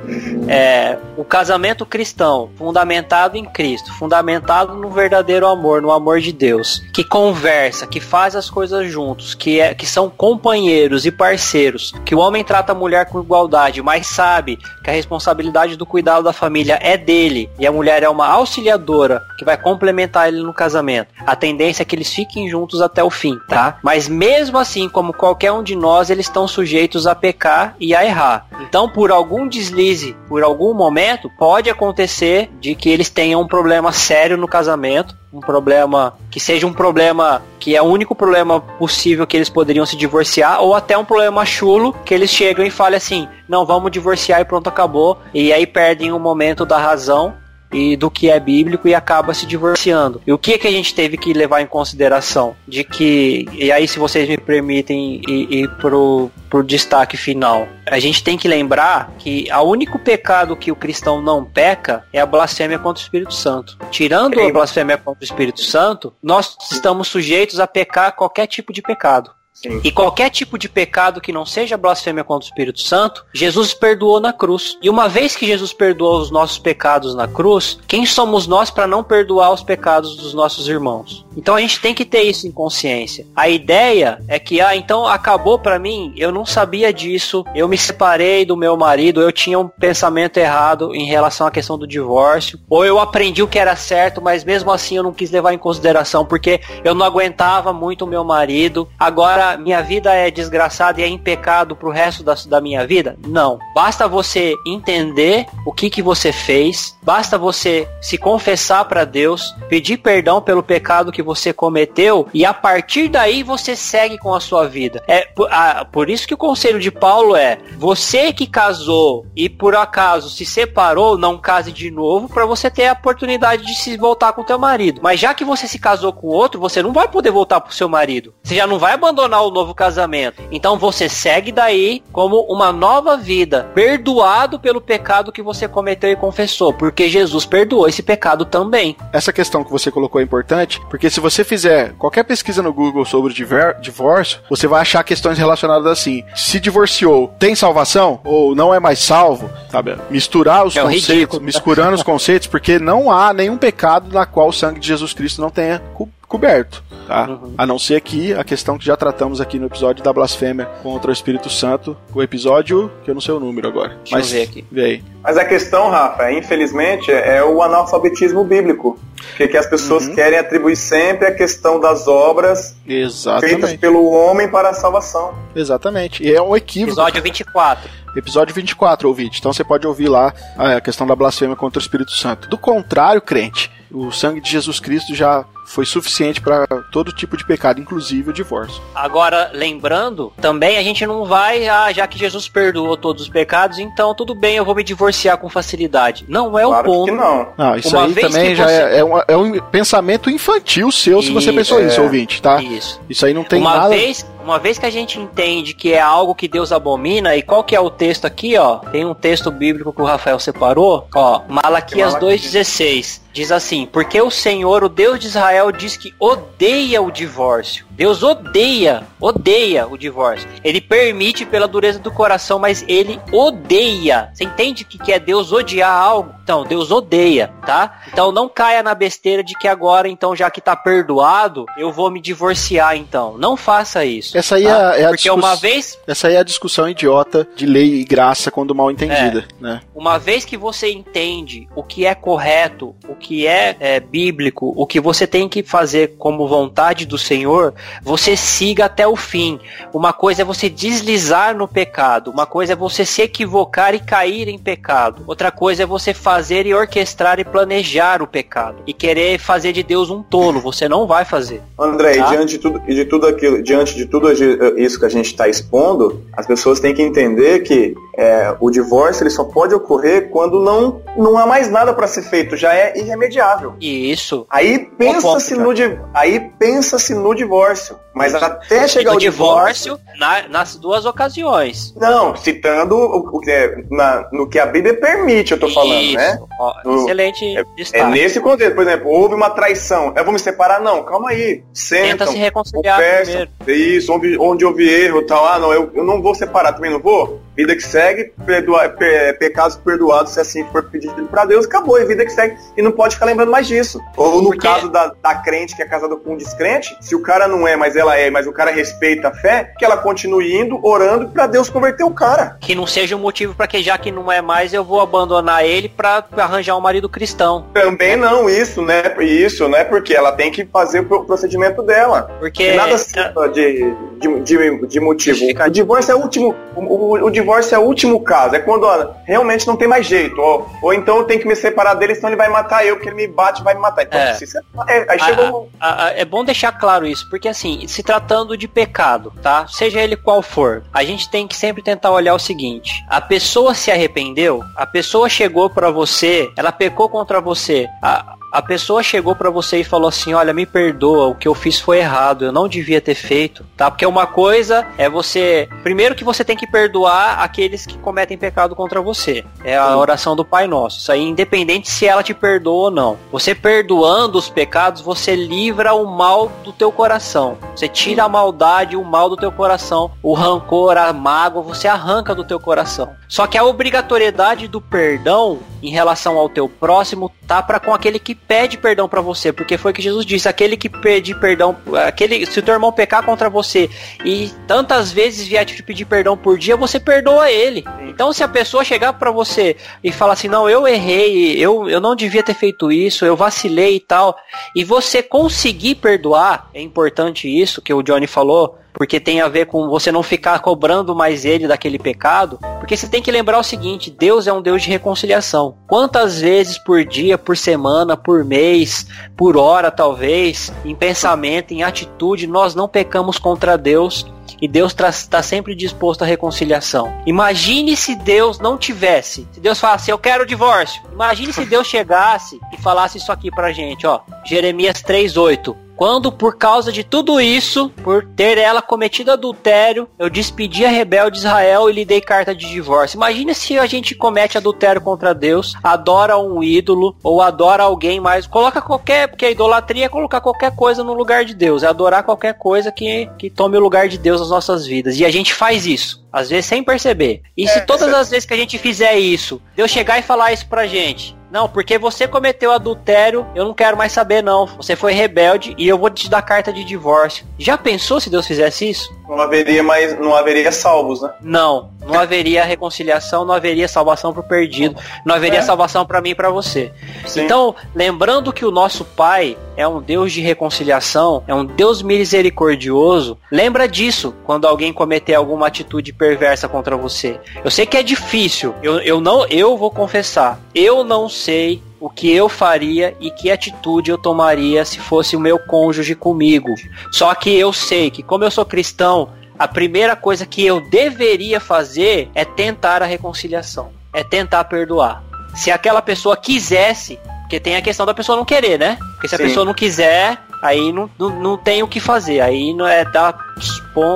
Speaker 2: É, o casamento cristão, fundamentado em Cristo, fundamentado no verdadeiro amor, no amor de Deus, que conversa, que faz as coisas juntos, que, é, que são companheiros e parceiros, que o homem trata a mulher com igualdade, mas sabe que a responsabilidade do cuidado da família é dele e a mulher é uma auxiliadora que vai complementar ele no casamento. A tendência é que eles fiquem juntos até o fim, tá? Mas mesmo assim, como qualquer um de nós, eles estão sujeitos a pecar e a errar. Então, por algum deslize, por algum momento, pode acontecer de que eles tenham um problema sério no casamento, um problema que seja um problema que é o único problema possível que eles poderiam se divorciar, ou até um problema chulo que eles chegam e falam assim: não, vamos divorciar e pronto, acabou. E aí perdem o momento da razão e do que é bíblico e acaba se divorciando. E o que que a gente teve que levar em consideração? De que, e aí se vocês me permitem ir, ir pro, pro destaque final, a gente tem que lembrar que o único pecado que o cristão não peca é a blasfêmia contra o Espírito Santo. Tirando a blasfêmia contra o Espírito Santo, nós estamos sujeitos a pecar qualquer tipo de pecado.
Speaker 3: Sim.
Speaker 2: E qualquer tipo de pecado que não seja blasfêmia contra o Espírito Santo, Jesus perdoou na cruz. E uma vez que Jesus perdoou os nossos pecados na cruz, quem somos nós para não perdoar os pecados dos nossos irmãos? Então a gente tem que ter isso em consciência. A ideia é que, ah, então acabou para mim, eu não sabia disso, eu me separei do meu marido, eu tinha um pensamento errado em relação à questão do divórcio, ou eu aprendi o que era certo, mas mesmo assim eu não quis levar em consideração porque eu não aguentava muito o meu marido. Agora minha vida é desgraçada e é em pecado pro resto da, da minha vida? Não. Basta você entender o que que você fez, basta você se confessar para Deus, pedir perdão pelo pecado que você cometeu e a partir daí você segue com a sua vida. É por, a- por isso que o conselho de Paulo é: você que casou e por acaso se separou, não case de novo para você ter a oportunidade de se voltar com teu marido. Mas já que você se casou com outro, você não vai poder voltar pro seu marido. Você já não vai abandonar o novo casamento. Então você segue daí como uma nova vida, perdoado pelo pecado que você cometeu e confessou, porque Jesus perdoou esse pecado também.
Speaker 1: Essa questão que você colocou é importante, porque se você fizer qualquer pesquisa no Google sobre divórcio, você vai achar questões relacionadas assim: se divorciou, tem salvação ou não é mais salvo, sabe? Misturar os
Speaker 2: É
Speaker 1: conceitos,
Speaker 2: ridículo.
Speaker 1: misturando os conceitos, porque não há nenhum pecado na qual o sangue de Jesus Cristo não tenha co- coberto, tá?
Speaker 2: Uhum.
Speaker 1: A não ser que a questão que já tratamos aqui no episódio da blasfêmia contra o Espírito Santo, o episódio que eu não sei o número agora.
Speaker 2: Deixa eu ver aqui.
Speaker 1: Vê aí.
Speaker 3: Mas a questão, Rafa, infelizmente, é o analfabetismo bíblico. Que, que as pessoas
Speaker 1: Uhum.
Speaker 3: querem atribuir sempre a questão das obras feitas
Speaker 1: Exatamente.
Speaker 3: pelo homem para a salvação.
Speaker 1: Exatamente. E é um equívoco.
Speaker 2: Episódio 24.
Speaker 1: Episódio 24, ouvinte. Então você pode ouvir lá a questão da blasfêmia contra o Espírito Santo. Do contrário, crente, o sangue de Jesus Cristo já foi suficiente para todo tipo de pecado, inclusive o divórcio.
Speaker 2: Agora, lembrando, também a gente não vai, ah, já que Jesus perdoou todos os pecados, então tudo bem, eu vou me divorciar com facilidade. Não é o
Speaker 3: Claro
Speaker 2: ponto.
Speaker 3: que não.
Speaker 1: Não, isso
Speaker 2: Uma
Speaker 1: aí também já
Speaker 2: você-
Speaker 1: é, é, uma- é um pensamento infantil seu se você
Speaker 2: Isso,
Speaker 1: pensou isso,
Speaker 3: é.
Speaker 1: ouvinte, tá?
Speaker 2: Isso.
Speaker 1: Isso aí não tem
Speaker 2: uma
Speaker 1: nada.
Speaker 2: vez, uma vez que a gente entende que é algo que Deus abomina, e qual que é o texto aqui, ó? Tem um texto bíblico que o Rafael separou, ó, Malaquias
Speaker 3: Malaquias.
Speaker 2: 2:16. Diz assim: "Porque o Senhor, o Deus de Israel, diz que odeia o divórcio. Deus odeia, odeia o divórcio. Ele permite pela dureza do coração, mas ele odeia. Você entende o que é Deus odiar algo? Então, Deus odeia, tá? Então não caia na besteira de que agora, então, já que tá perdoado, eu vou me divorciar, então. Não faça isso.
Speaker 1: Essa aí
Speaker 2: tá?
Speaker 1: é, é a
Speaker 2: Porque
Speaker 1: discuss-
Speaker 2: uma vez,
Speaker 1: Essa aí é a discussão idiota de lei e graça quando mal entendida, né?
Speaker 2: uma vez que você entende o que é correto, o que é, é, bíblico, o que você tem que fazer como vontade do Senhor, você siga até o fim. Uma coisa é você deslizar no pecado, uma coisa é você se equivocar e cair em pecado. Outra coisa é você fazer e orquestrar e planejar o pecado e querer fazer de Deus um tolo. Você não vai fazer.
Speaker 3: André,
Speaker 2: Tá.
Speaker 3: e diante de tudo, e de tudo aquilo, diante de tudo isso que a gente está expondo, as pessoas têm que entender que é, o divórcio ele só pode ocorrer quando não, não há mais nada para ser feito, já é irremediável.
Speaker 2: E isso
Speaker 3: Aí pensa-se no, aí pensa-se no divórcio, mas até chegar ao divórcio,
Speaker 2: divórcio na- nas duas ocasiões.
Speaker 3: não, citando o, o que é, na- no que a Bíblia permite, eu tô falando,
Speaker 2: Isso.
Speaker 3: né?
Speaker 2: Ó,
Speaker 3: No-
Speaker 2: excelente
Speaker 3: É
Speaker 2: destaque.
Speaker 3: nesse contexto, por exemplo, houve uma traição, eu vou me separar? Não, calma aí,
Speaker 2: Tenta
Speaker 3: sentam,
Speaker 2: se reconciliar
Speaker 3: conversam,
Speaker 2: primeiro.
Speaker 3: isso, onde, onde houve erro e tal, ah não, eu, eu não vou separar, também não vou, vida que segue, perdoa, pe- pecados perdoados, se assim for pedido pra Deus, acabou, e vida que segue, e não pode ficar lembrando mais disso. Ou no
Speaker 2: Porque-
Speaker 3: caso da, da crente que é casada com um descrente, se o cara não é, mas ela é, mas o cara respeita a fé, que ela continue indo, orando pra Deus converter o cara.
Speaker 2: Que não seja um motivo pra que já que não é mais eu vou abandonar ele pra arranjar um marido cristão.
Speaker 3: Também não, isso, né? Isso, né? Porque ela tem que fazer o pro- procedimento dela.
Speaker 2: Porque
Speaker 3: nada
Speaker 2: é,
Speaker 3: de, de, de, de motivo. O divórcio é o último. O, o, o, divórcio é o último caso. É quando ó, realmente não tem mais jeito. Ou, ou então eu tenho que me separar dele, senão ele vai matar eu, porque ele me bate e vai me matar. Então,
Speaker 2: é. Se, é, aí chegou. A, a, é bom deixar claro isso, porque assim, se tratando de pecado, tá? Seja ele qual for, a gente tem que sempre tentar olhar o seguinte: a pessoa se arrependeu, a pessoa chegou para você, ela pecou contra você. A, a pessoa chegou para você e falou assim: Olha, me perdoa, o que eu fiz foi errado, eu não devia ter feito, tá? Porque uma coisa é você. Primeiro que você tem que perdoar aqueles que cometem pecado contra você. É a oração do Pai Nosso. Isso aí, independente se ela te perdoa ou não. Você perdoando os pecados, você livra o mal do teu coração. Você tira a maldade, o mal do teu coração, o rancor, a mágoa, você arranca do teu coração. Só que a obrigatoriedade do perdão em relação ao teu próximo tá para com aquele que pede perdão para você, porque foi o que Jesus disse, aquele que pede perdão, aquele se o teu irmão pecar contra você e tantas vezes vier te pedir perdão por dia, você perdoa ele. Então se a pessoa chegar para você e falar assim: "Não, eu errei, eu, eu não devia ter feito isso, eu vacilei e tal", e você conseguir perdoar, é importante isso que o Johnny falou, porque tem a ver com você não ficar cobrando mais ele daquele pecado, porque você tem que lembrar o seguinte: Deus é um Deus de reconciliação. Quantas vezes por dia, por semana, por mês, por hora talvez, em pensamento, em atitude, nós não pecamos contra Deus e Deus está sempre disposto à reconciliação. Imagine se Deus não tivesse. Se Deus falasse, eu quero o divórcio. Imagine se Deus chegasse e falasse isso aqui pra gente, ó. Jeremias 3:8. Quando, por causa de tudo isso, por ter ela cometido adultério, eu despedi a rebelde Israel e lhe dei carta de divórcio. Imagina se a gente comete adultério contra Deus, adora um ídolo ou adora alguém mais. Coloca qualquer. Porque a idolatria é colocar qualquer coisa no lugar de Deus, é adorar qualquer coisa que, que tome o lugar de Deus nas nossas vidas. E a gente faz isso. Às vezes sem perceber. E é, se todas as vezes que a gente fizer isso, Deus chegar e falar isso pra gente, não, porque você cometeu adultério, eu não quero mais saber não. Você foi rebelde e eu vou te dar carta de divórcio. Já pensou se Deus fizesse isso?
Speaker 3: Não haveria mais, não haveria salvos, né?
Speaker 2: Não, não haveria reconciliação, não haveria salvação pro perdido, não haveria é. salvação para mim e para você. Sim. Então, lembrando que o nosso Pai é um Deus de reconciliação, é um Deus misericordioso, lembra disso quando alguém cometer alguma atitude perversa contra você. Eu sei que é difícil, eu, eu não, eu vou confessar, eu não sei o que eu faria e que atitude eu tomaria se fosse o meu cônjuge comigo. Só que eu sei que, como eu sou cristão, a primeira coisa que eu deveria fazer é tentar a reconciliação, é tentar perdoar. Se aquela pessoa quisesse, porque tem a questão da pessoa não querer, né? Porque se Sim. a pessoa não quiser, aí não, não, não tem o que fazer. Aí não é dar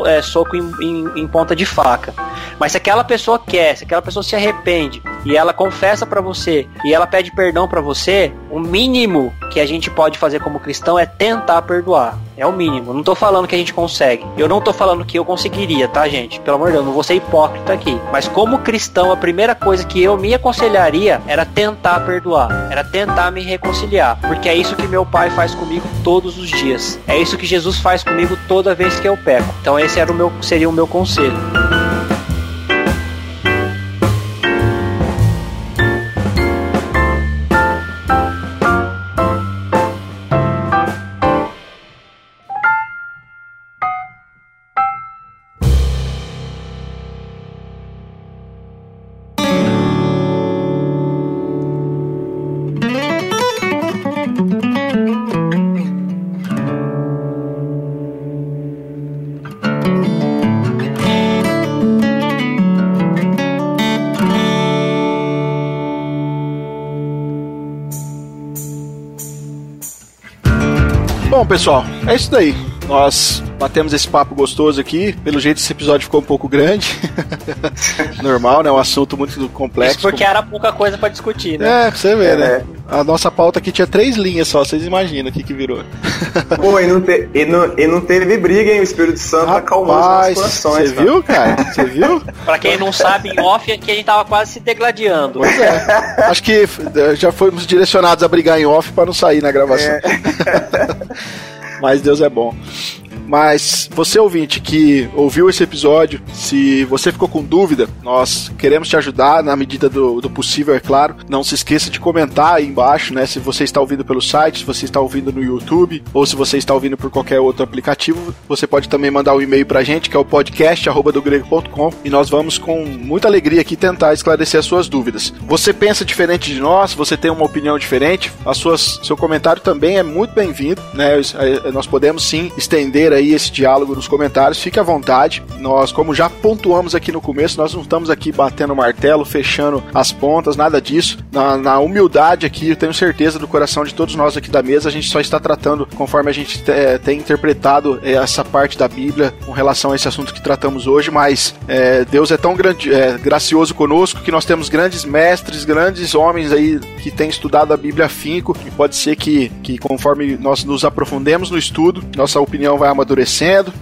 Speaker 2: é, soco em, em, em, ponta de faca. Mas se aquela pessoa quer, se aquela pessoa se arrepende e ela confessa para você e ela pede perdão para você, o mínimo que a gente pode fazer como cristão é tentar perdoar. É o mínimo. Não tô falando que a gente consegue. Eu não tô falando que eu conseguiria, tá, gente? Pelo amor de Deus, não vou ser hipócrita aqui. Mas como cristão, a primeira coisa que eu me aconselharia era tentar perdoar. Era tentar me reconciliar. Porque é isso que meu pai faz comigo todos os dias. É isso que Jesus faz comigo toda vez que eu peco. Então esse era o meu, seria o meu conselho.
Speaker 1: Pessoal, é isso daí. Nós batemos esse papo gostoso aqui. Pelo jeito, esse episódio ficou um pouco grande. Normal, né? Um assunto muito complexo.
Speaker 2: Isso porque era pouca coisa para discutir, né?
Speaker 1: É, você vê, né? é. né? A nossa pauta aqui tinha três linhas só, vocês imaginam o que, que virou.
Speaker 3: Pô, e não, te, e, não, e não teve briga, hein? O Espírito Santo Rapaz, acalmou os corações.
Speaker 1: Você viu, cara? Você viu?
Speaker 2: pra quem não sabe, em off aqui a gente tava quase se degladiando.
Speaker 1: Pois é. Acho que eh, já fomos direcionados a brigar em off para não sair na gravação. É. Mas Deus é bom. Mas você ouvinte que ouviu esse episódio, se você ficou com dúvida, nós queremos te ajudar na medida do, do possível, é claro. Não se esqueça de comentar aí embaixo, né? Se você está ouvindo pelo site, se você está ouvindo no YouTube ou se você está ouvindo por qualquer outro aplicativo, você pode também mandar um e-mail pra gente, que é o podcast@dogrego.com e nós vamos com muita alegria aqui tentar esclarecer as suas dúvidas. Você pensa diferente de nós, você tem uma opinião diferente, as suas, seu comentário também é muito bem-vindo, né? Nós podemos sim estender aí esse diálogo nos comentários, fique à vontade. Nós, como já pontuamos aqui no começo, nós não estamos aqui batendo martelo, fechando as pontas, nada disso. Na, na humildade aqui, eu tenho certeza do coração de todos nós aqui da mesa, a gente só está tratando conforme a gente é, tem interpretado é, essa parte da Bíblia com relação a esse assunto que tratamos hoje, mas é, Deus é tão grande, é, gracioso conosco que nós temos grandes mestres, grandes homens aí que têm estudado a Bíblia afinco e pode ser que, que conforme nós nos aprofundemos no estudo, nossa opinião vai amadurecendo,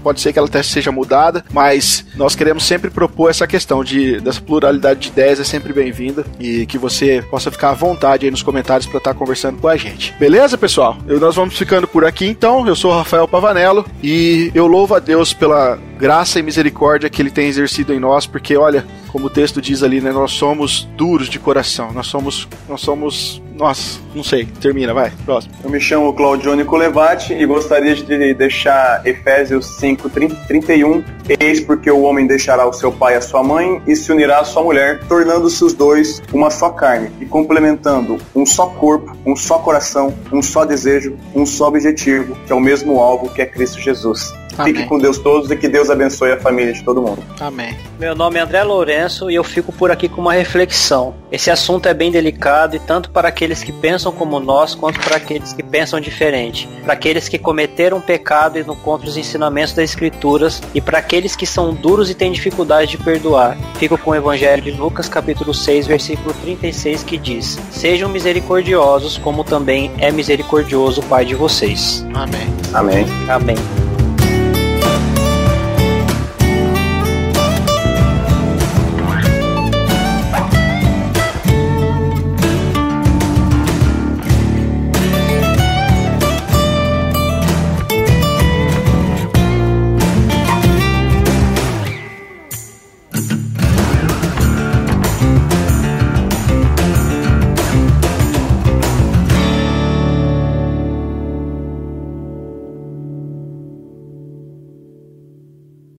Speaker 1: pode ser que ela até seja mudada, mas nós queremos sempre propor essa questão de dessa pluralidade de ideias é sempre bem-vinda e que você possa ficar à vontade aí nos comentários para estar tá conversando com a gente. Beleza, pessoal? Eu, nós vamos ficando por aqui então. Eu sou o Rafael Pavanello e eu louvo a Deus pela graça e misericórdia que ele tem exercido em nós, porque olha, como o texto diz ali, né, nós somos duros de coração, nós somos nós somos nossa, não sei. Termina, vai. Próximo.
Speaker 3: Eu me chamo Claudione Colevati e gostaria de deixar Efésios 5, 31. Eis porque o homem deixará o seu pai e a sua mãe e se unirá à sua mulher, tornando-se os dois uma só carne e complementando um só corpo, um só coração, um só desejo, um só objetivo, que é o mesmo alvo que é Cristo Jesus. Amém. Fique com Deus todos e que Deus abençoe a família de todo mundo.
Speaker 2: Amém. Meu nome é André Lourenço e eu fico por aqui com uma reflexão. Esse assunto é bem delicado e tanto para aqueles que pensam como nós quanto para aqueles que pensam diferente. Para aqueles que cometeram pecado e não contra os ensinamentos das Escrituras e para aqueles que são duros e têm dificuldade de perdoar. Fico com o Evangelho de Lucas, capítulo 6, versículo 36, que diz: Sejam misericordiosos, como também é misericordioso o Pai de vocês.
Speaker 1: Amém.
Speaker 3: Amém.
Speaker 2: Amém.